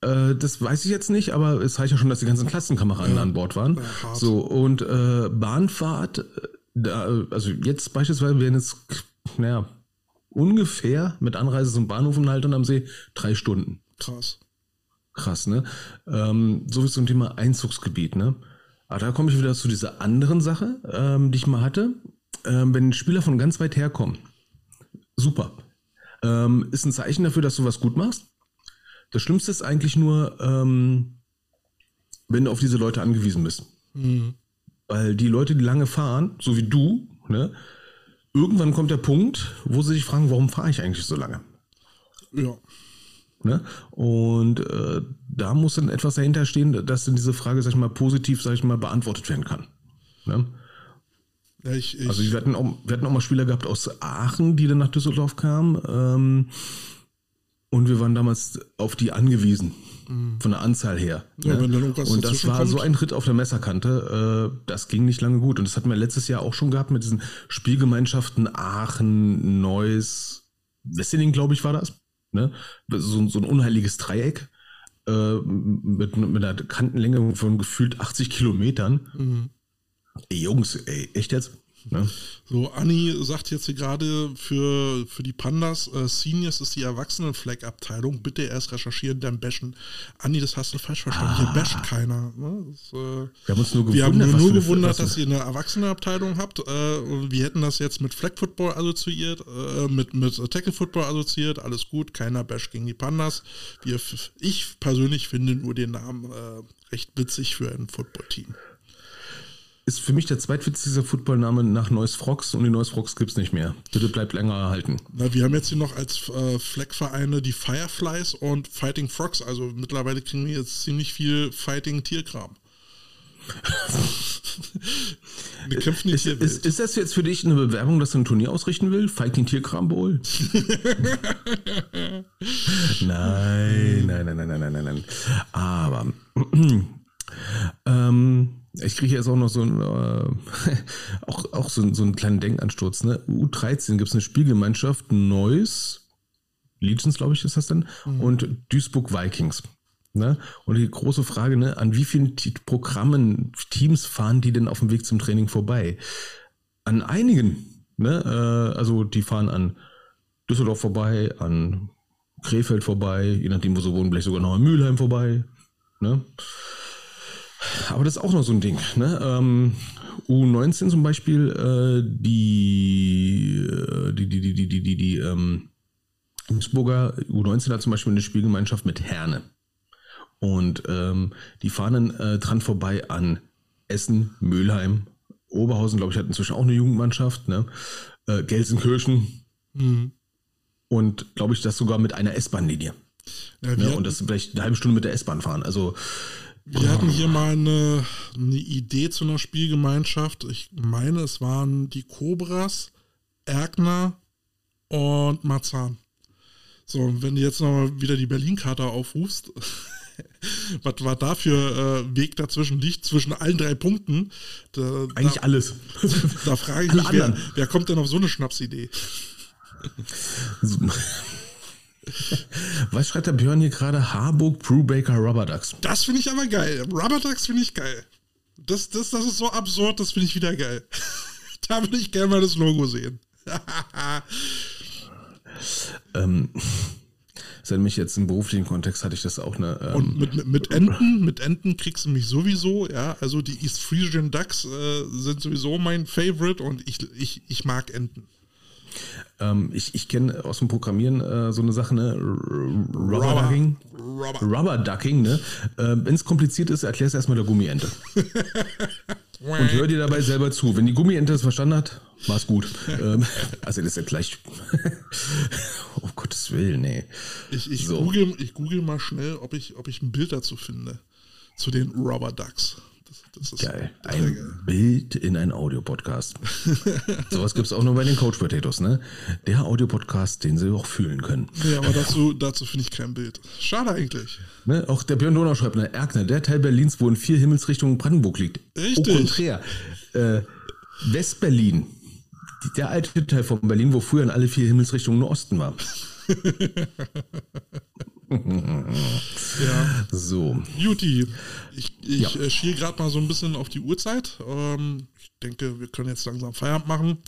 Äh, das weiß ich jetzt nicht, aber es reicht ja schon, dass die ganzen Klassenkameraden ja. an Bord waren. Ja, so, und äh, Bahnfahrt, äh, da, also jetzt beispielsweise wären es, naja, ungefähr mit Anreise zum Bahnhof in Haltern am See drei Stunden. Krass. Krass, ne? Ähm, so wie zum Thema Einzugsgebiet, ne? Aber da komme ich wieder zu dieser anderen Sache, ähm, die ich mal hatte. Ähm, wenn Spieler von ganz weit herkommen, super. Ähm, ist ein Zeichen dafür, dass du was gut machst. Das Schlimmste ist eigentlich nur, ähm, wenn du auf diese Leute angewiesen bist. Mhm. Weil die Leute, die lange fahren, so wie du, ne, irgendwann kommt der Punkt, wo sie sich fragen, warum fahre ich eigentlich so lange? Ja. Ne? Und äh, da muss dann etwas dahinter stehen, dass dann diese Frage, sag ich mal, positiv, sag ich mal, beantwortet werden kann. Ne? Ja, ich, ich, also wir hatten, auch, wir hatten auch mal Spieler gehabt aus Aachen, die dann nach Düsseldorf kamen. Ähm, und wir waren damals auf die angewiesen, mhm. von der Anzahl her. Ja, ne? und das war kommt. so ein Ritt auf der Messerkante. Äh, das ging nicht lange gut. Und das hatten wir letztes Jahr auch schon gehabt mit diesen Spielgemeinschaften Aachen, Neuss, Wesseling, glaube ich, war das. Ne? So, so ein unheiliges Dreieck äh, mit, mit einer Kantenlänge von gefühlt 80 Kilometern. Mhm. Ey, Jungs, ey, echt jetzt? Ne? So, Anni sagt jetzt hier gerade für, für die Pandas, äh, Seniors ist die Erwachsenen-Flag-Abteilung. Bitte erst recherchieren, dann bashen. Anni, das hast du falsch verstanden. Ah. Hier basht keiner. Ne? Das, äh, wir haben uns nur gewundert, haben nur, nur gewundert dass ihr eine Erwachsene-Abteilung habt. Äh, und wir hätten das jetzt mit Flag-Football assoziiert, äh, mit, mit Tackle-Football assoziiert. Alles gut, keiner basht gegen die Pandas. Wir, ich persönlich finde nur den Namen äh, recht witzig für ein Football-Team ist für mich der zweitwitzigste Footballname nach Neues Frogs und die Neues Frogs gibt es nicht mehr. Bitte bleibt länger erhalten. Na, wir haben jetzt hier noch als äh, Fleckvereine die Fireflies und Fighting Frogs. Also mittlerweile kriegen wir jetzt ziemlich viel Fighting Tierkram. <laughs> wir kämpfen ist, ist, ist, das jetzt für dich eine Bewerbung, dass du ein Turnier ausrichten willst? Fighting Tierkram Bowl? <laughs> nein, nein, nein, nein, nein, nein, nein. Aber <clears throat> ähm, ich kriege jetzt auch noch so ein, äh, <laughs> auch, auch so, so einen kleinen Denkansturz. Ne? U13 gibt es eine Spielgemeinschaft, Neuss, Legions, glaube ich, ist das dann, mhm. und Duisburg Vikings. Ne? Und die große Frage, ne, an wie vielen Programmen, Teams fahren die denn auf dem Weg zum Training vorbei? An einigen. Ne? Äh, also die fahren an Düsseldorf vorbei, an Krefeld vorbei, je nachdem, wo sie wohnen, vielleicht sogar noch an Mülheim vorbei. Ne? Aber das ist auch noch so ein Ding. Ne? Ähm, U19 zum Beispiel, äh, die, die, die, die, die, die, die, die ähm, Innsbruger U19 hat zum Beispiel eine Spielgemeinschaft mit Herne. Und ähm, die fahren dann äh, dran vorbei an Essen, Mülheim, Oberhausen, glaube ich, hat inzwischen auch eine Jugendmannschaft, ne? Äh, Gelsenkirchen. Mhm. Und glaube ich, das sogar mit einer S-Bahn-Linie. Ja, ne? Und das vielleicht eine halbe Stunde mit der S-Bahn fahren. Also wir hatten hier mal eine, eine, Idee zu einer Spielgemeinschaft. Ich meine, es waren die Cobras, Erkner und Marzahn. So, und wenn du jetzt noch wieder die Berlin-Karte aufrufst, <laughs> was war da für äh, Weg dazwischen liegt, zwischen allen drei Punkten? Da, Eigentlich da, alles. <laughs> Da frage ich mich, wer, wer kommt denn auf so eine Schnapsidee? <laughs> <laughs> Was schreibt der Björn hier gerade? Harburg Brewbaker Rubber Ducks. Das finde ich aber geil. Rubber Ducks finde ich geil. Das, das, das ist so absurd, das finde ich wieder geil. <laughs> da würde ich gerne mal das Logo sehen. <laughs> ähm, seitdem ich jetzt im beruflichen Kontext hatte ich das auch eine. Ähm, Und mit, mit, mit Enten, mit Enten kriegst du mich sowieso, ja. Also die East Frisian Ducks äh, sind sowieso mein Favorite und ich, ich, ich mag Enten. Ähm, ich ich kenne aus dem Programmieren äh, so eine Sache, ne? Rubber Rubber. Ducking. Rubber. Rubber Ducking, ne? Äh, Wenn es kompliziert ist, erklär es erstmal der Gummiente. <laughs> Und hör dir dabei selber zu. Wenn die Gummiente das verstanden hat, war's gut. ähm, <laughs> also das ist ja gleich. oh <laughs> Gottes Willen, nee. Ich, ich, So. google, ich google mal schnell, ob ich, ob ich ein Bild dazu finde. Zu den Rubber Ducks. Das, ist Geil. sehr geil. Ein Bild in ein Audiopodcast. <laughs> Sowas gibt's auch nur bei den Coach Potatoes, ne? Der Audiopodcast, den sie auch fühlen können. Nee, aber dazu, dazu finde ich kein Bild. Schade eigentlich. Ne? Auch der Björn Donau schreibt, ne? Erkner, der Teil Berlins, wo in vier Himmelsrichtungen Brandenburg liegt. Richtig. Au contraire. Äh, Westberlin. Der alte Teil von Berlin, wo früher in alle vier Himmelsrichtungen nur Osten war. <laughs> Ja. So. Juti, ich, ich Ja. äh, schiel gerade mal so ein bisschen auf die Uhrzeit. Ähm, ich denke, wir können jetzt langsam Feierabend machen.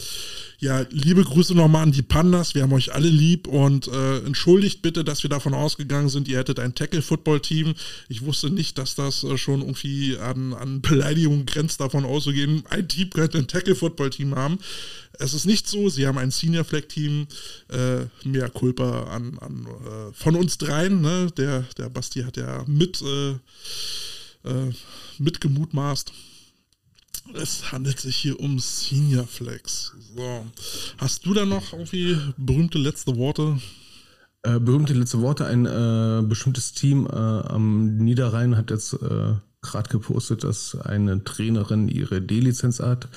Ja, liebe Grüße nochmal an die Pandas. Wir haben euch alle lieb und äh, entschuldigt bitte, dass wir davon ausgegangen sind, ihr hättet ein Tackle-Football-Team. Ich wusste nicht, dass das äh, schon irgendwie an, an Beleidigung grenzt, davon auszugehen, ein Team könnte ein Tackle-Football-Team haben. Es ist nicht so, sie haben ein Senior-Flag-Team, äh, mehr Culpa an, an äh, von uns dreien. Ne? Der, der Basti hat ja mit, äh, äh, mitgemutmaßt. Es handelt sich hier um Senior Flex. So. Hast du da noch irgendwie berühmte letzte Worte? Äh, berühmte letzte Worte. Ein äh, bestimmtes Team äh, am Niederrhein hat jetzt äh, gerade gepostet, dass eine Trainerin ihre D-Lizenz hat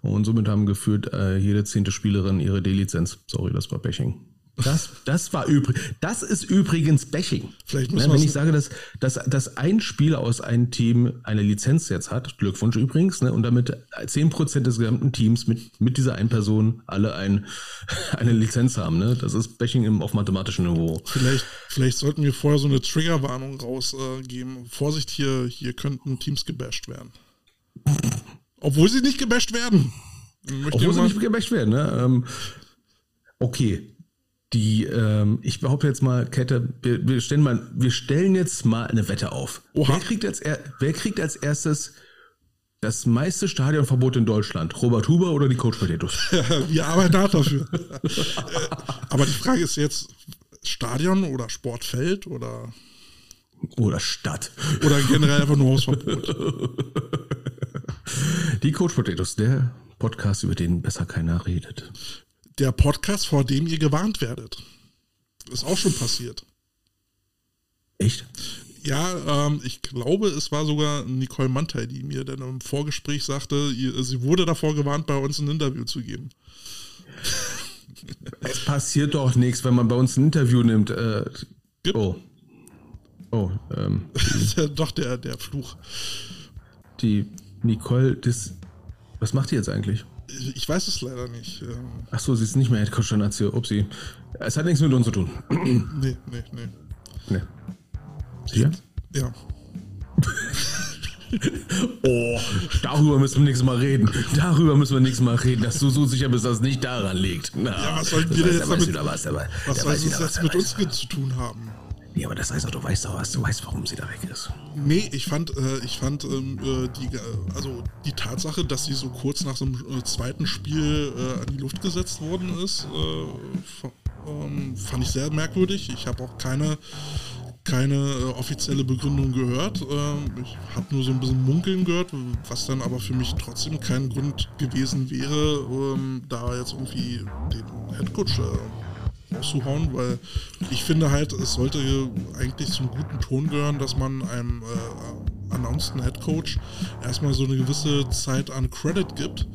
und somit haben geführt äh, jede zehnte Spielerin ihre D-Lizenz. Sorry, das war Bashing. Das, das war übrig. Das ist übrigens Bashing. Vielleicht Ne, müssen wir wenn ich sage, dass, dass, dass ein Spieler aus einem Team eine Lizenz jetzt hat, Glückwunsch übrigens, ne, und damit 10% des gesamten Teams mit, mit dieser einen Person alle ein, <laughs> eine Lizenz haben. Ne? Das ist Bashing im, auf mathematischem Niveau. Vielleicht, vielleicht sollten wir vorher so eine Triggerwarnung rausgeben. Vorsicht, hier, hier könnten Teams gebasht werden. Obwohl sie nicht gebasht werden. Möchte Obwohl sie nicht gebasht werden. Ne? Ähm, okay. Die, ähm, ich behaupte jetzt mal, Kette, wir, wir, stellen mal, wir stellen jetzt mal eine Wette auf. Oha. Wer kriegt, als er, wer kriegt als erstes das meiste Stadionverbot in Deutschland? Robert Huber oder die Coach Potatoes? <laughs> wir arbeiten hart dafür. Äh, Aber die Frage ist jetzt, Stadion oder Sportfeld oder, Oder Stadt? oder generell einfach nur Hausverbot? <laughs> Die Coach Potatoes, der Podcast, über den besser keiner redet. Der Podcast, vor dem ihr gewarnt werdet. Ist auch schon passiert. Echt? Ja, ähm, ich glaube, es war sogar Nicole Mantei, die mir dann im Vorgespräch sagte, ihr, sie wurde davor gewarnt, bei uns ein Interview zu geben. <laughs> Es passiert doch nichts, wenn man bei uns ein Interview nimmt. Äh, oh. Oh, ähm, <laughs> Doch, der, der Fluch. die Nicole, das. Was macht die jetzt eigentlich? Ich weiß es leider nicht. Ähm, Ach so, sie ist nicht mehr Headcoach der Nazio. Upsi. Es hat nichts mit uns zu tun. <clears throat> nee, nee, nee. nee. Sicher? Ja. <laughs> Oh, darüber müssen wir nächstes Mal reden. Darüber müssen wir nächstes Mal reden, dass du so sicher bist, dass es nicht daran liegt. Na, Ja, was sollten das wir denn jetzt damit- was, der, weiß- Was der soll weiß was, jetzt der mit weiß. uns zu tun haben? Nee, aber das heißt auch, du weißt doch was. Du weißt, warum sie da weg ist. Nee, ich fand, äh, ich fand ähm, äh, die, äh, also die Tatsache, dass sie so kurz nach so einem äh, zweiten Spiel an die Luft gesetzt worden ist, äh, ähm, fand ich sehr merkwürdig. Ich habe auch keine, keine offizielle Begründung gehört. Ähm, ich habe nur so ein bisschen Munkeln gehört, was dann aber für mich trotzdem kein Grund gewesen wäre, ähm, da jetzt irgendwie den Headcoach äh, rauszuhauen, weil ich finde halt, es sollte eigentlich zum guten Ton gehören, dass man einem äh, announceden Head Coach erstmal so eine gewisse Zeit an Credit gibt,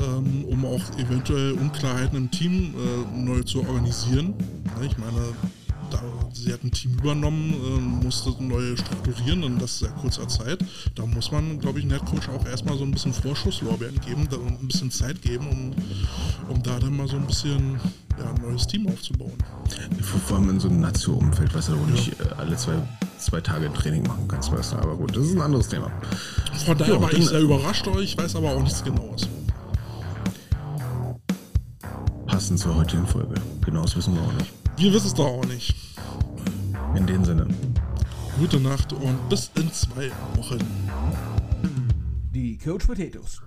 ähm, um auch eventuell Unklarheiten im Team äh, neu zu organisieren. Ne, Ich meine, da, sie hat ein Team übernommen, äh, musste neu strukturieren in das sehr kurzer Zeit. Da muss man, glaube ich, einem Head Coach auch erstmal so ein bisschen Vorschusslorbeeren geben da- ein bisschen Zeit geben, um, um da dann mal so ein bisschen ja, ein neues Team aufzubauen. Vor allem in so einem Nazio-Umfeld, weißt du, du nicht äh, alle zwei, zwei Tage Training machen kannst, weißt du. Aber gut, das ist ein anderes Thema. Von daher Ja, war ich sehr überrascht, ich weiß aber auch nichts Genaues. Passend zur heutigen Folge. Genau, das wissen wir auch nicht. Wir wissen es doch auch nicht. In dem Sinne. Gute Nacht und bis in zwei Wochen. Die Coach Potatoes.